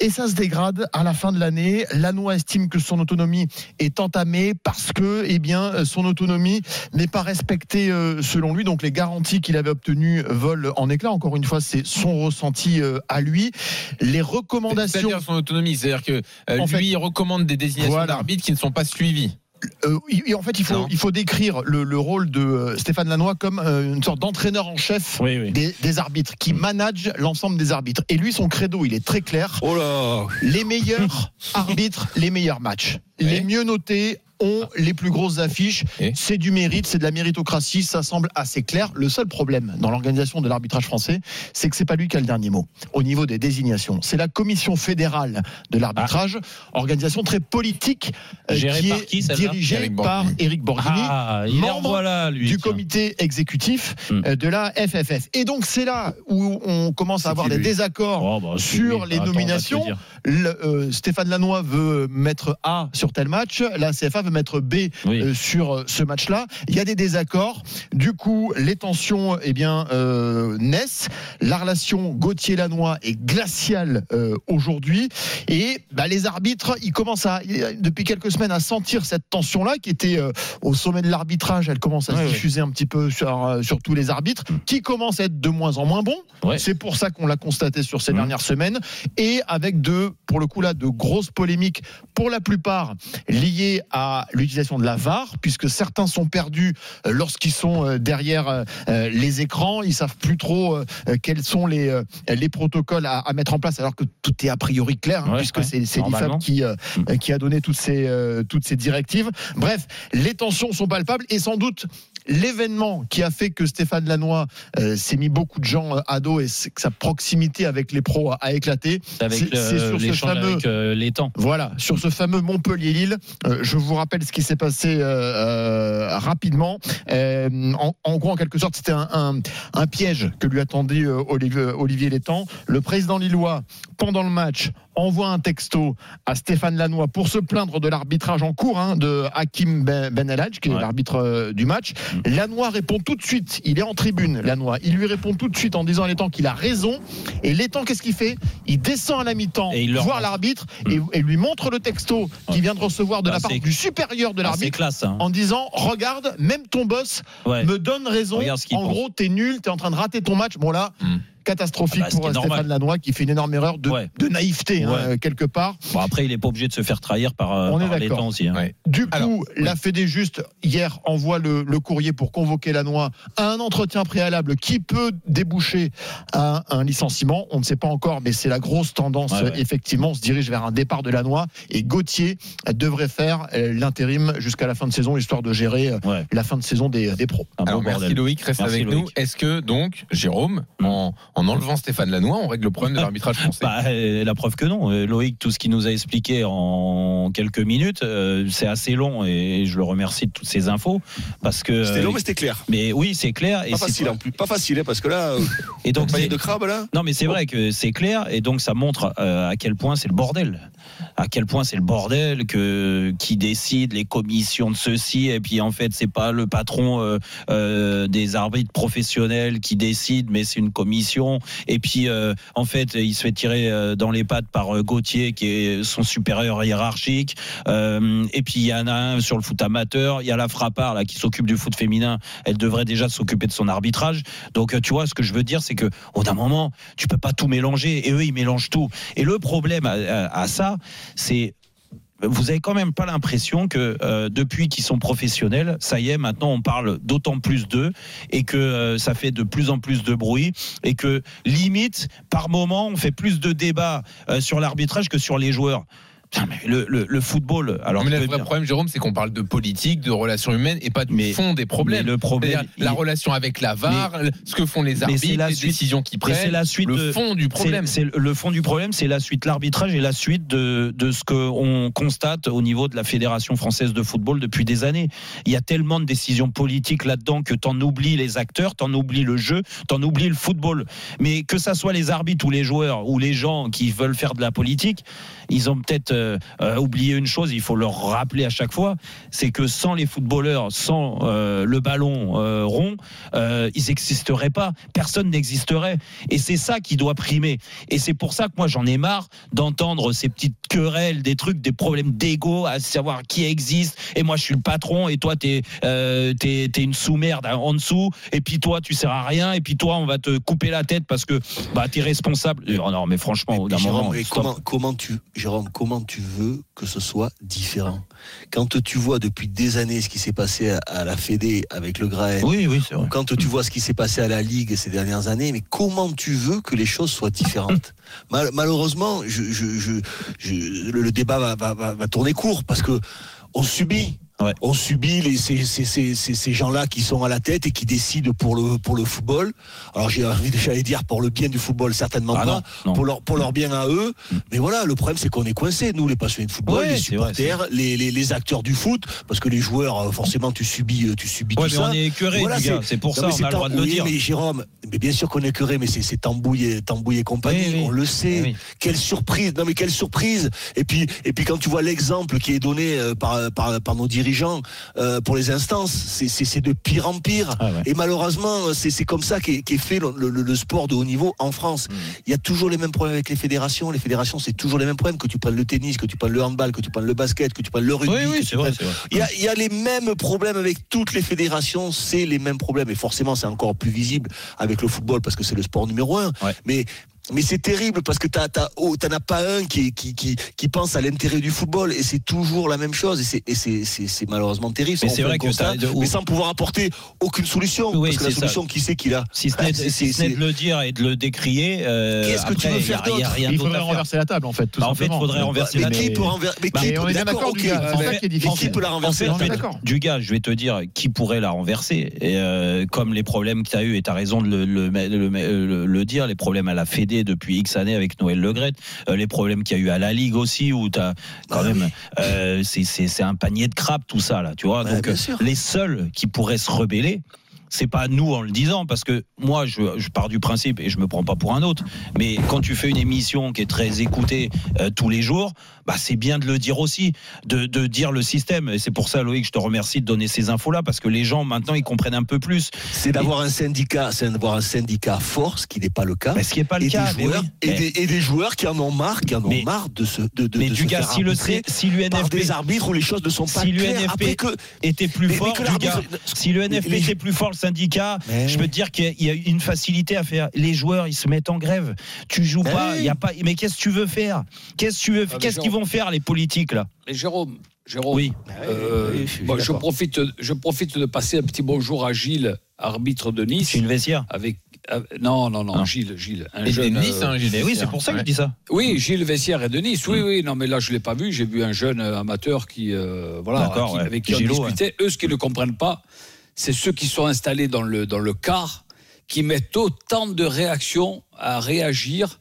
Et ça se dégrade à la fin de l'année. Lannoy estime que son autonomie est entamée parce que, eh bien, son autonomie n'est pas respectée euh, selon lui. Donc les garanties qu'il avait obtenues volent en éclats. Encore une fois, c'est son ressenti euh, à lui. Les recommandations. C'est-à-dire son autonomie, c'est-à-dire que euh, lui, fait- il recommande des désignations Voilà. d'arbitres qui ne sont pas suivies. Euh, il- en fait, il faut, Non. il faut décrire le, le rôle de euh, Stéphane Lannoy comme euh, une sorte d'entraîneur en chef Oui, oui. Des, des arbitres, qui manage l'ensemble des arbitres. Et lui, son credo, il est très clair. Oh là Les meilleurs arbitres, les meilleurs matchs. Les mieux notés ont les plus grosses affiches. C'est du mérite, c'est de la méritocratie, ça semble assez clair. Le seul problème dans l'organisation de l'arbitrage français, c'est que c'est pas lui qui a le dernier mot au niveau des désignations. C'est la commission fédérale de l'arbitrage, organisation très politique euh, qui par est qui, celle-là dirigée Éric par. Éric Borghini, Ah, membre voilà, lui, du tiens. comité exécutif Hmm. euh, de la FFF. Et donc c'est là où on commence à avoir des lui désaccords Oh, bah, sur lui. les Attends, nominations. Le, euh, Stéphane Lannoy veut mettre A sur tel match, la CFA veut mettre B euh, sur euh, ce match-là. Il y a des désaccords. Du coup, les tensions eh bien, euh, naissent. La relation Gauthier-Lannoy est glaciale euh, aujourd'hui. Et bah, les arbitres, ils commencent à, depuis quelques semaines à sentir cette tension-là qui était euh, au sommet de l'arbitrage. Elle commence à se diffuser un petit peu sur, sur tous les arbitres, qui commencent à être de moins en moins bons. C'est pour ça qu'on l'a constaté sur ces dernières semaines. Et avec de, pour le coup là, de grosses polémiques, pour la plupart liées à l'utilisation de la VAR, puisque certains sont perdus euh, lorsqu'ils sont euh, derrière euh, les écrans. Ils savent plus trop quels sont les, les protocoles à, à mettre en place, alors que tout est a priori clair, hein, Ouais, puisque ouais, c'est c'est l'IFAB qui, euh, qui a donné toutes ces, toutes ces directives. Bref, les tensions sont palpables et sans doute l'événement qui a fait que Stéphane Lannoy euh, s'est mis beaucoup de gens euh, à dos et que sa proximité avec les pros a, a éclaté. C'est- sur ce fameux avec euh, voilà, sur ce fameux Montpellier-Lille, euh, je vous rappelle ce qui s'est passé rapidement. En, en gros, en quelque sorte, c'était un, un- un piège que lui attendait Olivier, Olivier Létang. Le président lillois, pendant le match, envoie un texto à Stéphane Lannoy pour se plaindre de l'arbitrage en cours hein, de Hakim Ben Ben qui est l'arbitre du match. Lannoy répond tout de suite, il est en tribune, Lannoy, il lui répond tout de suite en disant à Létang qu'il a raison. Et Létang, qu'est-ce qu'il fait? Il descend à la mi-temps, il voir l'arbitre et, et lui montre le texto qu'il vient de recevoir de Ah, la part du supérieur de Ah, l'arbitre hein. en disant regarde même ton boss Ouais. me donne raison. En pense. gros t'es nul t'es en train de rater ton match. Bon là catastrophique Ah bah, pour euh, Stéphane normal. Lannoy qui fait une énorme erreur de, de naïveté hein, Ouais. quelque part Bon, après, il est pas obligé de se faire trahir par, On est par d'accord. l'étang aussi. hein. Du coup, la Fédé juste hier envoie le, le courrier pour convoquer Lannoy à un entretien préalable qui peut déboucher à un licenciement. On ne sait pas encore, mais c'est la grosse tendance. Ouais, ouais. Effectivement, on se dirige vers un départ de Lannoy et Gauthier devrait faire euh, l'intérim jusqu'à la fin de saison, histoire de gérer euh, la fin de saison des, des pros. Alors merci Loïc, reste Merci, avec Loïc. nous. Est-ce que donc, Jérôme, en, en enlevant Stéphane Lannoy, on règle le problème de l'arbitrage français Bah, euh, la preuve que non. Euh, Loïc, tout ce qu'il nous a expliqué en quelques minutes, euh, c'est assez long et je le remercie de toutes ces infos parce que. C'était long, mais c'était clair. Mais oui, c'est clair. Pas facile en plus. Pas facile, hein, parce que là, Et donc, de crabe là. Non, mais c'est vrai que c'est clair et donc ça montre euh, à quel point c'est le bordel. À quel point c'est le bordel que qui décide les commissions de ceci et puis en fait c'est pas le patron euh, euh, des arbitres professionnels qui décide mais c'est une commission. Et puis euh, en fait il se fait tirer dans les pattes par Gauthier qui est son supérieur hiérarchique. Et puis il y en a un sur le foot amateur. Il y a la frappard là qui s'occupe du foot féminin. Elle devrait déjà s'occuper de son arbitrage. Donc tu vois ce que je veux dire c'est que au d'un moment tu peux pas tout mélanger. Et eux ils mélangent tout. Et le problème à ça vous avez quand même pas l'impression que euh, depuis qu'ils sont professionnels, ça y est, maintenant on parle d'autant plus d'eux et que euh, ça fait de plus en plus de bruit et que limite, par moment, on fait plus de débats euh, sur l'arbitrage que sur les joueurs. Le, le- le football, alors mais le vrai problème, Jérôme, c'est qu'on parle de politique, de relations humaines et pas du fond des problèmes. le problème, la relation avec la VAR, ce que font les arbitres, la les suite- décisions qu'ils prennent, c'est la suite le de- fond du problème. C'est c'est le fond du problème, c'est la suite l'arbitrage et la suite de, de ce qu'on constate au niveau de la Fédération française de football depuis des années. Il y a tellement de décisions politiques là-dedans que t'en oublies les acteurs, t'en oublies le jeu, t'en oublies le football. Mais que ça soit les arbitres ou les joueurs ou les gens qui veulent faire de la politique, ils ont peut-être euh, euh, oublier une chose, il faut leur rappeler à chaque fois, c'est que sans les footballeurs, sans euh, le ballon euh, rond, ils n'existeraient pas. Personne n'existerait. Et c'est ça qui doit primer. Et c'est pour ça que moi j'en ai marre d'entendre ces petites querelles, des trucs, des problèmes d'ego, à savoir qui existe. Et moi je suis le patron et toi t'es t'es une sous-merde en dessous. Et puis toi tu sers à rien. Et puis toi on va te couper la tête parce que bah t'es responsable. Non mais franchement Jérôme, moment. mais comment, comment tu, Jérôme, comment tu veux que ce soit différent Quand tu vois depuis des années ce qui s'est passé à, à la Fédé avec le Graël, Oui oui ou quand tu vois ce qui s'est passé à la Ligue ces dernières années, mais comment tu veux que les choses soient différentes Mal- Malheureusement, je, je, je, je- le, le débat va, va, va, va tourner court parce que on subit. On subit les, ces, ces, ces, ces, ces gens-là qui sont à la tête et qui décident pour le, pour le football. Alors j'ai envie de j'allais dire pour le bien du football, certainement Ah pas, non, non. Pour, leur, pour leur bien à eux. Mais voilà, le problème c'est qu'on est coincés, nous les passionnés de football, Ouais, les vrai, supporters, les, les, les acteurs du foot, parce que les joueurs, euh, forcément tu subis, euh, tu subis Ouais, tout mais ça. on est gars, c'est pour ça, on c'est a le droit de le dire. Mais Jérôme, mais bien sûr qu'on est écœuré, mais c'est Tambouille et, Tambouille et compagnie, Oui, oui. on le sait. Oui, oui. Quelle surprise Non mais quelle surprise Et puis et puis quand tu vois l'exemple qui est donné euh, par, par, par nos dirigeants euh, pour les instances, c'est- de pire en pire. Ah Et malheureusement, c'est c'est comme ça qu'est fait le, le- le sport de haut niveau en France. Mm. Il y a toujours les mêmes problèmes avec les fédérations. Les fédérations, c'est toujours les mêmes problèmes. Que tu prennes le tennis, que tu prennes le handball, que tu prennes le basket, que tu prennes le rugby. Oui, oui, prennes- vrai. Il y, a, il y a les mêmes problèmes avec toutes les fédérations. C'est les mêmes problèmes. Et forcément, c'est encore plus visible avec le football parce que c'est le sport numéro un. Mais mais c'est terrible parce que t'as, t'as, oh, t'en as pas un qui, qui, qui, qui pense à l'intérêt du football et c'est toujours la même chose et c'est, et c'est, c'est, c'est malheureusement terrible. Mais c'est vrai que constat, de- mais sans pouvoir apporter aucune solution. Oui, parce que la ça. solution, qui c'est qu'il a Si ce Bah, n'est c'est- si ce c'est- n'est de le dire et de le décrier, euh, Qu'est-ce que tu veux faire il d'autre faudrait renverser la table en fait. Tout Bah, en fait, il faudrait renverser mais la qui table. peut renverser mais Bah, qui mais on peut, d'accord, ok. C'est ça qui est difficile. Mais qui peut la En renverser? du gars, je vais te dire qui pourrait la renverser? Et euh, comme les problèmes que tu as eu, et tu as raison de le, le, le- le- le dire, les problèmes à la Fédé depuis X années avec Noël Legrette, euh, les problèmes qu'il y a eu à la Ligue aussi, où tu as quand Ah même. euh, c'est- un panier de crap tout ça, là, tu vois. Ouais, Donc, euh, les seuls qui pourraient se rebeller, c'est pas nous en le disant, parce que moi, je, je pars du principe, et je me prends pas pour un autre, mais quand tu fais une émission qui est très écoutée euh, tous les jours, bah, c'est bien de le dire aussi, de, de dire le système. Et c'est pour ça, Loïc, je te remercie de donner ces infos-là, parce que les gens, maintenant, ils comprennent un peu plus. C'est d'avoir un syndicat, c'est d'avoir un syndicat fort, ce qui n'est pas le cas. Mais ce qui n'est pas le et cas, Des joueurs, oui. et, des, et des joueurs qui en ont marre, qui en ont Mais- marre de se, de, de, mais de du se gars, faire si le si l'UNFP des arbitres où les choses ne sont pas si claires. l'UNFP Après que, était plus mais- mais fort, que du l'arbitre- gars, si le NFP les- était plus fort, le syndicat, Mais- je peux te dire qu'il y a- une facilité à faire. Les joueurs, ils se mettent en grève. Tu joues Mais pas, il y a pas. Mais qu'est-ce que tu veux faire? Qu'est-ce que tu veux Ah, Qu'est-ce qu'ils vont faire les politiques là? Mais Jérôme, Jérôme, Oui. euh, oui, je bon, profite, je profite de passer un petit bonjour à Gilles, arbitre de Nice. Gilles Vessière. Avec, non, non, non, Non. Gilles, Gilles. Un Et de jeune, Nice, hein, Gilles oui, c'est pour ça que je dis ça. Oui, Gilles Vessière est de Nice. Oui, oui, non, mais là, je ne l'ai pas vu. J'ai vu un jeune amateur qui, euh, voilà, D'accord, qui- ouais. avec qui Gilot, on discutait. Eux, ce qu'ils ne comprennent pas, c'est ceux qui sont installés dans le, dans le car, qui mettent autant de réactions à réagir.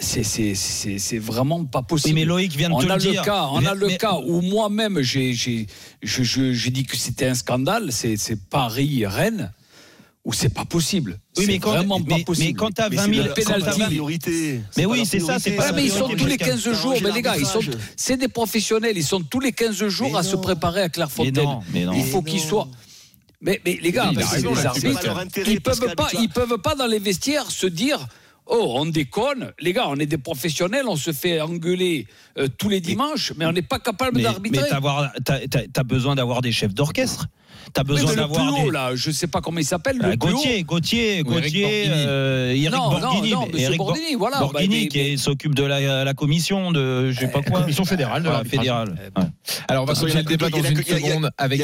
C'est- C'est c'est- c'est vraiment pas possible. Oui, mais Loïc vient de on te a le dire. Cas, on a le mais- cas où moi-même, j'ai dit que c'était un scandale. C'est c'est Paris-Rennes, où c'est pas possible. Oui, mais C'est quand, vraiment pas possible. mais quand t'as mais 20 c'est 000 la- le c'est pas la penalty. priorité. Mais oui, c'est ça, priorité. c'est pas la mais ils sont tous les parce que 15 jours, mais les gars, ils sont, c'est des professionnels, ils sont tous les 15 jours Mais à se préparer à Mais Clairefontaine. non, mais non. Il faut qu'ils soient. Mais, mais les gars, raison, les arbitres, ils peuvent pas, qu'habituellement- ils peuvent pas dans les vestiaires se dire. Oh, on déconne. Les gars, on est des professionnels, on se fait engueuler euh, tous les dimanches, mais on n'est pas capable Mais, mais d'arbitrer. t'avoir- t'as t'as besoin d'avoir des chefs d'orchestre. T'as Oui, besoin mais le d'avoir des. là, je sais pas comment il s'appelle, haut. Gauthier, Gauthier, Gauthier, Borghini. euh, Eric Non, non, Borghini, non, monsieur Eric Bor- Borghini, voilà, Borghini bah, mais- qui s'occupe de la, la commission de je sais pas quoi. commission fédérale de fédérale. Eh Ouais. Alors, on va façon, continuer le débat dans il y a- une seconde avec.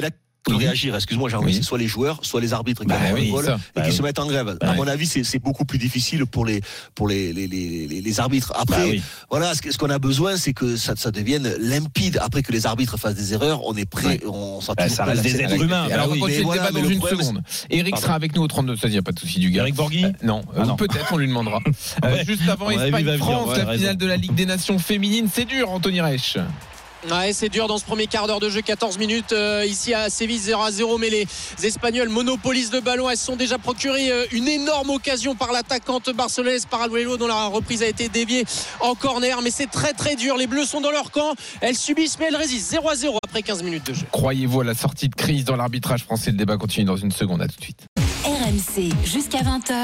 Pour Oui. réagir, excuse-moi, Jean, Oui. soit les joueurs, soit les arbitres qui Bah oui, ça. Bah oui. se mettent en grève. Bah à mon avis, c'est beaucoup plus difficile pour les pour les les, les, les- les arbitres. Après, Bah oui. voilà, ce qu'on a besoin, c'est que ça, ça devienne limpide. Après que les arbitres fassent des erreurs, on est prêt, on toujours ça reste des êtres humains. Alors, on va oui, continuer mais le voilà, débat dans une problème, seconde. Eric Pardon. sera avec nous au 32 16, il n'y a pas de souci du gars. Eric Borghi Non, Ah euh, non. peut-être on lui demandera. Euh. Juste avant Espagne-France, la finale de la Ligue des Nations féminines, c'est dur, Anthony Reich. Ouais, c'est dur dans ce premier quart d'heure de jeu, 14 minutes euh, ici à Séville 0 à 0, mais les Espagnols monopolisent le ballon. Elles se sont déjà procuré euh, une énorme occasion par l'attaquante barcelonaise Paraguelo dont la reprise a été déviée en corner, mais c'est très très dur. Les Bleus sont dans leur camp, elles subissent mais elles résistent 0 à 0 après 15 minutes de jeu. Croyez-vous à la sortie de crise dans l'arbitrage français? Le débat continue dans une seconde. À tout de suite. RMC jusqu'à 20h.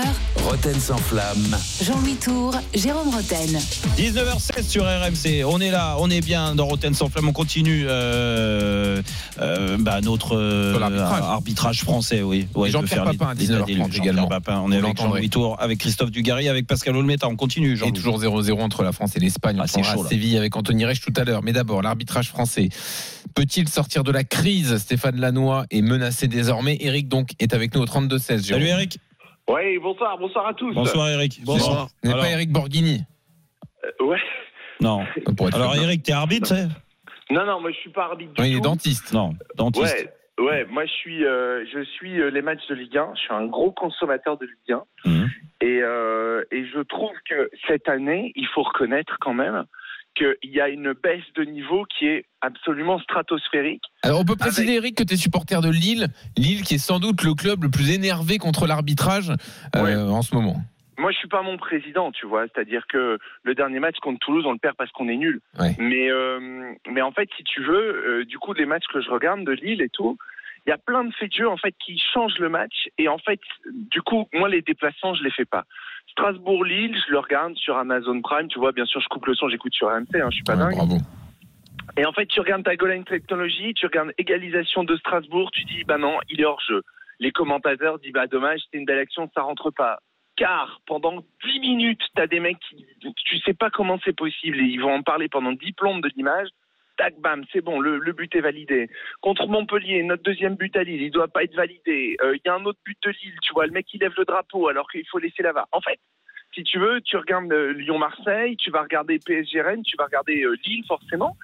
Roten sans flamme. Jean-Louis Tour, Jérôme Roten. 19h16 sur RMC. On est là, on est bien dans Roten sans flamme. On continue euh, euh, bah, notre euh, arbitrage français. Oui, ouais, Jean-Pierre Papin à les- les 19h30 adéluges. Jean-Pierre également. Papin. On est Vous avec. Jean-Louis Tour, avec Christophe Dugarry, avec Pascal Olmeta. On continue. Jean Et toujours 0-0 entre la France et l'Espagne. Ah, on chaud, là. Séville avec Anthony Reich tout à l'heure. Mais d'abord, l'arbitrage français. Peut-il sortir de la crise? Stéphane Lannoy est menacé désormais. Eric donc est avec nous au 32-16. Salut Eric. Oui, bonsoir, bonsoir à tous. Bonsoir Eric. Bonsoir. Vous n'êtes Alors- pas Eric Borghini Euh, ouais. Non. Alors. Eric, t'es arbitre, c'est Non, non, moi je suis pas arbitre du Non, il est dentiste. Non, dentiste. Ouais, ouais, moi je suis, euh, je suis euh, les matchs de Ligue 1. Je suis un gros consommateur de Ligue 1. Mhm. Et, euh, et je trouve que cette année, il faut reconnaître quand même qu'il y a une baisse de niveau qui est absolument stratosphérique. Alors on peut préciser Eric que tu es supporter de Lille, Lille qui est sans doute le club le plus énervé contre l'arbitrage euh, en ce moment. Moi, je suis pas mon président, tu vois. C'est-à-dire que le dernier match contre Toulouse, on le perd parce qu'on est nul. Ouais. Mais, euh, mais en fait, si tu veux, euh, du coup, les matchs que je regarde de Lille et tout, il y a plein de faits de jeu en fait qui changent le match. Et en fait, du coup, moi, les déplacements, je les fais pas. Strasbourg-Lille, je le regarde sur Amazon Prime. Tu vois, bien sûr, je coupe le son, j'écoute sur RMC. Hein, je suis pas dingue. Bravo. Et en fait, tu regardes ta goal line technologie, tu regardes égalisation de Strasbourg, tu dis, bah non, il est hors jeu. Les commentateurs disent, bah dommage, c'était une belle action, ça rentre pas. Car pendant 10 minutes, tu as des mecs qui, tu sais pas comment c'est possible et ils vont en parler pendant 10 plombes de l'image. Tac, bam, c'est bon, le, but est validé. Contre Montpellier, notre deuxième but à Lille, il doit pas être validé. Euh, Il y a un autre but de Lille, tu vois, le mec il lève le drapeau alors qu'il faut laisser la VAR. En fait, si tu veux, tu regardes euh, Lyon-Marseille, tu vas regarder PSG-Rennes, tu vas regarder euh, Lille forcément,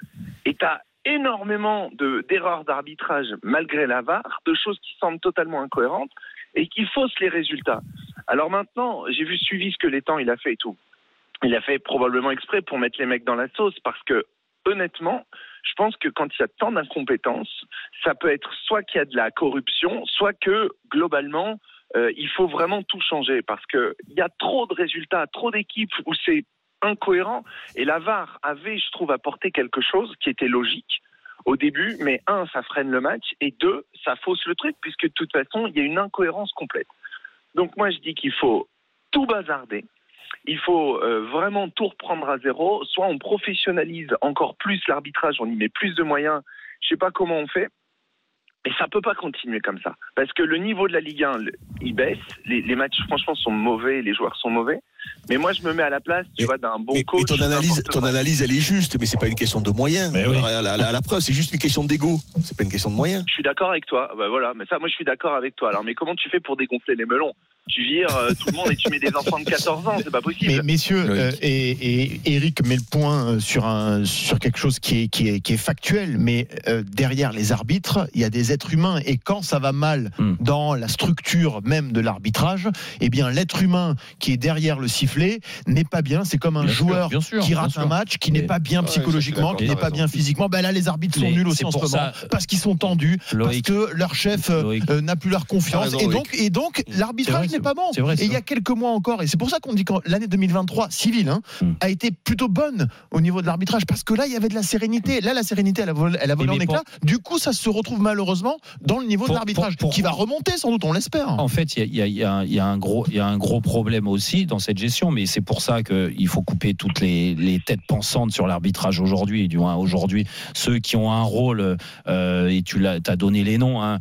et tu as énormément de- d'erreurs d'arbitrage malgré la VAR, de choses qui semblent totalement incohérentes et qui faussent les résultats. Alors maintenant, j'ai vu suivi ce que l'étang il a fait et tout. Il a fait probablement exprès pour mettre les mecs dans la sauce parce que honnêtement, je pense que quand il y a tant d'incompétences, ça peut être soit qu'il y a de la corruption, soit que globalement, euh, il faut vraiment tout changer parce que il y a trop de résultats, trop d'équipes où c'est incohérent. Et la VAR avait, je trouve, apporté quelque chose qui était logique au début, mais un, ça freine le match, et deux, ça fausse le truc, puisque de toute façon, il y a une incohérence complète. Donc moi, je dis qu'il faut tout bazarder. Il faut euh, vraiment tout reprendre à zéro. Soit on professionnalise encore plus l'arbitrage, on y met plus de moyens. Je sais pas comment on fait. Mais ça peut pas continuer comme ça. Parce que le niveau de la Ligue 1, le- il baisse. Les, les matchs, franchement, sont mauvais. Les joueurs sont mauvais. Mais moi, je me mets à la place, tu vois, d'un bon Et coach. ton analyse, ton analyse, elle est juste, mais c'est pas une question de moyens. À la, à la- à la preuve, c'est juste une question d'ego. C'est pas une question de moyens. Je suis d'accord avec toi. Bah voilà, mais ça, moi, je suis d'accord avec toi. Alors, mais comment tu fais pour dégonfler les melons? Tu vires euh, tout le monde et tu mets des enfants de 14 ans, c'est pas possible. Mais messieurs, euh, et, et Eric met le point euh, sur un sur quelque chose qui est qui est, qui est factuel, mais euh, derrière les arbitres, il y a des êtres humains et quand ça va mal Hmm. dans la structure même de l'arbitrage, eh bien l'être humain qui est derrière le sifflet n'est pas bien. C'est comme un Bien joueur sûr, qui rate un match, qui n'est pas bien psychologiquement, qui n'est pas raison. bien physiquement. Ben là, les arbitres sont Mais nuls aussi c'est en ce moment ça- parce qu'ils sont tendus, Loïc. parce que leur chef n'a plus leur confiance raison, et donc et donc C'est l'arbitrage n'est c'est- pas bon. vrai, et il y a quelques mois encore, et c'est pour ça qu'on dit que l'année 2023 civile hein, Hmm. a été plutôt bonne au niveau de l'arbitrage parce que là il y avait de la sérénité. Là la sérénité elle a volé, elle a volé Mais en pour- éclat. Du coup ça se retrouve malheureusement dans le niveau Pour- de l'arbitrage pour- qui va remonter sans doute, on l'espère. En fait, il y y y y a un gros, il y a un gros problème aussi dans cette gestion, mais c'est pour ça qu'il faut couper toutes les, les têtes pensantes sur l'arbitrage aujourd'hui, du moins aujourd'hui, ceux qui ont un rôle, euh, et tu l'as, as donné les noms, hein,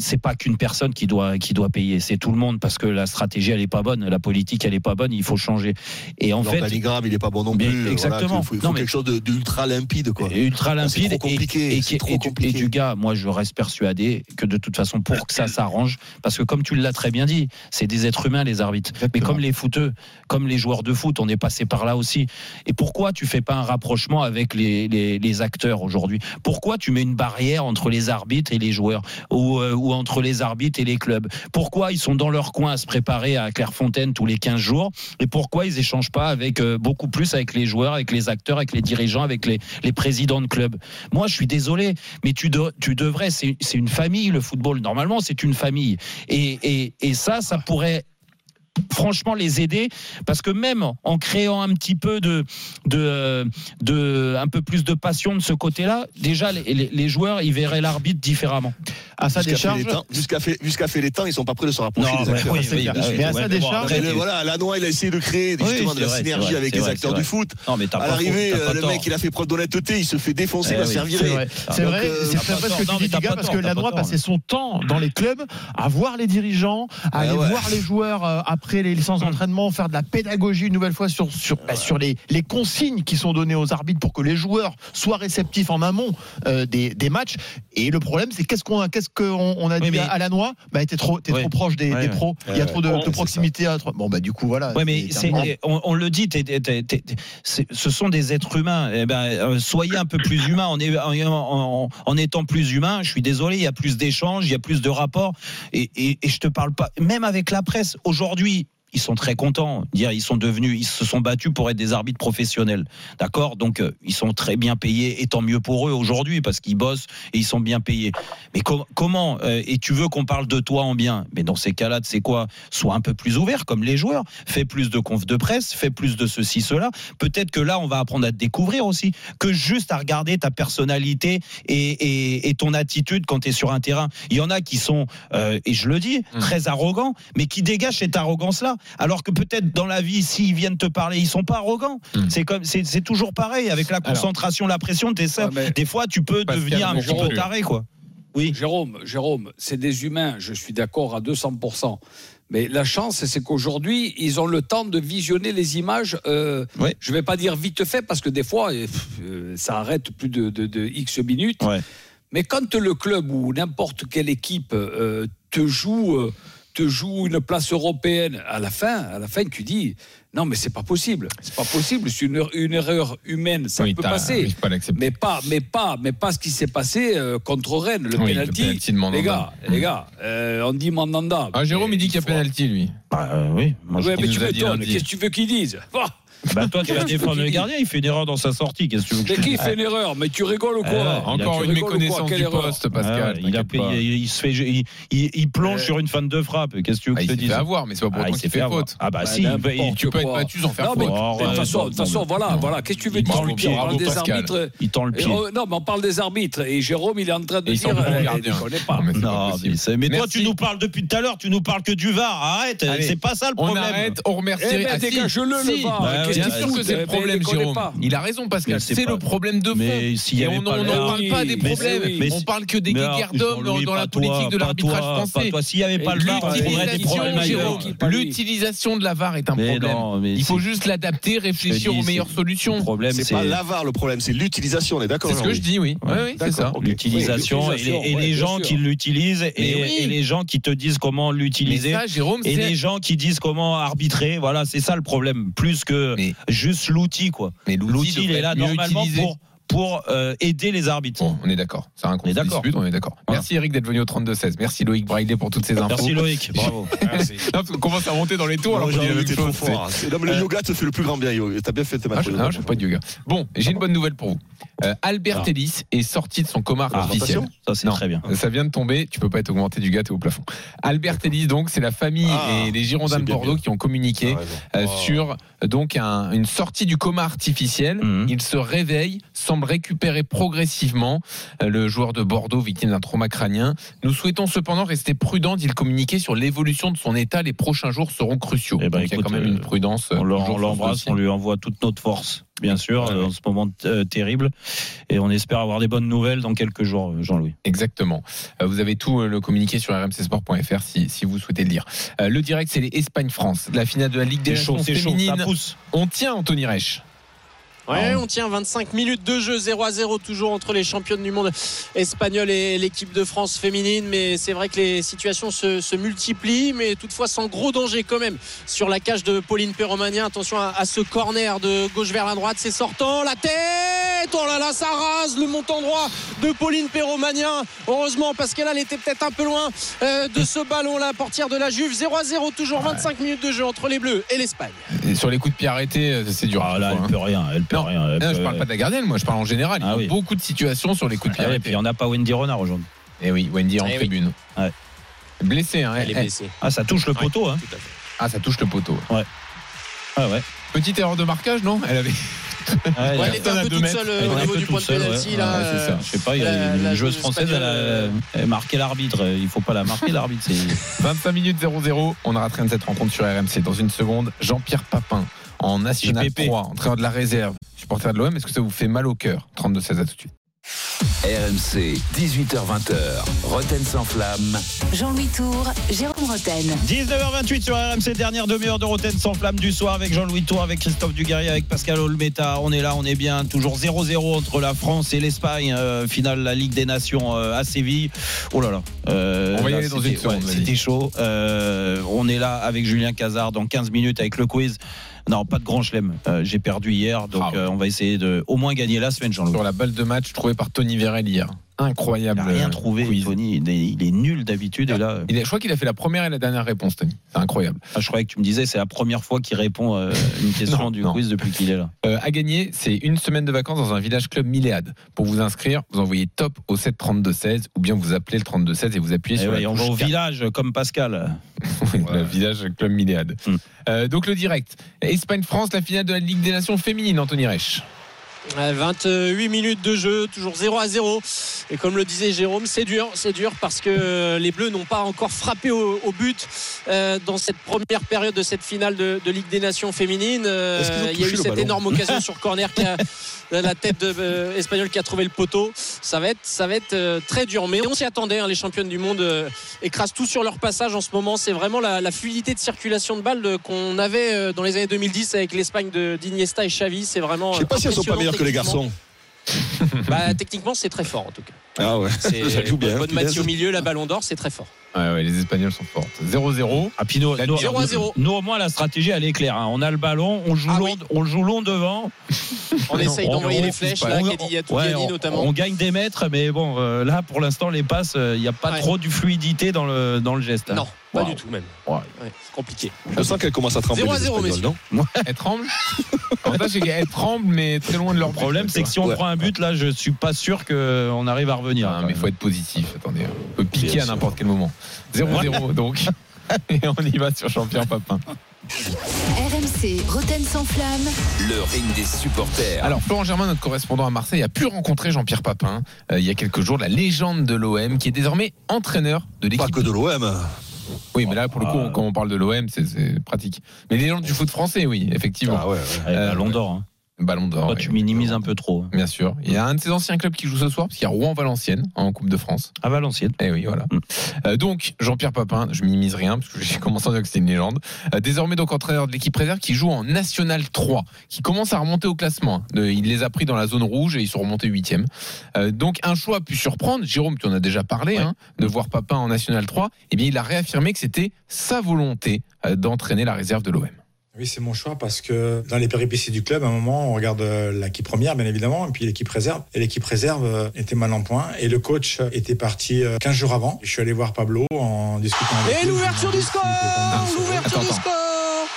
c'est pas qu'une personne qui doit qui doit payer, c'est tout le monde parce que la stratégie elle est pas bonne, la politique elle est pas bonne, il faut changer. Et en fait, L'organigramme, il est pas bon non Mais plus. Voilà, exactement. il faut, il Non, faut mais- quelque chose d'ultra limpide, quoi. ultra limpide trop compliqué, et, et, trop et du, compliqué. et du gars moi je reste persuadé que de toute façon pour que ça s'arrange parce que comme tu l'as très bien dit c'est des êtres humains les arbitres mais comme les footeux comme les joueurs de foot on est passé par là aussi et pourquoi tu fais pas un rapprochement avec les, les, les acteurs aujourd'hui? Pourquoi tu mets une barrière entre les arbitres et les joueurs? Joueurs euh, ou entre les arbitres et les clubs Pourquoi ils sont dans leur coin à se préparer à Clairefontaine tous les 15 jours Et pourquoi ils échangent pas avec euh, beaucoup plus avec les joueurs, avec les acteurs, avec les dirigeants, avec les, les présidents de clubs Moi, je suis désolé, mais tu, de- tu devrais. C'est une famille le football. Normalement, c'est une famille. Et, et, et ça, ça pourrait franchement les aider parce que même en créant un petit peu de, de, de un peu plus de passion de ce côté-là, déjà les, les- les joueurs ils verraient l'arbitre différemment. À sa Jusqu'à fait décharge, les temps- Jusqu'à fait, jusqu'à fait les temps, ils sont pas prêts de se rapprocher Non, des acteurs. oui, oui, clair. oui, Mais à sa décharge, le- voilà, Lanois, il a essayé de créer justement de la vrai, synergie vrai, avec les vrai, acteurs du foot. Non, mais t'as À pas l'arrivée, le mec, il a fait preuve d'honnêteté, il se fait défoncer, Eh il va se oui, faire C'est vrai, c'est euh, pas ce que tu dis, pas parce que Lanois passait son temps dans les clubs à voir les dirigeants, à aller Ah ouais. voir les joueurs euh, après les licences d'entraînement, faire de la pédagogie une nouvelle fois sur, sur, bah, sur les, les consignes qui sont données aux arbitres pour que les joueurs soient réceptifs en amont euh, des, des matchs. Et le problème, c'est qu'est-ce qu'on a, qu'est-ce qu'on on a Oui, dit mais- à à Lanois Bah, t'es trop, Ouais. trop proche des, pros. Il y a trop de, proximité à. Bon, bah, du coup, voilà. Ouais, mais on, on le dit, ce sont des êtres humains. Eh ben, euh, soyez un peu plus en- en- en étant plus humain, je suis désolé, il y a plus d'échanges, il y a plus de rapports. Et, et, et je te parle pas, même avec la presse, aujourd'hui. Ils sont très contents. Dire, ils sont devenus, ils se sont battus pour être des arbitres professionnels. D'accord? Donc, euh, ils sont très bien payés et tant mieux pour eux aujourd'hui parce qu'ils bossent et ils sont bien payés. Mais com- comment euh, Et tu veux qu'on parle de toi en bien? Mais dans ces cas-là, c'est quoi? Sois un peu plus ouvert comme les joueurs. Fais plus de conf de presse, fais plus de ceci, cela. Peut-être que là, on va apprendre à te découvrir aussi. Que juste à regarder ta personnalité et, et- et ton attitude quand tu es sur un terrain. Il y en a qui sont, euh, et je le dis, très arrogants, mais qui dégagent cette arrogance-là. Alors que peut-être dans la vie, s'ils viennent te parler, ils sont pas arrogants. C'est comme, c'est toujours pareil avec la concentration, la pression. t'es ça. Ouais, Des fois, tu peux devenir un petit peu taré, quoi. Oui. Jérôme, Jérôme, c'est des humains, je suis d'accord à 200%. Mais la chance, c'est qu'aujourd'hui, ils ont le temps de visionner les images. euh, Je ne vais pas dire vite fait, parce que des fois, euh, pff, euh, ça arrête plus de, de- de X minutes. Mais quand le club ou n'importe quelle équipe euh, te joue, euh, te joue une place européenne, à la fin, à la fin, tu dis non, mais c'est pas possible. C'est pas possible. C'est une, une erreur humaine, ça Oui, peut passer. oui, pas mais pas, mais pas, mais pas ce qui s'est passé euh, contre Rennes, le Oui, le penalty. penalty de Mandanda. Les gars, les gars, euh, on dit Mandanda. Ah, Jérôme, il dit qu'il y a penalty, lui. oui, moi, Ouais, je- mais tu. Qu'est-ce que veux qu'ils disent Ah, Bah, toi, tu vas défendre le gardien, il fait une erreur dans sa sortie. Qu'est-ce que tu veux que Mais je te qui dise fait une erreur Mais tu rigoles ou quoi Ah, a- Encore une méconnaissance du poste, Pascal. Ah, il, a se fait, il, il- il plonge Euh, sur une fan de frappe. Qu'est-ce que tu veux que Ah, je te il s'est dise fait avoir, mais c'est pas pour Ah, autant il qu'il s'est fait fait faute. Ah bah Bah, si, il n'importe tu peux être battu sans faire non, mais, faute. de toute façon, voilà, voilà. Qu'est-ce que tu veux Il dire tend le pied, On parle des arbitres. Il tend le pied. oh, non, mais on parle des arbitres. Et Jérôme, il est en train de dire. euh, pas. Non, mais toi, tu nous parles depuis tout à l'heure, tu nous parles que du VAR. Arrête, c'est pas ça le On problème. arrête, on remercie. Ah, dégage-le, le VAR. Bien sûr que c'est le problème, Jérôme. Il a raison, Pascal. C'est le problème de fond. Et on n'en VAR- parle pas des problèmes. On parle que des alors, d'hommes dans, la politique de l'arbitrage français. S'il n'y avait pas le VAR, L'utilisation, de la VAR est un Mais problème. non, mais Il faut juste l'adapter, réfléchir dis, aux meilleures solutions. Le problème, C'est pas l'avare le problème, c'est l'utilisation, on est d'accord C'est ce que je dis, oui. Oui, oui, c'est ça. L'utilisation Oui, et les, gens qui l'utilisent et, Mais oui. et les gens qui te disent comment l'utiliser ça, Jérôme, et les gens qui disent comment arbitrer. Voilà, c'est ça le problème, plus que Mais- juste l'outil quoi. Mais l'outil il est là normalement pour pour euh, aider les arbitres. Bon, on est d'accord. C'est un On est d'accord. on est d'accord. Voilà. Merci Eric d'être venu au 32-16. Merci Loïc Braillet pour toutes ces infos. Merci Loïc, bravo. Qu'on commence à monter dans les tours alors t'es trop fort. C'est- Non, mais le yoga te fait le plus grand bien, Yo. T'as bien fait de te Ah, mettre je, au non, je fais pas de yoga. Bon, j'ai une bonne nouvelle pour vous. Euh, Albert Ah. Ellis est sorti de son coma artificiel. Ça c'est très bien. Ça vient de tomber, tu peux pas être augmenté du gâteau au plafond. Albert Ellis, donc, c'est la famille Ah, et les Girondins de Bordeaux bien. qui ont communiqué euh, sur euh, donc un- une sortie du coma artificiel. Mhm. Il se réveille, semble récupérer progressivement. Euh, le joueur de Bordeaux, victime d'un trauma crânien. Nous souhaitons cependant rester prudents, dit le communiqué, sur l'évolution de son état. Les prochains jours seront cruciaux. Eh ben, donc, il y a quand même euh, une prudence. euh, On l'embrasse, on lui envoie toute notre force, bien sûr, Ouais, euh, ouais. en ce moment euh, terrible. Et on espère avoir des bonnes nouvelles dans quelques jours, euh, Jean-Louis. Exactement. Euh, Vous avez tout euh, le communiqué sur rmcsport.fr si, si vous souhaitez le lire. Euh, Le direct, c'est les Espagne-France. La finale de la Ligue des Nations c'est chaud, ça féminine. pousse. On tient Anthony Reich. Ouais, on tient 25 minutes de jeu 0 à 0 toujours entre les championnes du monde espagnoles et l'équipe de France féminine. Mais c'est vrai que les situations se, se multiplient, mais toutefois sans gros danger quand même sur la cage de Pauline Perromania. Attention à, à ce corner de gauche vers la droite, c'est sortant, la tête. Oh là là, ça rase le montant droit de Pauline Perromagnin. Heureusement, parce qu'elle elle était peut-être un peu loin euh, de ce ballon-là, portière de la Juve. 0 à 0, toujours 25 minutes de jeu entre les Bleus et l'Espagne. Et sur les coups de pied arrêtés, euh, c'est dur. Ah là, elle peut rien, elle peut rien. elle Non, je parle pas de la gardienne, moi je parle en général. Il y a Ah oui. beaucoup de situations sur les coups de pied Ah ouais, arrêtés. puis on n'a pas Wendy Renard aujourd'hui. Et oui, Wendy en Eh oui. tribune. Ouais. Blessée, hein. Elle est blessée. Ah, ça touche le poteau, hein. Ah, ça touche le poteau. Ouais. Ah ouais. Petite erreur de marquage, non? Elle avait. Ouais, Ouais, elle était un peu toute seule euh, Elle au était un niveau peu du point de ouais. là, Ouais, c'est ça. euh, Je sais pas, il y a la- une la joueuse française, elle a, elle a marqué l'arbitre. Il faut pas la marquer, l'arbitre. c'est- 25 minutes 0-0. On a raté cette rencontre sur RMC. Dans une seconde, Jean-Pierre Papin en National JPP. 3, entraîneur de la réserve, supporter de l'OM. Est-ce que ça vous fait mal au cœur? 32-16 à tout de suite. RMC, 18h20h. Roten sans flamme. Jean-Louis Tour, Jérôme Roten. 19h28 sur RMC, dernière demi-heure de Roten sans flamme du soir avec Jean-Louis Tour, avec Christophe Duguerrier, avec Pascal Olmeta. On est là, on est bien. Toujours 0-0 entre la France et l'Espagne. euh, finale la Ligue des Nations euh, à Séville. Oh là là. Euh, On va y là, aller dans une seconde, ouais. C'était chaud. Euh, on est là avec Julien Cazard dans 15 minutes avec le quiz. Non, pas de grand chelem. Euh, J'ai perdu hier, donc Ah ouais. euh, on va essayer de au moins gagner la semaine, Jean-Louis. Sur la balle de match trouvée par Tony Vérel hier. Incroyable. Il n'a rien euh, trouvé, quiz. Tony. Il est, il est nul d'habitude. Et là, Il je crois qu'il a fait la première et la dernière réponse, Tony. C'est incroyable. ah, je croyais que tu me disais c'est la première fois qu'il répond euh, une question Non, du non. quiz depuis qu'il est là. Euh, à gagner, c'est une semaine de vacances dans un village club Milléade. Pour vous inscrire, vous envoyez top au 7 32 16 ou bien vous appelez le 32 16 et vous appuyez Et sur Eh ouais, la on va au 4. village comme Pascal. Oui, le village club Milléade. Hmm. Euh, donc le direct. Espagne-France, la finale de la Ligue des Nations féminine, Anthony Reich. Ouais, 28 minutes de jeu, toujours 0 à 0. Et comme le disait Jérôme, c'est dur, c'est dur parce que les Bleus n'ont pas encore frappé au, au but euh, dans cette première période de cette finale de, de Ligue des Nations féminines. Euh, il y a eu cette énorme occasion sur corner qui a la tête de, euh, espagnole qui a trouvé le poteau. Ça va être, ça va être euh, très dur. Mais on s'y attendait. hein, les championnes du monde euh, écrasent tout sur leur passage en ce moment. C'est vraiment la, la fluidité de circulation de balles qu'on avait euh, dans les années 2010 avec l'Espagne de d'Iniesta et Xavi. C'est vraiment. Je sais pas si elles sont pas meilleures que les garçons. Bah, techniquement, c'est très fort en tout cas. Ah ouais, ça joue bien. bonne. Mathieu au milieu, la ballon d'or, c'est très fort. Ouais, ouais, les Espagnols sont fortes. 0-0. Ah, puis nous, La nous- demi-heure à 0. nous, au moins la stratégie elle est claire. hein. On a le ballon, on joue Ah long, oui. on joue long devant. On essaye d'envoyer les flèches, on- là, on- Kedi ouais, Atouyani on- notamment. On gagne des mètres, mais bon, euh, là pour l'instant les passes, euh, il n'y a pas Ouais. trop de fluidité dans le dans le geste. hein. Non, pas du tout même. Ouais, c'est compliqué. Je sens qu'elle commence à trembler. 0 à les 0, Espagnols, non Elle tremble. Qu'elle tremble, mais très loin de leur Le problème, c'est que si on Ouais. prend un but, là, je suis pas sûr qu'on arrive à revenir. Ah, mais il faut être positif. Attendez, on peut piquer Bien à n'importe quel moment. 0-0 donc. Et on y va sur Jean-Pierre Papin. RMC, Roten sans flamme. Le ring des supporters. Alors, Florent Germain, notre correspondant à Marseille, a pu rencontrer Jean-Pierre Papin euh, il y a quelques jours, la légende de l'OM, qui est désormais entraîneur de Pas l'équipe. que de l'OM. Oui, mais là, pour le coup, Ah. quand on parle de l'OM, c'est- pratique. Mais légende du foot français, oui, effectivement. Ah ouais, ouais. Avec Euh, hein. Ballon d'or. Tu minimises un peu trop. hein. Bien sûr. Il y a un de ses anciens clubs qui joue ce soir, parce qu'il y a Rouen-Valenciennes en Coupe de France. À Valenciennes. Eh oui, voilà. Mm. Euh, donc, Jean-Pierre Papin, je minimise rien, parce que j'ai commencé à dire que c'était une légende. Euh, désormais, donc, entraîneur de l'équipe réserve qui joue en National 3, qui commence à remonter au classement. De- il les a pris dans la zone rouge et ils sont remontés huitième. Euh, donc, un choix a pu surprendre. Jérôme, tu en as déjà parlé, Ouais. hein, de voir Papin en National 3. Eh bien, il a réaffirmé que c'était sa volonté d'entraîner la réserve de l'OM. Oui, c'est mon choix parce que dans les péripéties du club, à un moment, on regarde euh, l'équipe première, bien évidemment, et puis l'équipe réserve. Et l'équipe réserve euh, était mal en point. Et le coach était parti euh, 15 jours avant. Je suis allé voir Pablo en discutant avec Et lui. l'ouverture du score L'ouverture du score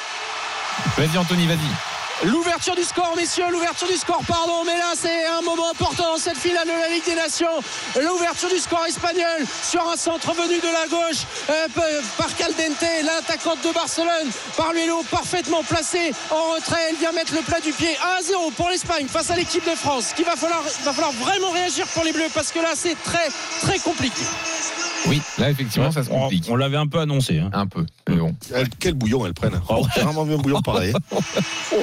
Vas-y, Anthony, vas-y. L'ouverture du score, messieurs, l'ouverture du score, pardon, mais là c'est un moment important dans cette finale de la Ligue des Nations. L'ouverture du score espagnol sur un centre venu de la gauche euh, par Caldente, l'attaquante de Barcelone, par Luelo, parfaitement placé en retrait. Elle vient mettre le plat du pied 1-0 pour l'Espagne face à l'équipe de France. Qui va falloir, va falloir vraiment réagir pour les Bleus parce que là c'est très très compliqué. Oui, là, effectivement, ça se complique. on l'avait un peu annoncé. hein. Un peu. Mais bon. Quel bouillon elles prennent. Oh, J'ai vraiment vu un bouillon pareil. Oh.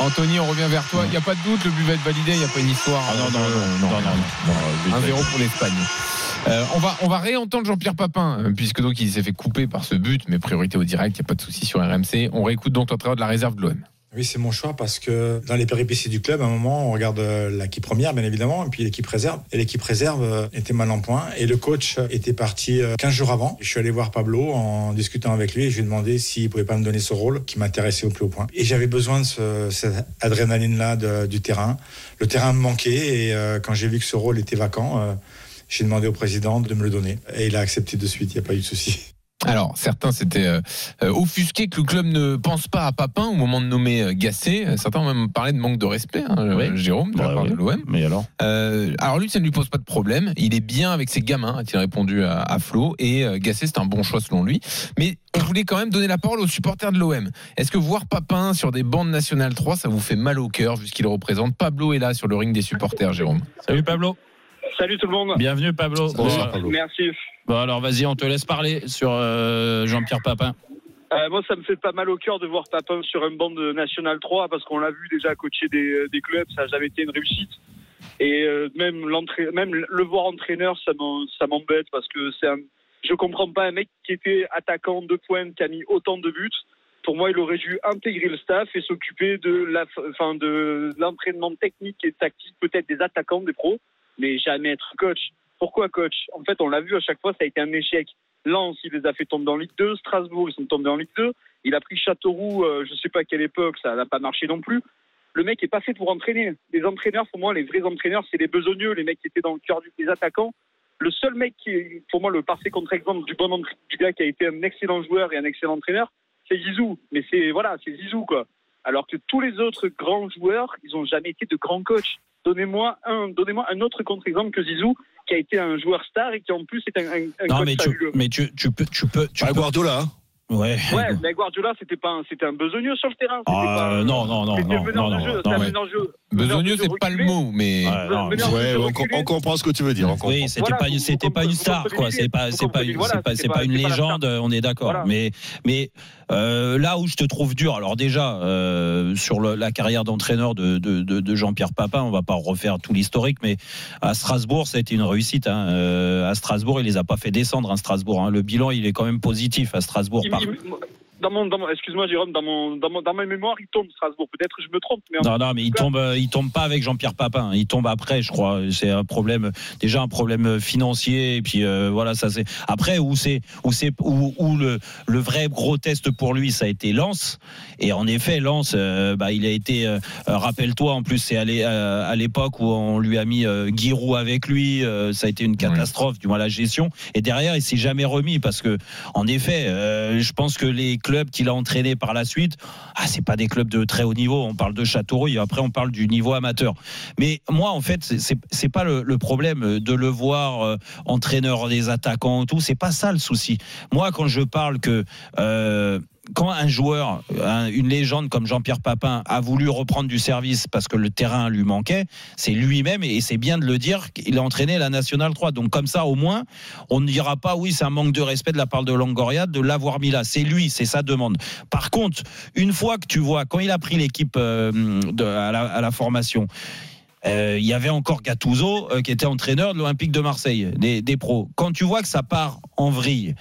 Anthony, on revient vers toi. Il n'y a pas de doute, le but va être validé. Il n'y a pas une histoire. Ah non, non, non, non, non, non, 1-0 pour l'Espagne. Euh, on, va, on va réentendre Jean-Pierre Papin, euh, puisque donc il s'est fait couper par ce but, mais priorité au direct, il n'y a pas de souci sur RMC. On réécoute donc l'entraîneur de la réserve de l'OM. Oui, c'est mon choix parce que dans les péripéties du club, à un moment, on regarde euh, l'équipe première, bien évidemment, et puis l'équipe réserve. Et l'équipe réserve euh, était mal en point. Et le coach était parti euh, 15 jours avant. Je suis allé voir Pablo en discutant avec lui et je lui ai demandé s'il pouvait pas me donner ce rôle qui m'intéressait au plus haut point. Et j'avais besoin de ce- cette adrénaline-là du terrain. Le terrain me manquait et euh, quand j'ai vu que ce rôle était vacant, euh, j'ai demandé au président de me le donner. Et il a accepté de suite, il n'y a pas eu de souci. Alors, certains s'étaient euh, euh, offusqués que le club ne pense pas à Papin au moment de nommer euh, Gasset. Euh, Certains ont même parlé de manque de respect, hein, euh, Jérôme, de la part ouais. de l'OM. Mais alors Euh, alors lui, ça ne lui pose pas de problème. Il est bien avec ses gamins, a-t-il répondu à, à Flo. Et euh, Gasset, c'est un bon choix selon lui. Mais on voulait quand même donner la parole aux supporters de l'OM. Est-ce que voir Papin sur des bandes nationales 3, ça vous fait mal au cœur vu ce qu'il représente? Pablo est là sur le ring des supporters, Jérôme. Salut Pablo. Salut tout le monde. Bienvenue Pablo. Bonsoir, Bon, Merci. Bon alors vas-y, on te laisse parler sur euh, Jean-Pierre Papin. Euh, moi, ça me fait pas mal au cœur de voir Papin sur un banc de National 3 parce qu'on l'a vu déjà coacher des, des clubs, ça n'a jamais été une réussite. Et euh, même, même le voir entraîneur, ça m'embête parce que c'est un. Je comprends pas un mec qui était attaquant de pointe, qui a mis autant de buts. Pour moi, il aurait dû intégrer le staff et s'occuper de la, enfin, de l'entraînement technique et tactique, peut-être des attaquants, des pros, mais jamais être coach. Pourquoi coach? En fait, on l'a vu à chaque fois, ça a été un échec. Lens, il les a fait tomber en Ligue 2. Strasbourg, ils sont tombés en Ligue 2. Il a pris Châteauroux, euh, je sais pas à quelle époque, ça n'a pas marché non plus. Le mec est pas fait pour entraîner. Les entraîneurs, pour moi, les vrais entraîneurs, c'est les besogneux, les mecs qui étaient dans le cœur des attaquants. Le seul mec qui est, pour moi, le parfait contre-exemple du bon du gars qui a été un excellent joueur et un excellent entraîneur, c'est Zizou. Mais c'est, voilà, c'est Zizou, quoi. Alors que tous les autres grands joueurs, ils ont jamais été de grands coachs. Donnez-moi un, donnez-moi un autre contre-exemple que Zizou, qui a été un joueur star et qui en plus est un, un, un Non coach mais tu, fabuleux. mais tu, tu peux, tu peux, tu peux. Guardiola. Ouais. Ouais, mais Guardiola, c'était pas, un- c'était un besogneux sur le terrain. C'était Ah, pas, non, non, non, c'était non, non, jeu, non, non, meneur de jeu. Besogneux, c'est pas le mot, mais. Ouais, non, on, comprend ce que tu veux dire. Oui, c'était Voilà, pas, c'était une star, quoi. C'est pas, c'est une- c'est pas, légende. On est d'accord. Voilà. Mais, mais euh, là où je te trouve dur, alors déjà euh, sur le- la carrière d'entraîneur de, de, de- de Jean-Pierre Papin, on va pas refaire tout l'historique, mais à Strasbourg, ça a été une réussite. hein. Euh, à Strasbourg, il les a pas fait descendre. à Strasbourg, hein. le bilan, il est quand même positif à Strasbourg. Il- par- il- dans mon, dans mon- excuse-moi Jérôme, dans mon, dans mon, dans ma mémoire, il tombe Strasbourg. Peut-être que je me trompe, mais Non, non, mais il tombe, euh, il tombe pas avec Jean-Pierre Papin. Il tombe après, je crois. C'est un problème, déjà un problème financier. Et puis euh, voilà, ça c'est. Après, où c'est, où c'est, où, où le, le vrai gros test pour lui, ça a été Lens. Et en effet, Lens, euh, bah, il a été. euh, euh, Rappelle-toi, en plus, c'est à l'é- euh, à l'époque où on lui a mis euh, Giroud avec lui. euh, ça a été une catastrophe, du moins la gestion. Et derrière, il s'est jamais remis parce que, en effet, euh, je pense que les clubs qu'il a entraînés par la suite, ah, c'est pas des clubs de très haut niveau. On parle de Châteauroux, et après on parle du niveau amateur. Mais moi, en fait, c'est- pas le, problème de le voir euh, entraîneur des attaquants tout. C'est pas ça le souci. Moi, quand je parle que euh, quand un joueur, un- une légende comme Jean-Pierre Papin a voulu reprendre du service parce que le terrain lui manquait, c'est lui-même et c'est bien de le dire qu'il a entraîné la Nationale 3. Donc comme ça, au moins, on ne dira pas oui, c'est un manque de respect de la part de Longoria de l'avoir mis là. C'est lui, c'est sa demande. Par contre, une fois que tu vois quand il a pris l'équipe euh, de- à, la, à la formation. euh, il y avait encore Gattuso euh, qui était entraîneur de l'Olympique de Marseille, des, des pros. Quand tu vois que ça part en vrille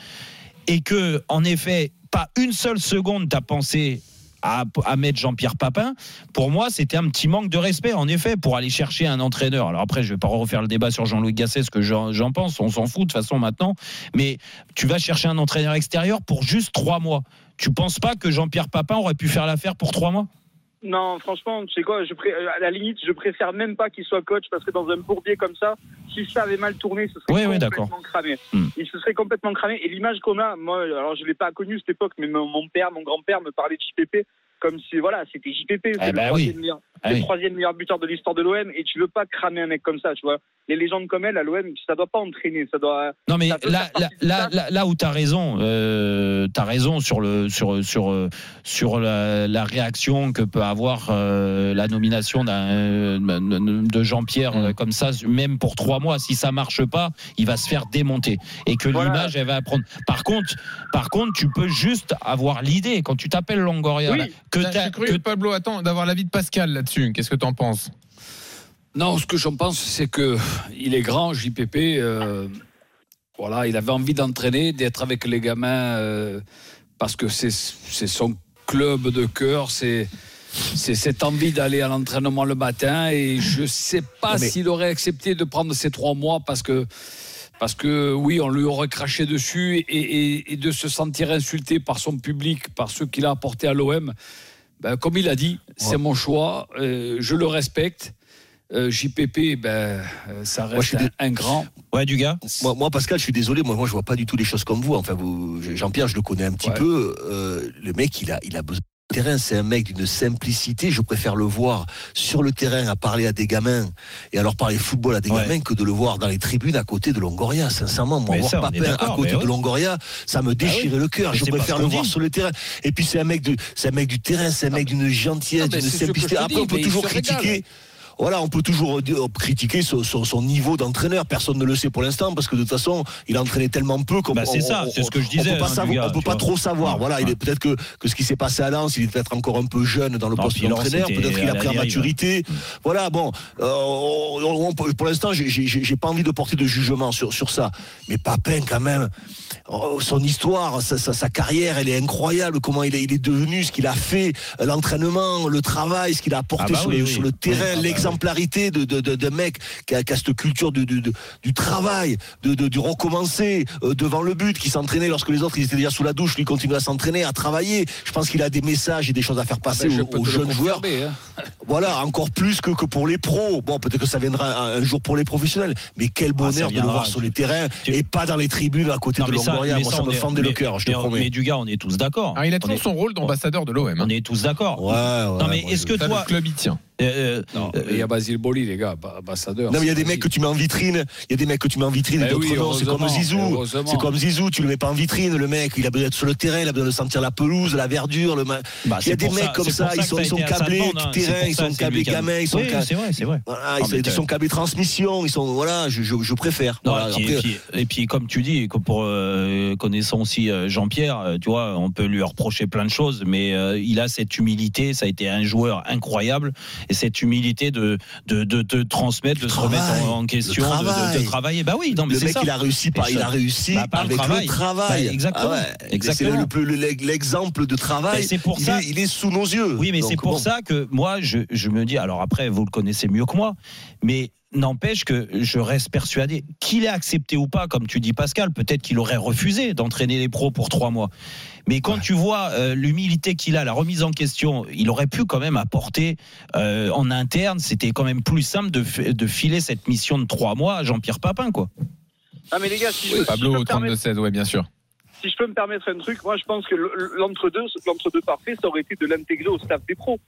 et que, en effet, pas une seule seconde t'as pensé à, mettre Jean-Pierre Papin, pour moi, c'était un petit manque de respect, en effet, pour aller chercher un entraîneur. Alors après, je vais pas refaire le débat sur Jean-Louis Gasset, ce que j'en j'en pense, on s'en fout de toute façon maintenant, mais tu vas chercher un entraîneur extérieur pour juste trois mois. Tu penses pas que Jean-Pierre Papin aurait pu faire l'affaire pour trois mois? Non, franchement, tu sais quoi, je pré- à la limite, je préfère même pas qu'il soit coach parce que dans un bourbier comme ça, si ça avait mal tourné, ce serait Oui, complètement cramé. Hmm. Il se serait complètement cramé. Et l'image qu'on a, moi, alors je l'ai pas connu cette époque, mais mon, père, mon grand-père me parlait de JPP comme si, voilà, c'était JPP, Eh ben oui. Ah le oui. troisième meilleur buteur de l'histoire de l'OM. Et tu veux pas cramer un mec comme ça, tu vois. Les légendes comme elle, à l'OM, ça doit pas entraîner, ça doit. Non mais là, là, là, là, là où tu as raison, euh, tu as raison sur, le, sur, sur, euh, sur la, la réaction que peut avoir euh, la nomination d'un, de Jean-Pierre euh, comme ça, même pour trois mois. Si ça marche pas, il va se faire démonter. Et que l'image, elle va apprendre. Par contre, par contre, tu peux juste avoir l'idée, quand tu t'appelles Longoria, là, que Là, t'as- j'ai cru, Pablo, attends, d'avoir l'avis de Pascal là-dessus. Qu'est-ce que tu en penses? Non, ce que j'en pense, c'est que il est grand, JPP. euh, voilà, il avait envie d'entraîner, d'être avec les gamins, euh, parce que c'est son club de cœur. C'est c'est cette envie d'aller à l'entraînement le matin et je sais pas Mais- s'il aurait accepté de prendre ces trois mois parce que parce que oui, on lui aurait craché dessus et, et- et de se sentir insulté par son public, par ceux qu'il a apporté à l'OM. Ben, comme il a dit, c'est mon choix, euh, je le respecte. Euh, JPP, ben, euh, ça Moi, je reste suis un, dé- un grand. Ouais, du gars. Moi, moi, Pascal, je suis désolé. Moi, moi, je vois pas du tout les choses comme vous. Enfin, vous, Jean-Pierre, je le connais un petit Ouais. peu. Euh, le mec, il a, il a besoin terrain. C'est un mec d'une simplicité. Je préfère le voir sur le terrain à parler à des gamins et alors parler football à des Ouais. gamins que de le voir dans les tribunes à côté de Longoria. Sincèrement, moi, Mais voir ça, Papin à côté de. Longoria, ça me déchirait le cœur. Je préfère le voir sur le terrain. Et puis, c'est un mec de, c'est un mec du terrain. C'est un mec d'une gentillesse, d'une simplicité. Après, on peut toujours critiquer. Voilà, on peut toujours dire- critiquer son, son- son niveau d'entraîneur. Personne ne le sait pour l'instant parce que de toute façon, il a entraîné tellement peu qu'on Bah, c'est ça, c'est ce que je on disais, peut pas, hein, savoir- du gars, on peut tu pas trop savoir. Ouais, voilà, il est peut-être que, que ce qui s'est passé à Lens, il est peut-être encore un peu jeune dans le Non, poste d'entraîneur. Peut-être qu'il a pris en maturité. Voilà, bon, euh, on- on peut- pour l'instant, j'ai- pas envie de porter de jugement sur, sur ça. Mais Papin, quand même, oh, son histoire, sa, sa- sa carrière, elle est incroyable. Comment il est, il est devenu, ce qu'il a fait, euh, l'entraînement, le travail, ce qu'il a apporté Ah bah sur, oui, le, oui. sur le terrain, ah bah l'exemplarité de, de, de, de mec qui a, qui a cette culture du, du, du- du travail, de, de- du recommencer euh, devant le but, qui s'entraînait lorsque les autres ils étaient déjà sous la douche, lui continue à s'entraîner, à travailler. Je pense qu'il a des messages et des choses à faire passer Ben, je aux, aux jeunes joueurs. hein. Voilà, encore plus que, que pour les pros. Bon, peut-être que ça viendra un, un jour pour les professionnels, mais quel Ah, ça bonheur de le voir sur les terrains Tu- et pas dans les tribunes à côté Non, de ça, Longoria. mais Moi, ça, ça me fendait le cœur, je te mais- promets. Mais du gars, on est tous d'accord. Alors, il a toujours est- son rôle d'ambassadeur de l'OM. hein. On est tous d'accord. Ouais, ouais, Non, mais est-ce que Ça, toi. le club y tient. Euh, Non, euh, il y a Basile Boli, les gars, ba- ambassadeur. Non, mais il y a des mecs que tu mets en vitrine. Il y a des mecs que tu mets en vitrine d'autres oui. C'est comme Zizou. C'est comme Zizou. Tu le mets pas en vitrine, le mec. Il a besoin d'être sur le terrain. Il a besoin de sentir la pelouse, la verdure. Le ma- bah, il y a des mecs ça- comme ça. Ils sont, sont câblés demande, hein. terrain. Ils sont câblés gamins. Ils sont câblés- c'est vrai, c'est vrai. Voilà, Ah, ils, sont, câblés transmission. Ils sont voilà. Je, préfère. Et, puis, comme tu dis, euh, connaissant aussi euh, Jean-Pierre, euh, tu vois, on peut lui reprocher plein de choses, mais euh, il a cette humilité. Ça a été un joueur incroyable, et cette humilité de de, de, de transmettre, de se travail, remettre en, question, de- de, travail. de travailler. Bah oui, non, mais le c'est mec, ça. il a réussi, par, il a réussi bah, par le avec travail. le travail. Bah, exactement. Ah ouais, Exactement. C'est le- le- le- l'exemple de travail. Et c'est pour il, ça- est, il est sous nos yeux. Oui, mais c'est pour bon. ça que moi, je, je me dis, alors après, vous le connaissez mieux que moi, mais n'empêche que je reste persuadé qu'il ait accepté ou pas, comme tu dis Pascal, peut-être qu'il aurait refusé d'entraîner les pros pour trois mois. Mais quand tu vois euh, l'humilité qu'il a, la remise en question, il aurait pu quand même apporter euh, en interne, c'était quand même plus simple de, filer cette mission de trois mois à Jean-Pierre Papin, quoi. Ah mais les gars, si je, Pablo me permettre- 32-16, ouais, bien sûr. si je peux me permettre un truc, moi je pense que le- l'entre-deux, l'entre-deux parfait, ça aurait été de l'intégrer au staff des pros.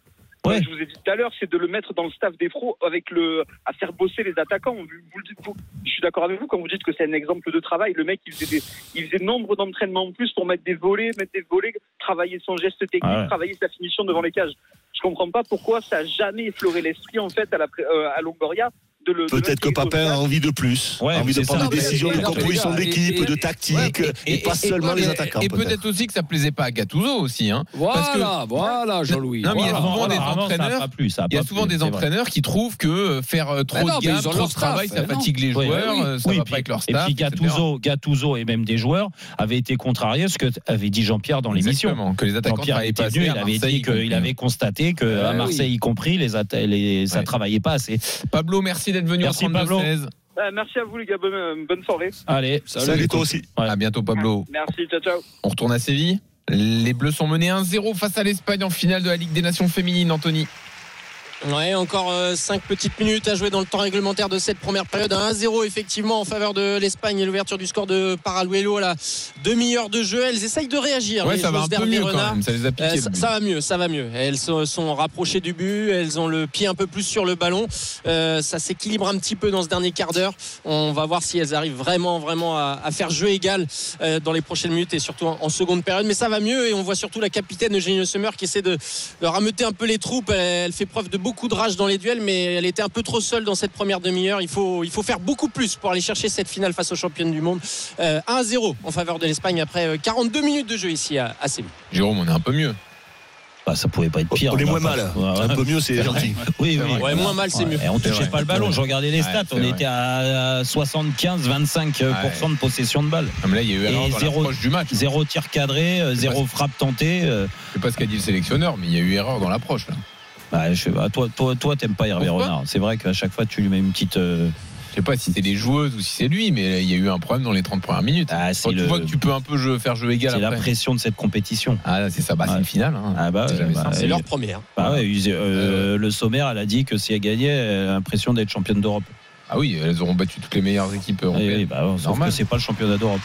Ouais. Je vous ai dit tout à l'heure, c'est de le mettre dans le staff des pros avec le, à faire bosser les attaquants. Vous, vous le dites, vous. Je suis d'accord avec vous quand vous dites que c'est un exemple de travail. Le mec, il faisait, des, il faisait nombre d'entraînements en plus pour mettre des volets, mettre des volets, travailler son geste technique, Ah ouais. travailler sa finition devant les cages. Je comprends pas pourquoi ça a jamais effleuré l'esprit en fait à, la, euh, à Longoria de le. de Peut-être que Papin a envie de plus, Ouais, a envie de prendre des décisions et- de et- composition et- d'équipe, et- de tactique, et, pas seulement les attaquants. Et peut-être. aussi que ça plaisait pas à Gattuso aussi. Hein. Parce que- Voilà, voilà, Jean-Louis. Non, mais il y a souvent des entraîneurs. Il y a souvent des entraîneurs qui trouvent que euh, faire euh, trop de gamme, trop de travail, ça fatigue les joueurs, oui. euh, ça Oui, va puis- pas avec leur Et staff. puis etc. Gattuso, Gattuso et même des joueurs avaient été contrariés à ce que avait dit Jean-Pierre dans l'émission. Exactement, que les attaquants travaillaient pas il avait Marseille, dit qu'il avait constaté que à Eh Marseille y compris, les, ça travaillait pas assez. Pablo, merci d'être venu Merci, au 32-16. Euh, merci à vous les gars, bonne, bonne soirée. Allez, Salut toi aussi. Ouais. À bientôt, Pablo. Merci, ciao ciao. On retourne à Séville. Les Bleus sont menés 1-0 face à l'Espagne en finale de la Ligue des Nations féminines, Anthony. Ouais, encore 5 petites minutes à jouer dans le temps réglementaire de cette première période. Un 1-0 effectivement en faveur de l'Espagne et l'ouverture du score de Paraluelo à la demi-heure de jeu. Elles essayent de réagir. Ouais, ça va un peu mieux Renard. quand même. Ça les a piqués. Euh, ça, va mieux, ça va mieux. Elles se sont rapprochées du but, elles ont le pied un peu plus sur le ballon. Euh, ça s'équilibre un petit peu dans ce dernier quart d'heure. On va voir si elles arrivent vraiment, vraiment à, à faire jeu égal euh, dans les prochaines minutes et surtout en, en seconde période. Mais ça va mieux et on voit surtout la capitaine Eugénie Sommer qui essaie de, de rameuter un peu les troupes. Elle, elle fait preuve de beaucoup de rage dans les duels, mais elle était un peu trop seule dans cette première demi-heure. Il faut, il faut faire beaucoup plus pour aller chercher cette finale face aux championnes du monde. Euh, 1-0 en faveur de l'Espagne après euh, 42 minutes de jeu ici à, à Séville. Jérôme, on est un peu mieux. Bah, ça pouvait pas être pire. On est va moins pas- mal. Ouais, Un peu mieux, c'est gentil. Oui. Ouais, moins mal, c'est mieux. Et on touchait pas le ballon. Je regardais les stats. on vrai. était à 75, 25 de possession de balle. Mais là, il y a eu erreur zéro- l'approche du match. Zéro tir cadré, euh, zéro pas- frappe tentée. euh. Je sais pas ce qu'a dit le sélectionneur, mais il y a eu erreur dans l'approche. Bah, je sais pas, toi, toi, toi, t'aimes pas Hervé Pourquoi Renard. C'est vrai qu'à chaque fois, tu lui mets une petite. euh, Je sais pas si c'est les joueuses ou si c'est lui, mais il y a eu un problème dans les 30 premières minutes. Ah, c'est Quand tu le- vois que tu peux un peu jeu- faire jeu égal C'est la après. pression de cette compétition. Ah, c'est ça, bah, c'est une finale. hein. Ah bah, C'est ouais, jamais bah. C'est leur première. Bah ouais, ils- euh, le sommaire, elle a dit que si elle gagnait, elle a l'impression d'être championne d'Europe. Ah oui, elles auront battu toutes les meilleures équipes Oui, européennes. oui, bah, sauf Normal. que c'est pas le championnat d'Europe.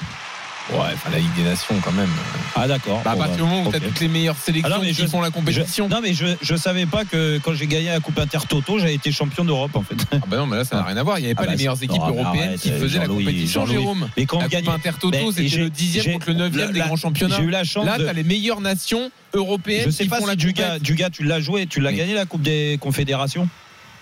Ouais, enfin la Ligue des Nations quand même. Ah d'accord. Bah, à partir bah, du moment où ok. t'as toutes les meilleures sélections Ah non, mais qui je- font la compétition. Je- non mais je je savais pas que quand j'ai gagné la Coupe Intertoto, j'avais été champion d'Europe en fait. Ah bah non, mais là ça n'a rien à voir. Il n'y avait Ah pas bah, les meilleures c'est- équipes non, européennes arrête, qui faisaient la compétition. Jérôme. Mais quand on la gagne- Coupe Intertoto, Ben, c'était le dixième contre le neuvième des la- grands championnats. j'ai eu la chance Là, t'as les meilleures nations européennes Je sais qui pas font si la. Dugas, tu l'as joué, tu l'as gagné la Coupe des Confédérations.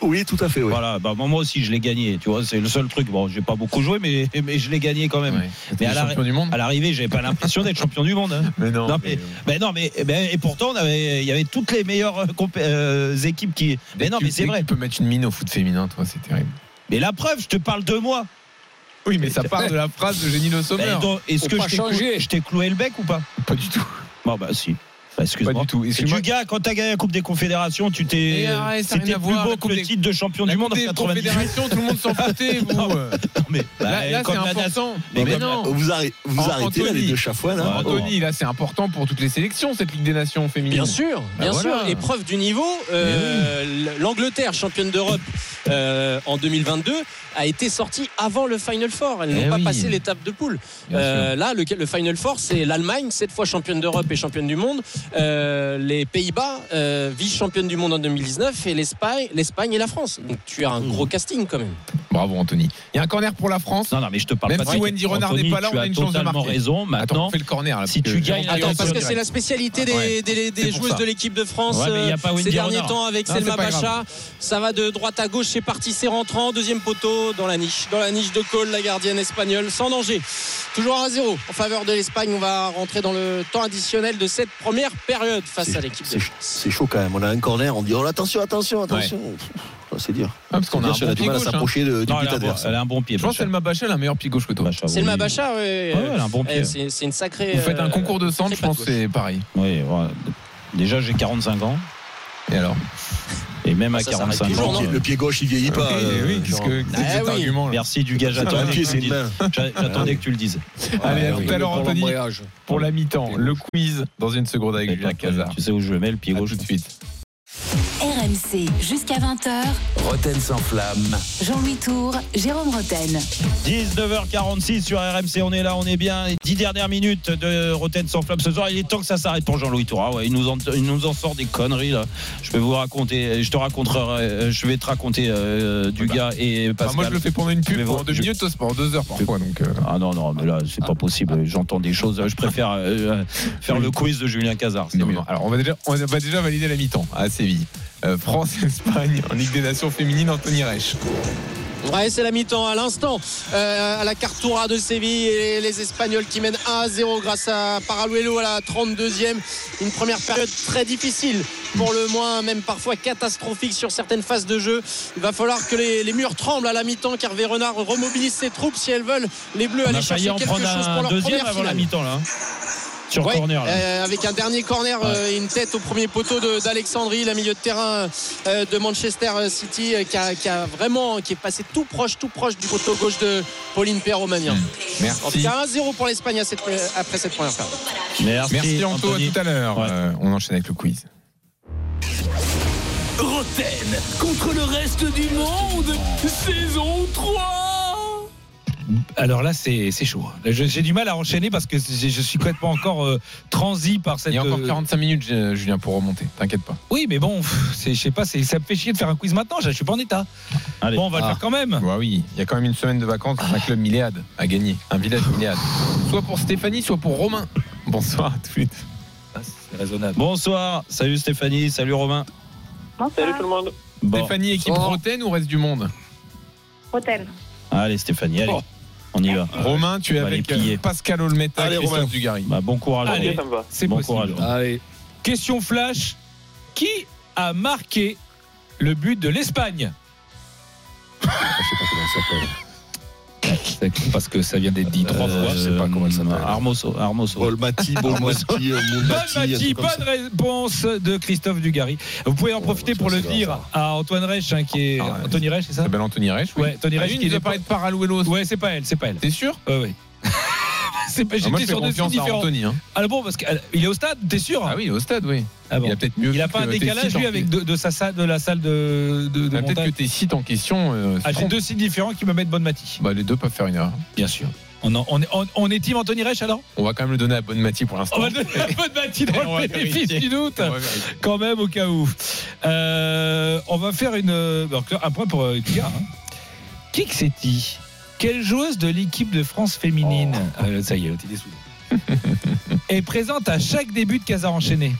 Oui, tout à fait. Oui. Voilà, bah, moi aussi je l'ai gagné. Tu vois, c'est le seul truc. Bon, j'ai pas beaucoup joué, mais, mais je l'ai gagné quand même. Ouais. Mais à champion l'arri- du monde. à l'arrivée, j'avais pas l'impression d'être champion du monde. hein. Mais non. Non, mais, mais non, mais et pourtant, on avait, il y avait toutes les meilleures euh, compé- euh, équipes qui. Mais non, mais c'est vrai. Tu peux mettre une mine au foot féminin, toi, c'est terrible. Mais la preuve, je te parle de moi. Oui, mais ça part de la phrase de Génie Le Sommer. Ben, donc, Est-ce Faut que pas je t'ai, changer. clou- je t'ai cloué le bec ou pas? Pas du tout. Bon, bah si. Bah, Pas excuse-moi. du tout. Et Excuse-moi. du gars, quand t'as gagné la Coupe des Confédérations, tu t'es. Et a rien C'était plus voir, beau que le des- titre de champion La du monde Coupe en des 98. Confédérations, tout le monde s'en foutait, vous. Non, mais, bah, Là, là, comme c'est important. mais Mais comme la- non. Vous, arrêtez, vous arrêtez là, Anthony. les deux chafouins. Là. Ouais, Oh. Anthony, là, c'est important pour toutes les sélections, cette Ligue des Nations féminine. Bien sûr, Bah bien voilà. sûr. Épreuve du niveau. euh, L'Angleterre, championne d'Europe euh, en 2022, a été sortie avant le Final Four. Elles Eh n'ont pas oui. passé l'étape de poule. Euh, là, le, le Final Four, c'est l'Allemagne, cette fois championne d'Europe et championne du monde. Euh, les Pays-Bas, euh, vice-championne du monde en 2019, et l'Espagne, l'Espagne et la France. Donc tu as un gros casting quand même. Bravo, Anthony. Il y a un corner pour la France. Non, non, mais je te parle Même pas si Wendy Renard Anthony, n'est pas là, tu on a as une chance de totalement marquer. raison. Attends, Maintenant, on fait le corner là. si tu gagnes Attends, parce que direct. c'est la spécialité des, Ouais. des- des C'est pour joueuses ça. de l'équipe de France Ouais, euh, ces derniers Renard. temps avec Non, Selma. Bacha. Ça va de droite à gauche, c'est parti, c'est rentrant. Deuxième poteau dans la niche. Dans la niche de Cole, la gardienne espagnole, sans danger. Toujours à zéro en faveur de l'Espagne. On va rentrer dans le temps additionnel de cette première période face à l'équipe de C'est France. c'est chaud quand même. On a un corner, on dit oh, attention, attention, attention. C'est dur. Ah, parce qu'on a bon a du pied mal à hein. s'approcher de- du Non, but elle, a un bon, adverse. elle a un bon pied. Je pense Bacha. qu'Elma Bacha, elle a un meilleur pied gauche que toi. Bacha, C'est le oui. Mabacha, ouais. Ouais, elle a un bon pied. C'est c'est une sacrée. Vous faites un euh, concours de centre, je pense que c'est pareil. Oui. Déjà, j'ai 45 ans. Et alors Et même Ah, à ça s'arrête 45 toujours, ans. non Le pied gauche, il vieillit pas. Oui, euh, oui, qu'est-ce que Ah cet oui. argument là Merci du gars, j'attendais pied, que tu c'est le dises. main. J'a- J'attendais que tu le dises. Allez, à tout à l'heure, pour Anthony, pour la mi-temps. Le quiz dans une seconde avec Julien Cazard. Tu sais où je le mets, le pied gauche tout de suite. RMC jusqu'à 20h. Roten sans flamme. Jean-Louis Tour, Jérôme Roten. 19h46 sur RMC, on est là, on est bien. Les 10 dernières minutes de Roten sans flamme ce soir. Il est temps que ça s'arrête pour Jean-Louis Tour. Ah ouais, il nous, en, il nous en sort des conneries là. Je vais vous raconter, je te raconterai, je vais te raconter euh, du gars et Enfin, Pascal. moi, je le fais pendant une pub, pendant deux je- minutes, pendant deux heures parfois. Donc, euh, Ah non, non, mais là, c'est pas possible. J'entends des choses. Je préfère euh, faire le quiz de Julien Cazard. non, non. Alors, on va déjà, on va déjà valider la mi-temps à Séville. Euh, France-Espagne en Ligue des Nations féminine, Anthony Reich. Ouais, c'est la mi-temps à l'instant. Euh, à la Cartoura de Séville et les Espagnols qui mènent 1 à 0 grâce à Paraluelo à la 32e. Une première période très difficile, pour le moins même parfois catastrophique sur certaines phases de jeu. Il va falloir que les, les murs tremblent à la mi-temps car Renard remobilise ses troupes si elles veulent les Bleus On aller chercher en quelque chose pour leur deuxième première avant la finale. mi-temps là. Sur Ouais, corner. là. euh, avec un dernier corner euh, et une tête au premier poteau de- d'Alexandrie, la milieu de terrain euh, de Manchester City, euh, qui, a, qui a vraiment qui est passé tout proche, tout proche du poteau gauche de Pauline Perromania. En tout Merci. cas, 1-0 pour l'Espagne euh, après cette première période. Merci, Merci Anto, à tout à l'heure. Ouais. Euh, on enchaîne avec le quiz. Roten contre le reste du monde, saison 3 Alors là, c'est c'est chaud. Je- J'ai du mal à enchaîner parce que je suis complètement encore euh, transi par cette. Il y a encore euh, 45 minutes, euh, Julien, pour remonter. T'inquiète pas. Oui, mais bon, je sais pas, ça me fait chier de faire un quiz maintenant. Je suis pas en état. Allez. Bon, on va le Ah. faire quand même. Bah oui, il y a quand même une semaine de vacances. C'est un club milléade à gagner. Un village milléade. Soit pour Stéphanie, soit pour Romain. Bonsoir à tous les deux. Ah, C'est raisonnable. Bonsoir, salut Stéphanie, salut Romain. Salut tout le monde. Bon, Stéphanie, équipe Bonsoir. Roten ou reste du monde? Hôtel. allez Stéphanie, allez, Oh. On y va. Romain, tu es avec euh, Pascal Olmeta, Allez, Christophe Romain. Dugarry. Bah, bon courage. Allez. Ça me va. C'est Bon possible. courage. Allez. Question flash. Qui a marqué le but de l'Espagne? Je sais pas comment ça s'appelle. Parce que ça vient d'être dit trois Euh, fois. je sais pas comment elle s'appelle. Armoso, Armoso. Bolmati, Bolmati, Bonne Mati, bonne réponse de Christophe Dugarry. Vous pouvez en profiter pour le dire à Antoine Reich, hein, qui est Anthony Reich, c'est ça Ça s'appelle Anthony Reich. oui. Ouais, Tony Ah, Reich lui, qui il nous est a parlé de Paralouelos. Ouais, c'est pas elle, c'est pas elle. T'es sûr? Ouais, ouais. c'est pas, Ah, j'étais sur deux confiance à différents. Anthony. hein. Ah bon, parce qu'il est au stade, t'es sûr Ah oui, il est au stade, oui. Ah bon. Il a peut-être mieux. Il a pas un que décalage lui avec de, de sa salle, de la salle de, de, de Ah, Peut-être que tes sites en question. euh, Ah, j'ai deux sites différents qui me mettent Bonne Mati. Bah, les deux peuvent faire une erreur. Bien sûr. On, on, on, on est team Anthony Reich alors? On va quand même le donner à Bonne Mati pour l'instant. On va donner la Bonne Mati dans le bénéfice du doute. Quand même au cas où. Euh, on va faire une, euh, un point pour euh, Edgar. Hein. Kixetti, quelle joueuse de l'équipe de France féminine euh, Ça y est, l'autre, il est soudé. est présente à chaque début de Casar enchaîné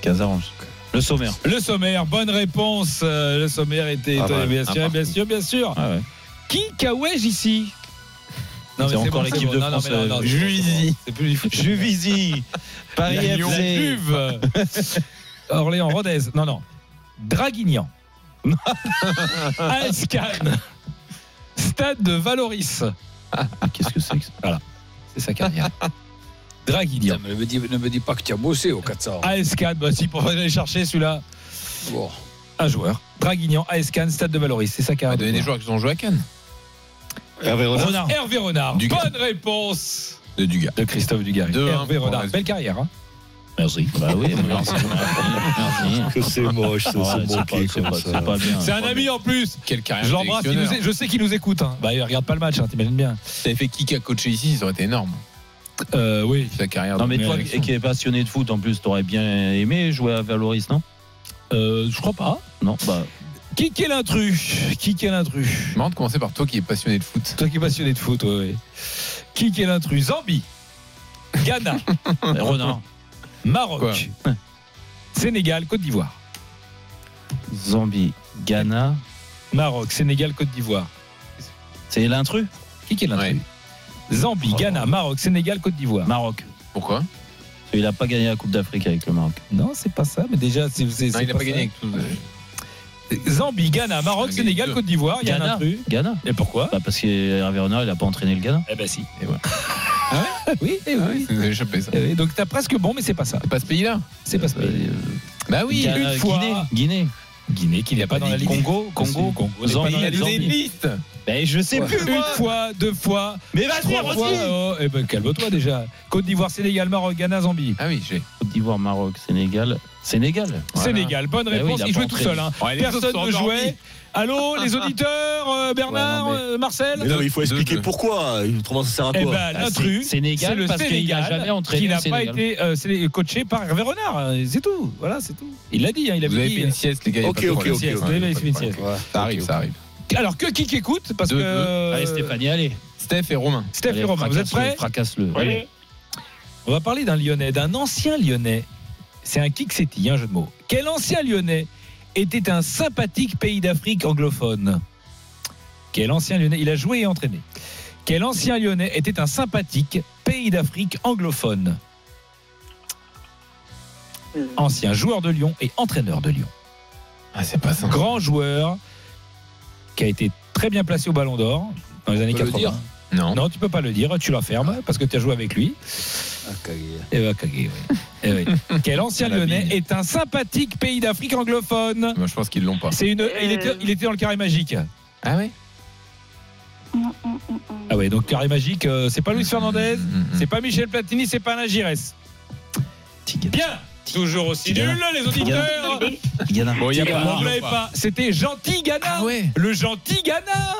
Casarange. Le sommaire. Le sommaire, bonne réponse. Euh, le sommaire était Ah, bien ouais, sûr, un bien sûr, bien sûr. Ah ouais. Qui Kawège ici? C'est encore l'équipe de Non, non, France, mais non, non, euh, c'est Juvisy. Juvisy. Paris. FC. Orléans, Rodez. Non, non. Draguignan. Aescan. Stade de Valoris. Qu'est-ce que c'est que ça? Voilà. C'est sa carrière. Draguignan. Ne me, dis, ne me dis pas que tu as bossé au 400. Aescan. Bah si, pour aller chercher celui-là. Bon. Un joueur. Draguignan, Aescan, Stade de Valoris. C'est sa va carrière. donner des joueurs qui ont joué à Cannes. Hervé Renard. Hervé Renard. Dugas. Bonne réponse De Dugas. de Christophe Dugarry. Hervé Renard. Belle carrière. Hein Merci. Bah oui, merci. Merci. Que c'est moche, c'est pas- bien. C'est un ami en plus. Quelle carrière Je l'embrasse. Je sais qu'il nous écoute. Hein. Bah, il regarde pas le match. Hein, T'imagines bien. T'avais fait qui a coaché ici, ça aurait été énorme. Euh, oui. Sa carrière. Non, mais toi qui es passionné de foot, en plus, t'aurais bien aimé jouer à Valoris, non? Euh, je crois pas. Non, bah. Qui est l'intrus? Qui est l'intrus? Marrant de commencer par toi qui est passionné de foot. Toi qui es passionné de foot, ouais. ouais. Qui est l'intrus? Zambie, Ghana, Renard. Maroc, Sénégal, Côte d'Ivoire. Zambie, Ghana. Maroc, Sénégal, Côte d'Ivoire. C'est l'intrus Qui est l'intrus Zambie, Ghana, Maroc, Sénégal, Côte d'Ivoire. Maroc. Pourquoi Il a pas gagné la Coupe d'Afrique avec le Maroc. Non, c'est pas ça, mais déjà, c'est. Non, il n'a pas ça. gagné avec tout. Zambie, Ghana, Maroc, a Sénégal. Côte d'Ivoire. Il y a un Ghana. intrus. Ghana Et pourquoi bah Parce que Hervé Renard, il a pas entraîné le Ghana. Eh ben si. Et voilà. Oui, eh oui. Ça nous a échappé ça. Eh oui, Donc t'as presque bon, mais c'est pas ça. C'est pas ce pays-là C'est pas ça. Bah oui. Ghana, une fois. Guinée. Guinée. Guinée qui n'est pas dans la liste. Congo, Congo, Congo. Zambie, n'est pas dans la a Zambie. liste. Ben, je sais plus, Une moi. fois, deux fois, Mais vas-y, trois fois. oh, eh ben calme-toi déjà. Côte d'Ivoire, Sénégal, Maroc, Ghana, Zambie. Ah oui, j'ai. Côte d'Ivoire, Maroc, Sénégal. Sénégal. Voilà. Sénégal, bonne oui, réponse. il a il jouait tout seul. hein. Personne ne jouait. Allô, les auditeurs, euh, Bernard, Ouais, non, euh, Marcel Mais non, mais il faut expliquer deux. pourquoi. Autrement, ça sert à Eh quoi ben, l'intrus, c'est- Sénégal, c'est le parce qu'il Sénégal a jamais entraîné qui n'a pas Sénégal. été euh, coaché par Hervé Renard. euh, C'est tout. Voilà, c'est tout. Il l'a dit. hein, il Vous avait avez dit. fait une sieste, les gars. Ok, de ok, ok. vous avez fait une sieste. Ça arrive, ça arrive. Alors que qui écoute Parce Deux, que. deux. euh, Allez, Stéphanie, allez. Steph et Romain. Steph Allez, et Romain, vous êtes prêts Fracasse-le. Oui. On va parler d'un Lyonnais, d'un ancien Lyonnais. C'est un Kiksetti, un jeu de mots. Quel ancien Lyonnais était un sympathique pays d'Afrique anglophone? Quel ancien Lyonnais Il a joué et entraîné. Quel ancien Lyonnais était un sympathique pays d'Afrique anglophone? Ancien joueur de Lyon et entraîneur de Lyon. Ah, c'est pas ça. Grand joueur qui a été très bien placé au Ballon d'Or dans les années peut le 80. dire Non. Non, tu peux pas le dire, tu la fermes parce que tu as joué avec lui. Eh oui. Eh oui. Quel ancien lyonnais est un sympathique pays d'Afrique anglophone Moi, je pense qu'ils l'ont pas. C'est une. Il était, il était dans le carré magique. Ah ouais? Ah ouais, donc carré magique, euh, c'est pas Luis Fernandez, Mm, mm. c'est pas Michel Platini, c'est pas Alain Giresse. Bien. Toujours aussi nul, les auditeurs. Ghana. Bon, il y a Vous pas. ne l'avez pas. C'était Gentil Ghana. Ah ouais. Le Gentil Ghana.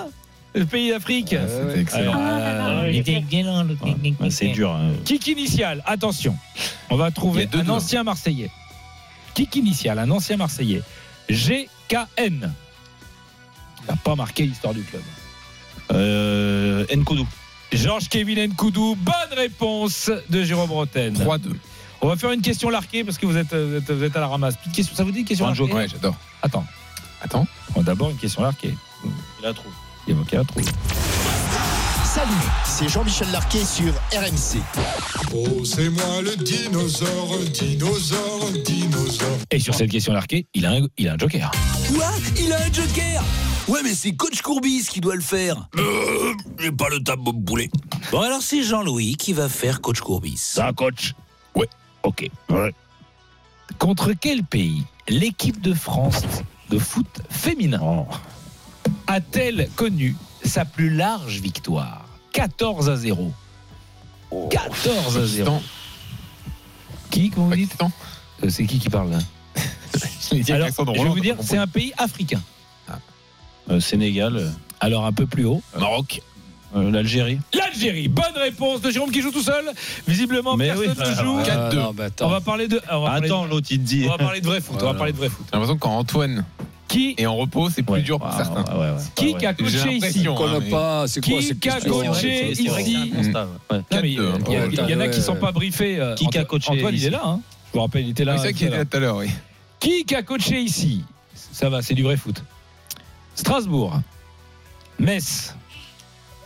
Le pays d'Afrique. C'était excellent. Ah, Ouais, c'est dur. hein. Kick initial, attention. On va trouver deux un deux. ancien Marseillais. Kick initial, un ancien Marseillais. GKN. Il n'a pas marqué l'histoire du club. Euh, Nkoudou. Georges Kevin Nkoudou, bonne réponse de Jérôme Roten. 3-2. On va faire une question larquée parce que vous êtes, vous êtes, vous êtes à la ramasse. Petite question, ça vous dit une question Un larquée joker. Ouais, j'adore. Attends. Attends. Bon, D'abord une question larquée. Il la trouve. Il y a la trouve. Salut, c'est Jean-Michel Larquet sur RMC. Oh, c'est moi le dinosaure, dinosaure, dinosaure. Et sur cette question larquée, il a un, il a un joker. Quoi? Il a un joker? Ouais, mais c'est coach Courbis qui doit le faire. Euh, J'ai pas le mon poulet. Bon, alors c'est Jean-Louis qui va faire coach Courbis. Ça, coach Ouais. Ok. Contre quel pays l'équipe de France de foot féminin a-t-elle connu sa plus large victoire? 14 à 0. 14 à 0. Qui, comment vous dites? Euh, C'est qui qui parle là? Alors, je vais vous dire, c'est un pays africain. Euh, Sénégal. euh, Alors un peu plus haut. Maroc. Euh, L'Algérie. L'Algérie, bonne réponse de Jérôme qui joue tout seul. Visiblement, Mais personne oui, ne joue. alors, 4-2. non, mais attends. on va parler de. on va parler Attends, de- l'autre, il te dit. On va parler de vrai foot. On va parler de vrai foot. J'ai l'impression que quand Antoine Qui est en repos, c'est plus dur pour certains. Qui qui a J'ai coaché ici l'impression, On hein, mais- pas, c'est quoi Qui ces qui a questions coaché C'est vrai que c'est un ici constat, ouais. Non, mais il y, a- il y a- il y en a qui sont pas briefés. euh, Qui qui a Antoine- coaché Antoine, il ici est là. hein. Je vous rappelle, il était là. C'est ça qui tout à était l'heure. là tout à l'heure, oui. Qui qui a coaché ici Ça va, c'est du vrai foot. Strasbourg, Metz,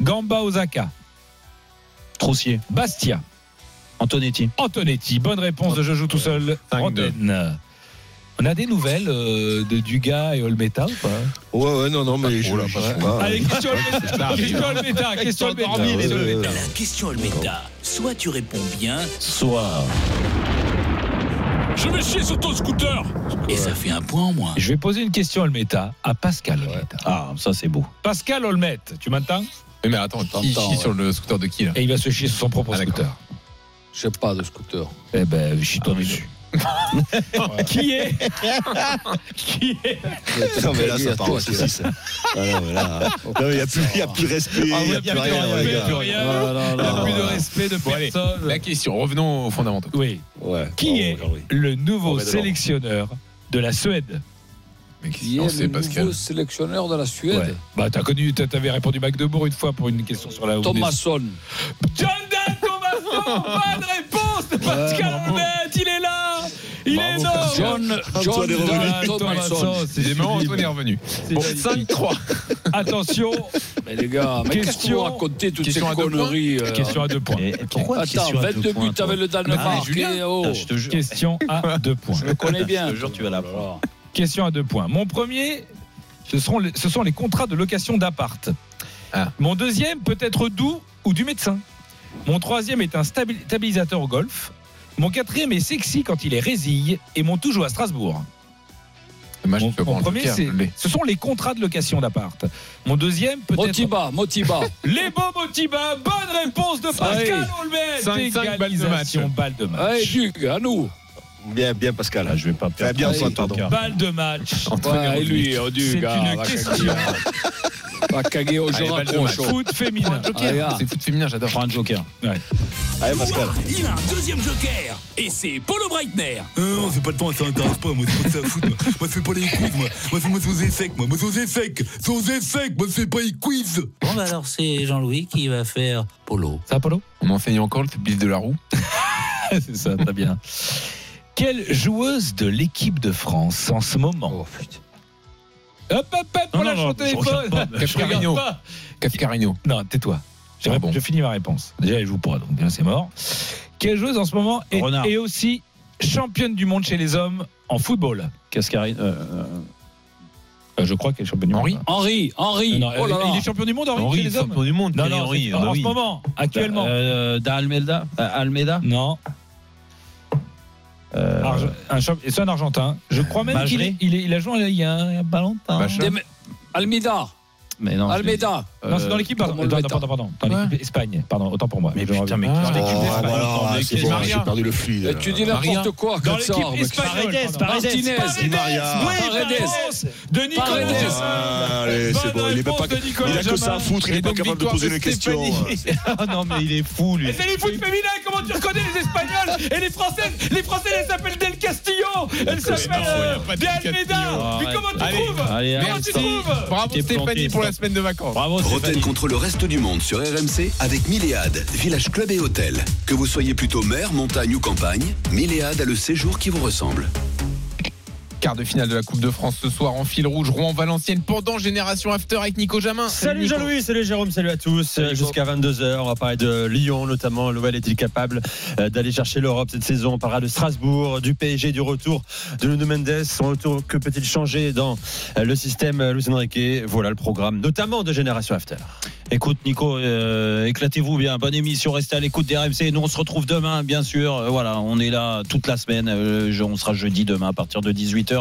Gamba Osaka, Troussier. Bastia, Antonetti. Antonetti. Bonne réponse de Je joue tout seul. 5-2. Roten. On a des nouvelles euh, de Dugas et Olmeta ou pas? Ouais, ouais, non, non, mais je, Oh là, je trop. pas. Allez, question Olmeta. Question Olmeta. Question Olmeta. Question. Olmeta. La question Almeida, soit tu réponds bien, Soit. je vais chier sur ton scooter Et ça fait un point en moins. Je vais poser une question Olmeta à Pascal Olmeta. Ah, ça, c'est beau. Pascal Olmet, tu m'entends? Mais attends, qui T'entends, chie ouais. sur le scooter de qui là Et il va se chier sur son propre Ah, scooter. Je sais pas de scooter. Eh ben, chie-toi dessus. Qui est Qui est Non, mais là, ça à part c'est saucisse. Ah, non, mais là, non, mais il n'y a, plus- il y a plus de respect, il n'y a plus rien, Il les n'y a gars. plus rien. Ah, non, Il n'y a non. plus de respect de Bon, allez, personne. La question, revenons aux fondamentaux. Oui. Ouais. Qui est le nouveau sélectionneur de la Suède Mais Qui est le Pascal nouveau sélectionneur de la Suède Ouais. Bah, t'as connu, t'avais répondu Magdebourg une fois pour une question sur la Thomasson. John Dan Thomasson Bonne réponse de Pascal bravo. Olmet Il est là Il est énorme John, John Antoine est revenu. Dan Thomasson. c'est marrant, sublime. Antoine est revenu. C'est Bon, magnifique. 5-3. Attention, Mais les gars, mais qu'est-ce que Question- vous racontez toutes ces conneries euh, question à deux points. Et pourquoi Attends, question à deux 22 points, buts avec le Ah, Danemark. Julien. eh, oh. Ah. Question à deux points. Je le connais bien. Je te jure, tu vas la Voilà. Question à deux points. Mon premier, ce, seront les, ce sont les contrats de location d'appart. Ah. Mon deuxième peut être doux ou du médecin. Mon troisième est un stabi- stabilisateur au golf. Mon quatrième est sexy quand il est résille. Et mon tout joue à Strasbourg. Dommage, Mon, premier, ce sont les contrats de location d'appart. Mon deuxième peut être Motiba, Motiba. les beaux Motiba. Bonne réponse de Pascal Olmet. 5-5 balles de match. Égalisation, balle de match. Allez, Duc, à nous. Bien, bien, Pascal. Ah, je vais pas perdre. bien, Ah, Antoine, pardon. Balle de match. Ouais, et lui, oh, Duc, C'est ah, une va question. caguer. Va caguer au Allez, jeu balle de match. Foot féminin. Allez, ah. C'est foot féminin, j'adore. Prends un joker. Allez, Pascal. Il a un deuxième joker Et c'est Paulo Breitner Euh, Non, c'est pas le temps, ça m'intéresse pas, moi c'est pas ça à foutre, moi. Moi je fais pas les quiz, moi. Moi c'est moi c'est aux effets, moi. Moi c'est aux effets. C'est aux effets, moi c'est pas les quiz Bon bah alors c'est Jean-Louis qui va faire Polo. Ça, Polo On enseigne encore le fils de la roue. C'est ça, très bien. Quelle joueuse de l'équipe de France en ce moment Oh, putain. Hop, hop, hop, Non, on lâche non, non, je téléphone. Cafcarino. Cafcarino. Non, tais-toi. Ah bon. Je finis ma réponse. Déjà, elle joue pas, donc là, c'est mort. Quelle joueuse en ce moment est, aussi championne du monde chez les hommes en football? Cascarine. euh, euh, Euh, Je crois qu'elle est championne du Henri monde. Henri, Henri. Non, Oh là là. il est champion du monde, Henri, Henri, chez les hommes champion du monde. Non, Henri, en bah ce moment, actuellement. Euh, Da Almeida. euh, Almeida. Non, Euh, Arge- un champ- c'est un Argentin. Je crois même qu'il il, est- il a joué il y a, il y a pas longtemps. Mais- non. Almeida. Non, c'est dans l'équipe, pardon, le pardon, mettre pardon, pardon, dans l'équipe Espagne, pardon, autant pour moi. Mais Je putain, reviens. mais Dans l'équipe j'ai perdu le fluide. Tu dis n'importe quoi, Dans l'équipe. Paredes. Martinez. Paredes. réponse de Nicolas Paredes. C'est bon, il est pas. a que ça à foutre, il est pas donc, capable de poser une question. Stéphanie. Ah non, mais il est fou, lui. C'est les foot féminins, comment tu reconnais les Espagnols et les Françaises? Les Françaises, elles s'appellent Del Castillo, elles s'appellent euh, Del Almeida. Castillo. Mais comment tu Allez. trouves? Comment tu trouves? Bravo Stéphanie pour la semaine de vacances. Bravo, Roten contre le reste du monde sur RMC avec Milléade, village club et hôtel. Que vous soyez plutôt mer, montagne ou campagne, Milléade a le séjour qui vous ressemble. Quart de finale de la Coupe de France ce soir en fil rouge, Rouen-Valenciennes pendant Génération After avec Nico Jamin. Salut. Jean-Louis, salut Jérôme, salut à tous. Jusqu'à 22h, on va parler de Lyon notamment. L'OL est-il capable euh, d'aller chercher l'Europe cette saison? On parlera de Strasbourg, du PSG, du retour de Nuno Mendes. Son retour, que peut-il changer dans euh, le système euh, Luis Enrique? Voilà le programme, notamment de Génération After. Écoute Nico, euh, éclatez-vous bien. Bonne émission, restez à l'écoute des RMC. Nous on se retrouve demain, bien sûr. Voilà, on est là toute la semaine. Euh, on sera jeudi demain à partir de 18h.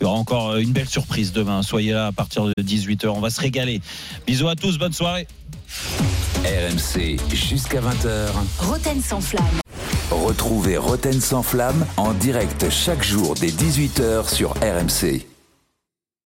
Il y aura encore une belle surprise demain. Soyez là à partir de 18h. On va se régaler. Bisous à tous, bonne soirée. RMC jusqu'à 20h. Roten sans flamme. Retrouvez Roten sans flamme en direct chaque jour dès 18h sur RMC.